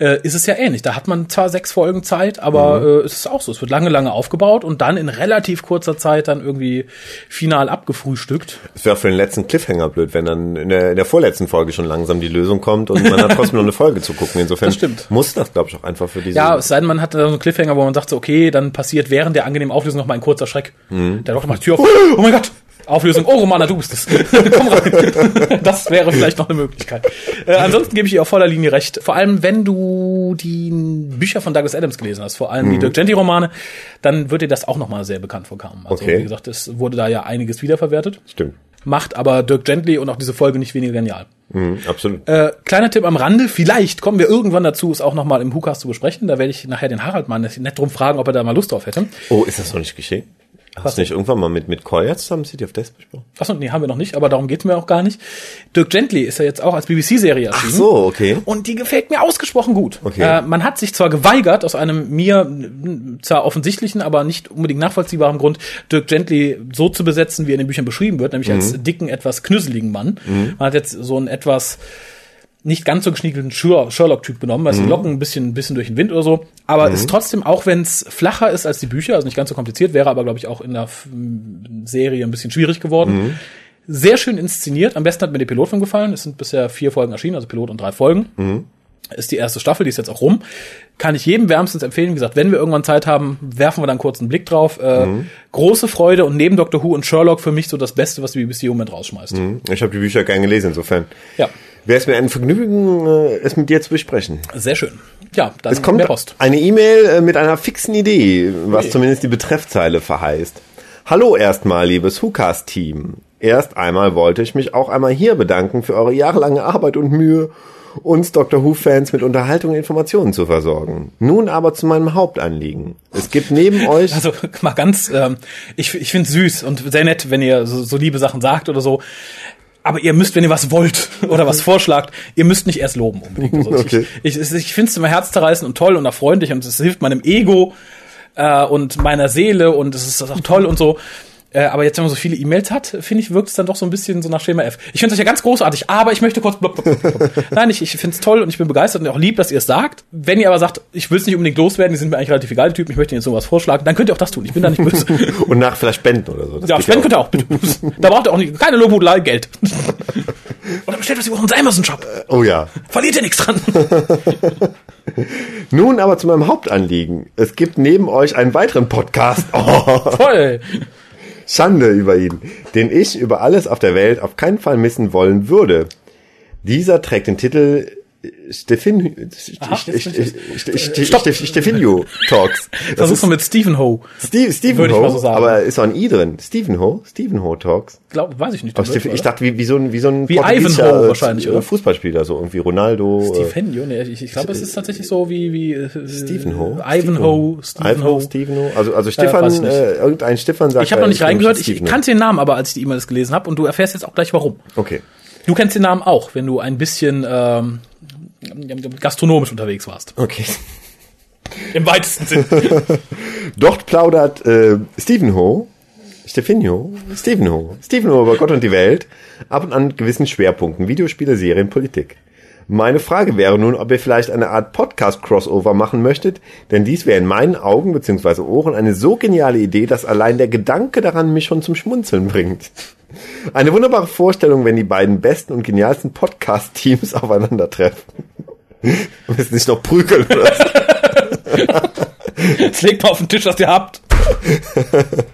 A: äh, ist es ja ähnlich. Da hat man zwar sechs Folgen Zeit, aber
B: Mhm.
A: äh, es ist auch so. Es wird lange, lange aufgebaut und dann in relativ kurzer Zeit dann irgendwie final abgefrühstückt.
B: Es wäre für den letzten Cliffhanger blöd, wenn dann in der, in der vorletzten Folge schon langsam die Lösung kommt und man hat [LAUGHS] trotzdem noch eine Folge zu gucken. Insofern
A: Das stimmt.
B: muss das, glaube ich, auch einfach für diese.
A: Ja, es sei denn, man hat da so einen Cliffhanger, wo man sagt so, okay, dann passiert während der angenehmen Auflösung noch mal ein kurzer Schreck.
B: Mhm.
A: Der Doktor macht die Tür auf. Oh mein Gott! Auflösung. Oh, Romana, du bist es. [LAUGHS] Komm rein. [LAUGHS] Das wäre vielleicht noch eine Möglichkeit. Äh, ansonsten gebe ich ihr auf voller Linie recht. Vor allem, wenn du die Bücher von Douglas Adams gelesen hast, vor allem die Dirk Gently-Romane, dann wird dir das auch noch mal sehr bekannt vorkommen. Also,
B: Okay.
A: wie gesagt, es wurde da ja einiges wiederverwertet.
B: Stimmt.
A: Macht aber Dirk Gently und auch diese Folge nicht weniger genial.
B: Mhm, absolut.
A: Äh, kleiner Tipp am Rande, vielleicht kommen wir irgendwann dazu, es auch noch mal im WhoCast zu besprechen. Da werde ich nachher den Harald mal nett drum fragen, ob er da mal Lust drauf hätte.
B: Oh, ist das noch nicht geschehen? Hast du nicht irgendwann mal mit, mit Koya zusammen City of Death besprochen?
A: Achso, nee, haben wir noch nicht, aber darum geht's mir auch gar nicht. Dirk Gently ist ja jetzt auch als BBC-Serie erschienen.
B: Ach so, okay.
A: Und die gefällt mir ausgesprochen gut.
B: Okay.
A: Äh, man hat sich zwar geweigert, aus einem mir zwar offensichtlichen, aber nicht unbedingt nachvollziehbaren Grund, Dirk Gently so zu besetzen, wie er in den Büchern beschrieben wird, nämlich als dicken, etwas knüsseligen Mann. Man hat jetzt so ein etwas nicht ganz so geschniegelten Sher- Sherlock-Typ genommen, weil die Locken ein bisschen, ein bisschen durch den Wind oder so. Aber ist trotzdem, auch wenn es flacher ist als die Bücher, also nicht ganz so kompliziert, wäre aber, glaube ich, auch in der F- Serie ein bisschen schwierig geworden. Sehr schön inszeniert. Am besten hat mir der Pilotfilm gefallen. Es sind bisher vier Folgen erschienen, also Pilot und drei Folgen. Ist die erste Staffel, die ist jetzt auch rum. Kann ich jedem wärmstens empfehlen. Wie gesagt, wenn wir irgendwann Zeit haben, werfen wir dann kurz einen Blick drauf. Äh, Große Freude und neben Doctor Who und Sherlock für mich so das Beste, was die BBC im Moment rausschmeißt.
B: Mhm. Ich habe die Bücher gern gelesen, insofern.
A: Ja,
B: Wäre es mir ein Vergnügen, äh, es mit dir zu besprechen.
A: sehr schön. Ja, dann
B: Es kommt
A: mehr Post.
B: eine E-Mail äh, mit einer fixen Idee, was
A: Okay.
B: zumindest die Betreffzeile verheißt. Hallo erstmal, liebes WhoCast-Team. Erst einmal wollte ich mich auch einmal hier bedanken für eure jahrelange Arbeit und Mühe uns Dr. Who-Fans mit Unterhaltung und Informationen zu versorgen. Nun aber zu meinem Hauptanliegen. Es gibt neben [LAUGHS] euch...
A: Also mal ganz, ähm, ich, ich finde süß und sehr nett, wenn ihr so, so liebe Sachen sagt oder so. Aber ihr müsst, wenn ihr was wollt [LAUGHS] oder was vorschlagt, ihr müsst nicht erst loben unbedingt. Also
B: Okay.
A: Ich, ich, ich finde es immer herzzerreißend und toll und auch freundlich und es hilft meinem Ego äh, und meiner Seele und es ist auch toll und so. Äh, aber jetzt, wenn man so viele E-Mails hat, finde ich, wirkt es dann doch so ein bisschen so nach Schema F. Ich finde es ja ganz großartig, aber ich möchte kurz blub, blub, blub. Nein, ich, ich finde es toll und ich bin begeistert und auch lieb, dass ihr es sagt. Wenn ihr aber sagt, ich will es nicht unbedingt loswerden, die sind mir eigentlich relativ egal, die Typen, ich möchte ihnen jetzt sowas vorschlagen, dann könnt ihr auch das tun. Ich bin da nicht böse. [LAUGHS]
B: Und nach vielleicht spenden oder so. Das
A: ja, spenden könnt ihr auch, bitte. Da braucht ihr auch nicht, keine Lobhudelei, Geld. [LAUGHS] Oder bestellt was über unseren Amazon-Shop.
B: Oh ja.
A: Verliert ihr nichts dran. [LAUGHS]
B: Nun aber zu meinem Hauptanliegen. Es gibt neben euch einen weiteren Podcast. Oh.
A: Toll.
B: Schande über ihn, den ich über alles auf der Welt auf keinen Fall missen wollen würde. Dieser trägt den Titel Stefin,
A: Aha,
B: St-
A: jetzt bin ich-
B: St- St-
A: Stopp.
B: St- Stefinio Talks. [LAUGHS] Das
A: Versuch's
B: ist
A: mal mit Stephen Ho.
B: Steve, Stephen
A: würde ich
B: Ho,
A: mal so sagen.
B: aber ist auch ein I drin. Stephen Ho, Stephen Ho Talks.
A: Glaub, weiß ich nicht.
B: Aber Stephen, ich dachte, wie, wie so ein, wie so ein
A: Wie Ivanhoe wahrscheinlich, oder?
B: Fußballspieler, so irgendwie Ronaldo. äh,
A: Stephen, nee, ich, ich glaube, es ist tatsächlich so wie, wie äh,
B: Stephen Ho.
A: Ivanhoe, Stephen
B: Ivanhoe,
A: Ho.
B: Stephen Ho. Also, also Stefan,
A: ich
B: äh, irgendein Stefan sagt.
A: Ich habe noch nicht reingehört, ich,
B: Stephen
A: kannte den Namen aber, als ich die E-Mails gelesen habe und du erfährst jetzt auch gleich warum.
B: Okay.
A: Du kennst den Namen auch, wenn du ein bisschen ähm, gastronomisch unterwegs warst.
B: Okay.
A: Im weitesten Sinn. [LAUGHS]
B: Dort plaudert äh, Stephen Ho, Stephenio, Stephen Ho, Stephen Ho über Gott und die Welt, ab und an gewissen Schwerpunkten, Videospiele, Serien, Politik. Meine Frage wäre nun, ob ihr vielleicht eine Art Podcast-Crossover machen möchtet, denn dies wäre in meinen Augen bzw. Ohren eine so geniale Idee, dass allein der Gedanke daran mich schon zum Schmunzeln bringt. Eine wunderbare Vorstellung, wenn die beiden besten und genialsten Podcast-Teams aufeinandertreffen. [LAUGHS] Müssen sich noch prügeln oder so. [LAUGHS]
A: Jetzt legt mal auf den Tisch, was ihr habt. [LAUGHS]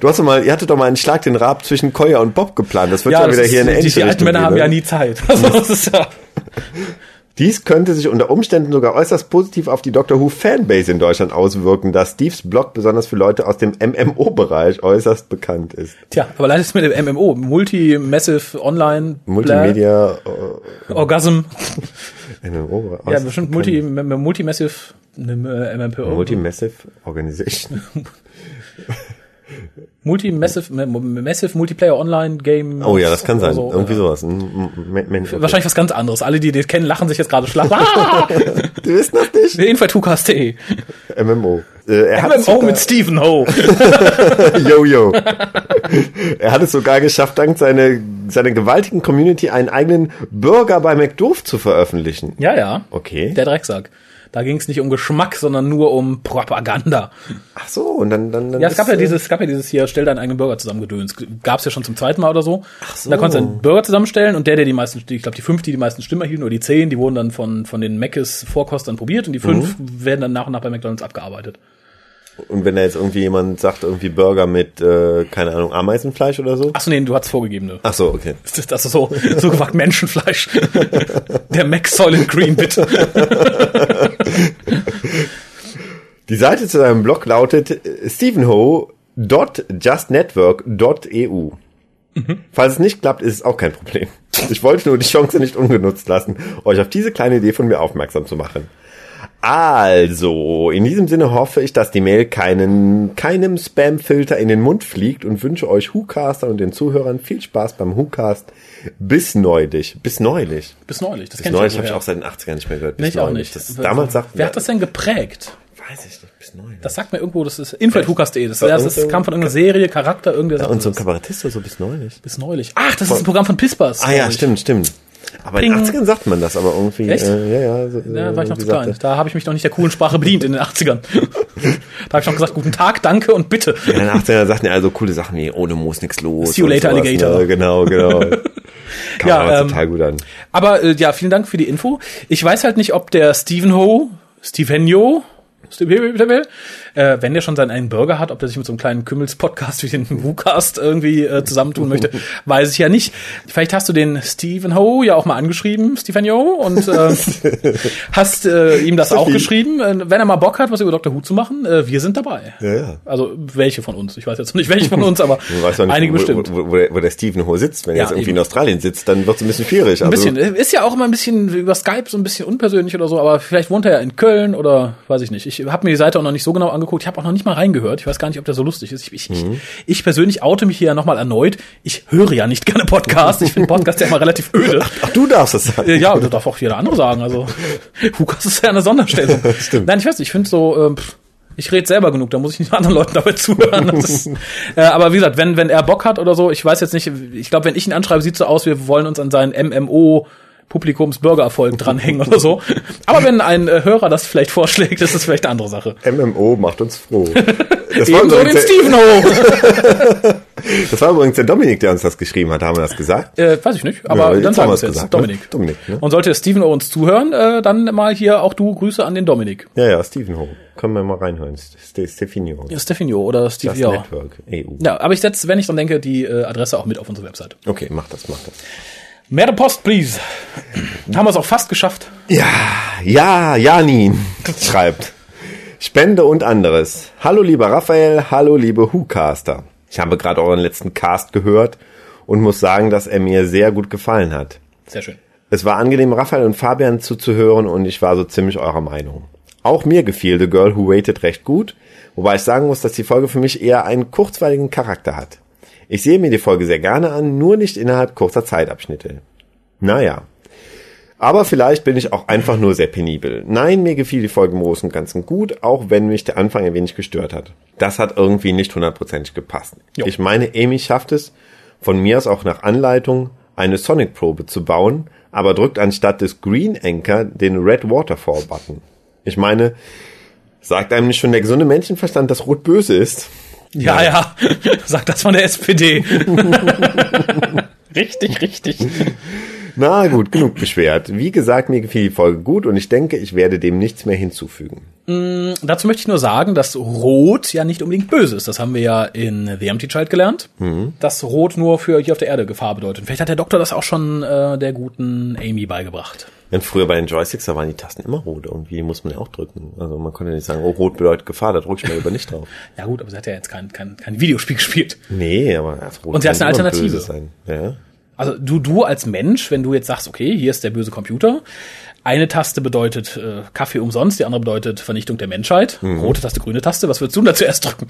B: Du hast doch mal, ihr hattet doch mal einen Schlag den Rab zwischen Koya und Bob geplant. Das wird ja,
A: das
B: wieder
A: ist-
B: hier in eine
A: die,
B: ähnliche
A: die alten Männer
B: gehen,
A: haben
B: ne?
A: ja nie Zeit. Also, [LAUGHS] das ist ja,
B: Dies könnte sich unter Umständen sogar äußerst positiv auf die Doctor Who Fanbase in Deutschland auswirken, da Steves Blog besonders für Leute aus dem MMO-Bereich äußerst bekannt ist.
A: tja, aber leider ist mit dem MMO, Multi-Massive Online,
B: Multimedia,
A: Blah, Orgasm,
B: äh, MMO,
A: ja, bestimmt Multi, Multi-Massive, ne, MMPO.
B: Multi-Massive Organization. [LAUGHS]
A: Multi-Massive, Massive Multiplayer Online Game.
B: Oh ja, das kann sein.
A: so,
B: Irgendwie sowas. Men- Men- okay.
A: Wahrscheinlich was ganz anderes. Alle, die den kennen, lachen sich jetzt gerade schlapp. [LAUGHS] Ah!
B: Du wissen das nicht.
A: Info2cast.de.
B: MMO. Äh, er
A: MMO
B: sogar-
A: mit Stephen Ho. [LAUGHS]
B: Yo, yo. er hat es sogar geschafft, dank seiner, seiner gewaltigen Community einen eigenen Burger bei McDoof zu veröffentlichen.
A: Ja, ja.
B: Okay.
A: Der Drecksack. Da ging es nicht um Geschmack, sondern nur um Propaganda.
B: Ach so, und dann, dann, dann
A: Ja, es gab ja dieses, es gab ja dieses hier, stell deinen eigenen Burger zusammen Gedöns. Gab es ja schon zum zweiten Mal oder so. Ach so. Da konntest du einen Burger zusammenstellen und der, der die meisten, ich glaube die fünf, die die meisten Stimmen erhielten, oder die zehn, die wurden dann von, von den Meckes Vorkostern probiert und die fünf
B: Mhm.
A: werden dann nach und nach bei McDonalds abgearbeitet.
B: Und wenn da jetzt irgendwie jemand sagt, irgendwie Burger mit, äh, keine Ahnung, Ameisenfleisch oder so?
A: Ach so, nee, du hast vorgegebene.
B: Ach so, okay. [LAUGHS]
A: Das ist das ist so, so gewagt Menschenfleisch. [LAUGHS] Der Mac Soylent Green, bitte. [LAUGHS]
B: Die Seite zu seinem Blog lautet stephenho.justnetwork.eu. Falls es nicht klappt, ist es auch kein Problem. Ich wollte nur die Chance nicht ungenutzt lassen, euch auf diese kleine Idee von mir aufmerksam zu machen. Also, in diesem Sinne hoffe ich, dass die Mail keinen, keinem Spam-Filter in den Mund fliegt und wünsche euch WhoCaster und den Zuhörern viel Spaß beim WhoCast. Bis neulich. Bis neulich.
A: Bis neulich. Das
B: Bis neulich
A: auch
B: habe ich auch seit den 80ern nicht mehr gehört. Bis
A: Nee, ich auch
B: neulich.
A: nicht.
B: Das, damals sagt
A: Wer hat das denn geprägt?
B: Weiß ich nicht. Bis neulich.
A: Das sagt mir irgendwo, das ist info.hukas.de. Das,
B: Ja,
A: das, das
B: irgend-
A: kam von irgendeiner Serie, Charakter, irgendwer sagt
B: Und so ein
A: das.
B: Kabarettist oder so bis neulich.
A: Bis neulich. Ach, das ist ein Programm von Pispas.
B: Ah ja, stimmt, stimmt. Aber
A: Ping.
B: in den 80ern sagt man das, aber irgendwie.
A: Echt?
B: Äh, ja, ja. So,
A: Ja, war ich noch zu klein. Da habe ich mich noch nicht der coolen Sprache bedient in den 80ern. [LAUGHS] da habe ich noch gesagt, guten Tag, danke und bitte.
B: In den 80ern sagten ja also coole Sachen wie ohne Moos nix los.
A: See you later,
B: sowas,
A: Alligator.
B: Ne? Genau, genau. [LAUGHS] Kam
A: Ja,
B: aber
A: ähm,
B: total gut an.
A: Aber äh, ja, vielen Dank für die Info. Ich weiß halt nicht, ob der Stephen Ho, Stevenio, Äh, wenn der schon seinen einen Burger hat, ob der sich mit so einem kleinen Kümmels-Podcast wie den WooCast irgendwie äh, zusammentun möchte, [LAUGHS] weiß ich ja nicht. Vielleicht hast du den Stephen Ho ja auch mal angeschrieben, Stephen Ho, und äh, [LAUGHS] hast äh, ihm das auch geschrieben. Äh, wenn er mal Bock hat, was über Dr. Who zu machen, äh, wir sind dabei.
B: Ja, ja.
A: Also welche von uns? Ich weiß jetzt noch nicht, welche von uns, aber
B: nicht,
A: einige
B: wo,
A: bestimmt.
B: Wo, wo, wo der Stephen Ho sitzt. Wenn er
A: Ja,
B: jetzt irgendwie
A: eben.
B: in Australien sitzt, dann wird es ein bisschen schwierig.
A: Ein
B: Also,
A: bisschen. Ist ja auch immer ein bisschen über Skype so ein bisschen unpersönlich oder so, aber vielleicht wohnt er ja in Köln oder weiß ich nicht. Ich habe mir die Seite auch noch nicht so genau angeguckt. Ich habe auch noch nicht mal reingehört. Ich weiß gar nicht, ob der so lustig ist. Ich, ich, ich, ich persönlich oute mich hier ja nochmal erneut. Ich höre ja nicht gerne Podcasts. Ich finde Podcasts ja immer relativ öde.
B: Ach, du darfst es sagen.
A: Ja, das darf auch jeder andere sagen. Also, Hukas ist ja eine Sonderstellung. [LAUGHS]
B: Stimmt.
A: Nein, ich weiß nicht, ich finde so, ähm, ich rede selber genug, da muss ich nicht anderen Leuten dabei zuhören. Ist, [LAUGHS] äh, aber wie gesagt, wenn, wenn er Bock hat oder so, ich weiß jetzt nicht, ich glaube, wenn ich ihn anschreibe, sieht so aus, wir wollen uns an seinen MMO Publikumsbürgererfolg dranhängen oder so. Aber wenn ein äh, Hörer das vielleicht vorschlägt, ist das vielleicht eine andere Sache.
B: MMO macht uns froh. Das war,
A: Ebenso den Steven Ho. [LAUGHS]
B: das war übrigens der Dominik, der uns das geschrieben hat. Haben wir das gesagt?
A: äh, weiß ich nicht, aber
B: Ja,
A: dann sagen wir es jetzt.
B: gesagt, ne?
A: Dominik.
B: Dominik, ne?
A: Und sollte Steven O uns zuhören, äh, dann mal hier auch du Grüße an den Dominik.
B: Ja, ja, Stephen Ho. Können wir mal reinhören. Ste Stephenio.
A: Ja, Stefanio oder Steve,
B: Das
A: ja.
B: Network. EU.
A: Ja, aber ich setze, wenn ich dran denke, die äh, Adresse auch mit auf unsere Website.
B: Okay, mach das, mach das.
A: Mehr Post, please. Haben wir es auch fast geschafft.
B: Ja, ja, Janin schreibt. Spende und anderes. Hallo lieber Raphael, hallo liebe Whocaster. Ich habe gerade euren letzten Cast gehört und muss sagen, dass er mir sehr gut gefallen hat.
A: Sehr schön.
B: Es war angenehm, Raphael und Fabian zuzuhören und ich war so ziemlich eurer Meinung. Auch mir gefiel The Girl Who Waited recht gut, wobei ich sagen muss, dass die Folge für mich eher einen kurzweiligen Charakter hat. Ich sehe mir die Folge sehr gerne an, nur nicht innerhalb kurzer Zeitabschnitte. Naja. Aber vielleicht bin ich auch einfach nur sehr penibel. Nein, mir gefiel die Folge im Großen und Ganzen gut, auch wenn mich der Anfang ein wenig gestört hat. Das hat irgendwie nicht hundertprozentig gepasst.
A: Jo.
B: Ich meine, Amy schafft es, von mir aus auch nach Anleitung, eine Sonic-Probe zu bauen, aber drückt anstatt des Green Anchor den Red Waterfall-Button. Ich meine, sagt einem nicht schon der gesunde Menschenverstand, dass Rot böse ist?
A: Ja, ja. [LAUGHS] Sag das von der SPD. [LAUGHS] richtig, richtig.
B: Na gut, genug beschwert. Wie gesagt, mir gefiel die Folge gut und ich denke, ich werde dem nichts mehr hinzufügen.
A: Dazu möchte ich nur sagen, dass Rot ja nicht unbedingt böse ist. Das haben wir ja in The Empty Child gelernt. Dass Rot nur für hier auf der Erde Gefahr bedeutet. Vielleicht hat der Doktor das auch schon äh, der guten Amy beigebracht.
B: Denn früher bei den Joysticks, da waren die Tasten immer rot. Irgendwie muss man ja auch drücken. Also man konnte nicht sagen, oh, rot bedeutet Gefahr, da drücke ich mal lieber nicht drauf. [LAUGHS]
A: Ja gut, aber sie hat ja jetzt kein, kein, kein Videospiel gespielt.
B: Nee, aber das rot
A: Und sie hat eine Alternative.
B: Sein. Ja.
A: Also du, du als Mensch, wenn du jetzt sagst, okay, hier ist der böse Computer, eine Taste bedeutet äh, Kaffee umsonst, die andere bedeutet Vernichtung der Menschheit. Rote Taste, grüne Taste, was würdest du da zuerst drücken?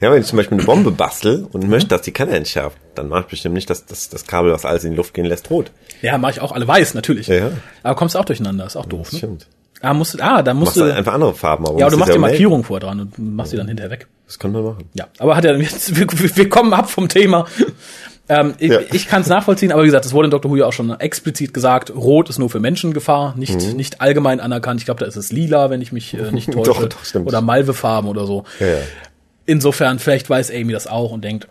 B: ja, wenn ich zum Beispiel eine Bombe bastel und möchte, dass die Kanne entschärft, dann mache ich bestimmt nicht, dass das, das Kabel, was alles in die Luft gehen lässt, rot.
A: Ja, mache ich auch alle weiß, natürlich.
B: Ja, ja.
A: Aber kommst du auch durcheinander, ist auch doof. Ne?
B: Stimmt.
A: Ah, musst, ah, dann musst
B: Machst du
A: du.
B: einfach andere Farben. Aber
A: Ja, du machst die. Markierung vorher dran und machst die dann hinterher weg.
B: Das kann man machen.
A: Ja, aber hat ja [LAUGHS] jetzt, wir, wir kommen ab vom Thema. Ähm, ich
B: Ja.
A: ich kann es nachvollziehen, aber wie gesagt, es wurde in Dr. Who ja auch schon explizit gesagt, Rot ist nur für Menschen Gefahr, nicht,
B: Mhm.
A: nicht allgemein anerkannt. Ich glaube, da ist es lila, wenn ich mich äh, [LAUGHS] nicht täusche.
B: Doch, doch, stimmt.
A: Oder Malvefarben oder so.
B: Ja, ja.
A: Insofern, vielleicht weiß Amy das auch und denkt,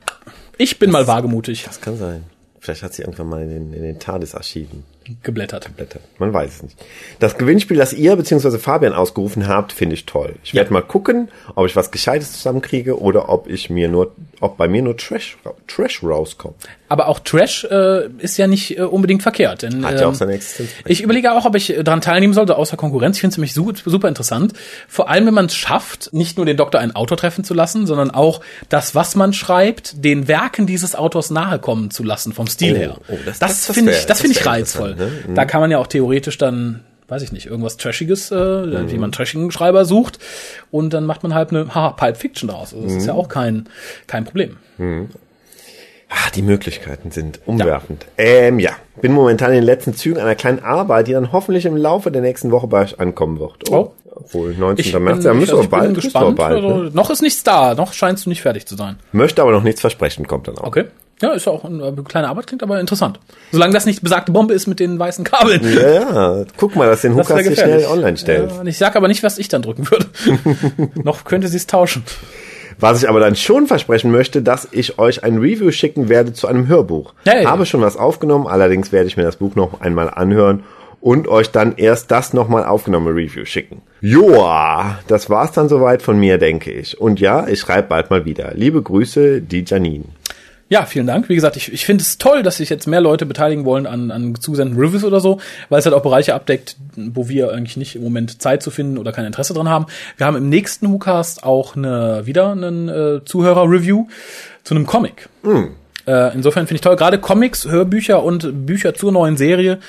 A: ich bin mal wagemutig
B: Das kann sein. Vielleicht hat sie irgendwann mal in den, in den TARDIS-Archiven
A: geblättert.
B: Blätter. Man weiß es nicht. Das Gewinnspiel, das ihr bzw. Fabian ausgerufen habt, finde ich toll. Ich werde mal gucken, ob ich was Gescheites zusammenkriege oder ob ich mir nur, ob bei mir nur Trash, Trash rauskommt.
A: Aber auch Trash äh, ist ja nicht äh, unbedingt verkehrt. Denn,
B: Hat ja auch
A: ähm,
B: seine Existenz.
A: Ich überlege auch, ob ich äh, daran teilnehmen sollte, außer Konkurrenz. Ich finde es nämlich su- super interessant. Vor allem, wenn man es schafft, nicht nur den Doktor ein Autor treffen zu lassen, sondern auch das, was man schreibt, den Werken dieses Autors nahe kommen zu lassen, vom Stil
B: Oh,
A: her.
B: oh, das-
A: das
B: das-
A: finde ich, das finde ich reizvoll.
B: ne?
A: Da kann man ja auch theoretisch dann, weiß ich nicht, irgendwas Trashiges, äh,
B: Mhm.
A: wie man einen trashigen Schreiber sucht. Und dann macht man halt eine haha, Pulp Fiction daraus. Also das
B: Mhm.
A: ist ja auch kein, kein Problem.
B: Ah, die Möglichkeiten sind umwerfend. Ähm, ja. Bin momentan in den letzten Zügen einer kleinen Arbeit, die dann hoffentlich im Laufe der nächsten Woche bei euch ankommen wird.
A: Oh.
B: Obwohl, 19.
A: Ich
B: März,
A: bin,
B: ja, müssen
A: also
B: wir bald,
A: gespannt.
B: bald.
A: also,
B: Ne?
A: Noch ist nichts da, noch scheinst du nicht fertig zu sein.
B: Möchte aber noch nichts versprechen, kommt dann auch.
A: Okay. Ja, ist auch eine kleine Arbeit, klingt aber interessant. Solange das nicht besagte Bombe ist mit den weißen Kabeln.
B: Ja, ja. Guck mal, dass den [LAUGHS]
A: Das
B: Hukas
A: wäre
B: hier schnell online stellt.
A: Ja, ich sag aber nicht, was ich dann drücken würde. [LAUGHS] Noch könnte sie es tauschen.
B: Was ich aber dann schon versprechen möchte, dass ich euch ein Review schicken werde zu einem Hörbuch.
A: Hey.
B: Habe schon was aufgenommen, allerdings werde ich mir das Buch noch einmal anhören und euch dann erst das nochmal aufgenommene Review schicken. Joa, das war's dann soweit von mir, denke ich. Und ja, ich schreibe bald mal wieder. Liebe Grüße, die Janine.
A: Ja, vielen Dank. Wie gesagt, ich, ich finde es toll, dass sich jetzt mehr Leute beteiligen wollen an, an zusenden Reviews oder so, weil es halt auch Bereiche abdeckt, wo wir eigentlich nicht im Moment Zeit zu finden oder kein Interesse dran haben. Wir haben im nächsten WhoCast auch eine, wieder einen äh, Zuhörer-Review zu einem Comic.
B: Hm.
A: Äh, insofern finde ich toll. Gerade Comics, Hörbücher und Bücher zur neuen Serie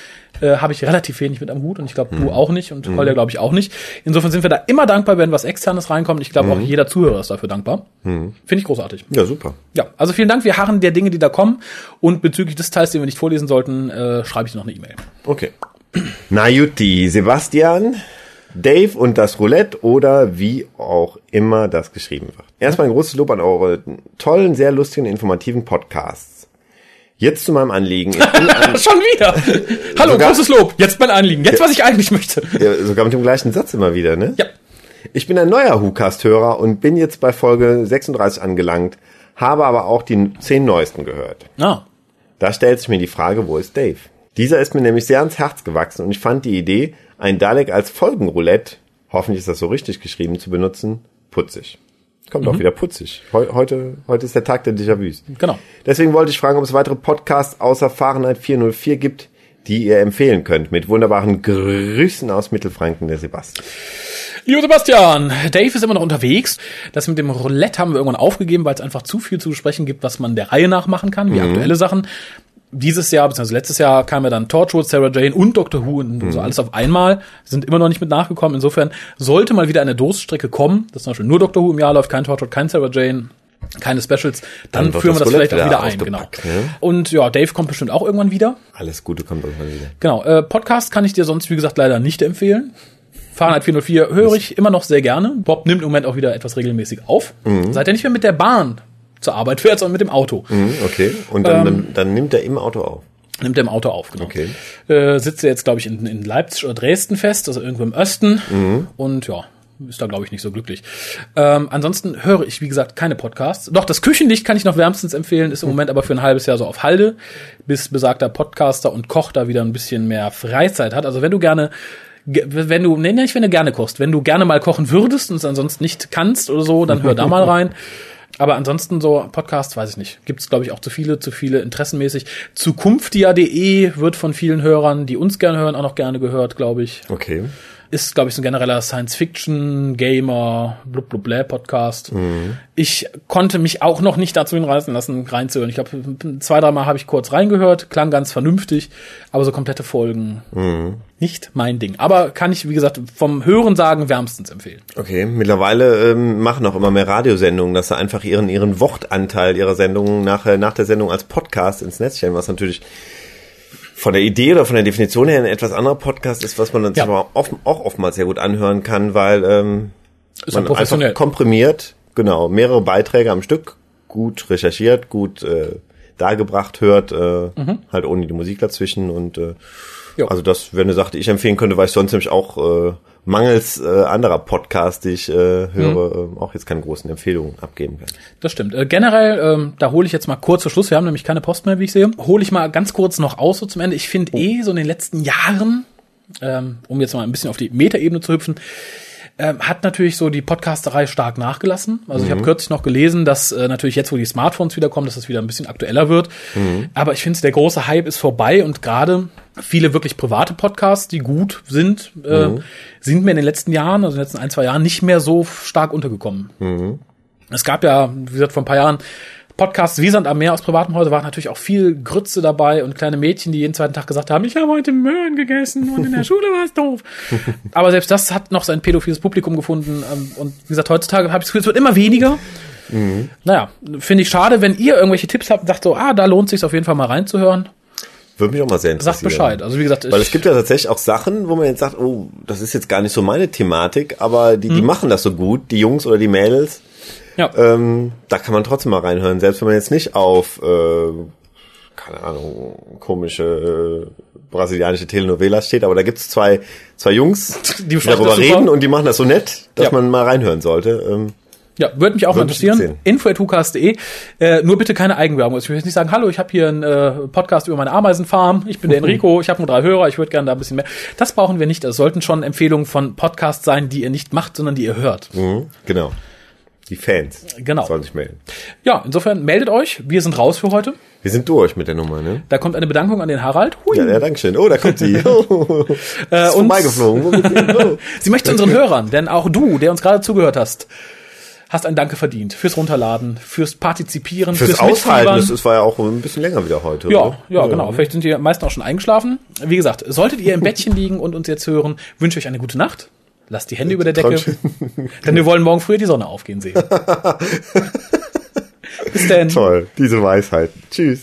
A: äh, habe ich relativ wenig mit am Hut und ich glaube, du auch nicht und Kolja glaube ich auch nicht. Insofern sind wir da immer dankbar, wenn was Externes reinkommt. Ich glaube auch jeder Zuhörer ist dafür dankbar. Finde ich großartig.
B: Ja, super.
A: Ja, also vielen Dank. Wir harren der Dinge, die da kommen. Und bezüglich des Teils, den wir nicht vorlesen sollten, äh, schreibe ich noch eine E-Mail.
B: Okay. Na Jutti, Sebastian, Dave und das Roulette oder wie auch immer das geschrieben wird. Erstmal ein großes Lob an eure tollen, sehr lustigen, informativen Podcasts. Jetzt zu meinem Anliegen. [LAUGHS]
A: Schon wieder. Hallo,
B: Sogar-
A: großes Lob. Jetzt mein Anliegen. Jetzt, was ich eigentlich möchte.
B: ja, sogar mit dem gleichen Satz immer wieder, ne?
A: Ja.
B: Ich bin ein neuer WhoCast-Hörer und bin jetzt bei Folge 36 angelangt, habe aber auch die zehn neuesten gehört.
A: Ah.
B: Da stellt sich mir die Frage, wo ist Dave? Dieser ist mir nämlich sehr ans Herz gewachsen und ich fand die Idee, ein Dalek als Folgenroulette, hoffentlich ist das so richtig geschrieben, zu benutzen, putzig. Kommt auch wieder putzig. Heu heute, heute ist der Tag der Déjà-vus.
A: Genau.
B: Deswegen wollte ich fragen, ob es weitere Podcasts außer Fahrenheit 404 gibt, die ihr empfehlen könnt. Mit wunderbaren Grüßen aus Mittelfranken, der Sebastian.
A: Lieber Sebastian, Dave ist immer noch unterwegs. Das mit dem Roulette haben wir irgendwann aufgegeben, weil es einfach zu viel zu besprechen gibt, was man der Reihe nach machen kann, wie aktuelle Sachen. Dieses Jahr, beziehungsweise letztes Jahr kam ja dann Torchwood, Sarah Jane und Doctor Who und so alles auf einmal. Sind immer noch nicht mit nachgekommen. Insofern sollte mal wieder eine Durststrecke kommen, dass zum Beispiel nur Doctor Who im Jahr läuft, kein Torchwood, kein Sarah Jane, keine Specials, dann,
B: Dann
A: führen wir
B: das
A: vielleicht auch wieder ein, genau.
B: ne?
A: Und ja, Dave kommt bestimmt auch irgendwann wieder.
B: Alles Gute kommt irgendwann wieder.
A: Genau, äh, Podcast kann ich dir sonst, wie gesagt, leider nicht empfehlen. Fahrenheit 404 höre ich immer noch sehr gerne. Bob nimmt im Moment auch wieder etwas regelmäßig auf. Seit er nicht mehr mit der Bahn zur Arbeit fährt, sondern mit dem Auto.
B: Mhm, okay. Und dann, dann, dann nimmt er im Auto auf.
A: Nimmt er im Auto auf, genau.
B: Okay.
A: Äh, sitzt er jetzt, glaube ich, in, in Leipzig oder Dresden fest, also irgendwo im Osten. Und ja, ist da, glaube ich, nicht so glücklich. Ähm, ansonsten höre ich, wie gesagt, keine Podcasts. Doch, das Küchenlicht kann ich noch wärmstens empfehlen, ist im Moment aber für ein halbes Jahr so auf Halde, bis besagter Podcaster und Koch da wieder ein bisschen mehr Freizeit hat. Also wenn du gerne ge- wenn du, nee, nicht wenn du gerne kochst, wenn du gerne mal kochen würdest und es ansonsten nicht kannst oder so, dann hör da mal [LAUGHS] rein. Aber ansonsten so Podcasts, weiß ich nicht. Gibt es, glaube ich, auch zu viele, zu viele interessenmäßig. Zukunftia.de wird von vielen Hörern, die uns gerne hören, auch noch gerne gehört, glaube ich.
B: Okay.
A: Ist, glaube ich, so ein genereller Science-Fiction, Gamer, blub, blub, blä Podcast. Ich konnte mich auch noch nicht dazu hinreißen lassen, reinzuhören. Ich glaube, zwei, dreimal habe ich kurz reingehört, klang ganz vernünftig, aber so komplette Folgen nicht mein Ding. Aber kann ich, wie gesagt, vom Hören sagen wärmstens empfehlen.
B: Okay, mittlerweile ähm, machen auch immer mehr Radiosendungen, dass sie einfach ihren ihren Wortanteil ihrer Sendungen nach, äh, nach der Sendung als Podcast ins Netz stellen, was natürlich von der Idee oder von der Definition her ein etwas anderer Podcast ist, was man dann
A: Ja.
B: zwar oft, auch oftmals sehr gut anhören kann, weil ähm,
A: Ist
B: man einfach komprimiert, genau, mehrere Beiträge am Stück, gut recherchiert, gut äh, dargebracht hört, äh, halt ohne die Musik dazwischen und äh,
A: Mhm. Jo.
B: also das wäre eine Sache, die ich empfehlen könnte, weil ich sonst nämlich auch äh, mangels äh, anderer Podcasts, die ich äh, höre,
A: Mhm.
B: äh, auch jetzt keine großen Empfehlungen abgeben kann.
A: Das stimmt. Äh, generell, ähm, da hole ich jetzt mal kurz zu Schluss, wir haben nämlich keine Post mehr, wie ich sehe, hole ich mal ganz kurz noch aus so zum Ende. Ich finde eh so in den letzten Jahren, ähm, um jetzt mal ein bisschen auf die Metaebene zu hüpfen, ähm, hat natürlich so die Podcasterei stark nachgelassen. Also ich habe kürzlich noch gelesen, dass äh, natürlich jetzt, wo die Smartphones wiederkommen, dass das wieder ein bisschen aktueller wird. Aber ich finde, der große Hype ist vorbei und gerade viele wirklich private Podcasts, die gut sind, äh, sind mir in den letzten Jahren, also in den letzten ein, zwei Jahren, nicht mehr so stark untergekommen. Es gab ja, wie gesagt, vor ein paar Jahren Podcasts wie Sand am Meer aus privatem Hause, waren natürlich auch viel Grütze dabei und kleine Mädchen, die jeden zweiten Tag gesagt haben, ich habe heute Möhren gegessen und in der Schule war es doof. [LAUGHS] Aber selbst das hat noch sein pädophiles Publikum gefunden. ähm, Und wie gesagt, heutzutage habe ich das Gefühl, es wird immer weniger. Naja, finde ich schade, wenn ihr irgendwelche Tipps habt und sagt so, ah, da lohnt sich auf jeden Fall mal reinzuhören.
B: Würde mich auch mal sehr interessieren.
A: Sagt Bescheid. Also wie gesagt,
B: Weil es gibt ja tatsächlich auch Sachen, wo man jetzt sagt, oh, das ist jetzt gar nicht so meine Thematik, aber die,
A: Mhm.
B: die machen das so gut, die Jungs oder die Mädels.
A: Ja.
B: Ähm, da kann man trotzdem mal reinhören, selbst wenn man jetzt nicht auf, äh, keine Ahnung, komische äh, brasilianische Telenovelas steht, aber da gibt's zwei, zwei Jungs, [LAUGHS]
A: Die
B: darüber reden und die machen das so nett, dass
A: Ja.
B: man mal reinhören sollte. Ähm,
A: Ja, würde mich auch mal interessieren. Info.hukas.de. Äh, nur bitte keine Eigenwerbung. Also Ich will jetzt nicht sagen, hallo, ich habe hier einen äh, Podcast über meine Ameisenfarm. Ich bin der Enrico, ich habe nur drei Hörer, ich würde gerne da ein bisschen mehr. Das brauchen wir nicht. Das sollten schon Empfehlungen von Podcasts sein, die ihr nicht macht, sondern die ihr hört.
B: Mhm, genau. Die Fans
A: Genau.
B: sollen sich melden.
A: Ja, insofern meldet euch. Wir sind raus für heute.
B: Wir sind durch mit der Nummer, ne?
A: Da kommt eine Bedankung an den Harald. Hui.
B: Ja, ja danke schön. Oh, da kommt sie. [LAUGHS] Oh,
A: Äh,
B: ist
A: und-
B: vorbeigeflogen. Oh. [LAUGHS]
A: Sie möchte unseren Hörern, denn auch du, der uns gerade zugehört hast, hast ein Danke verdient fürs Runterladen, fürs Partizipieren,
B: Fürs
A: fürs,
B: Aushalten, das war ja auch ein bisschen länger wieder heute.
A: Ja,
B: oder?
A: ja, genau. Vielleicht sind die meisten auch schon eingeschlafen. Wie gesagt, solltet ihr im Bettchen liegen und uns jetzt hören, wünsche ich euch eine gute Nacht. Lasst die Hände über der Decke, [LAUGHS] denn wir wollen morgen früh die Sonne aufgehen sehen. [LAUGHS] Bis dann.
B: Toll, diese Weisheit. Tschüss.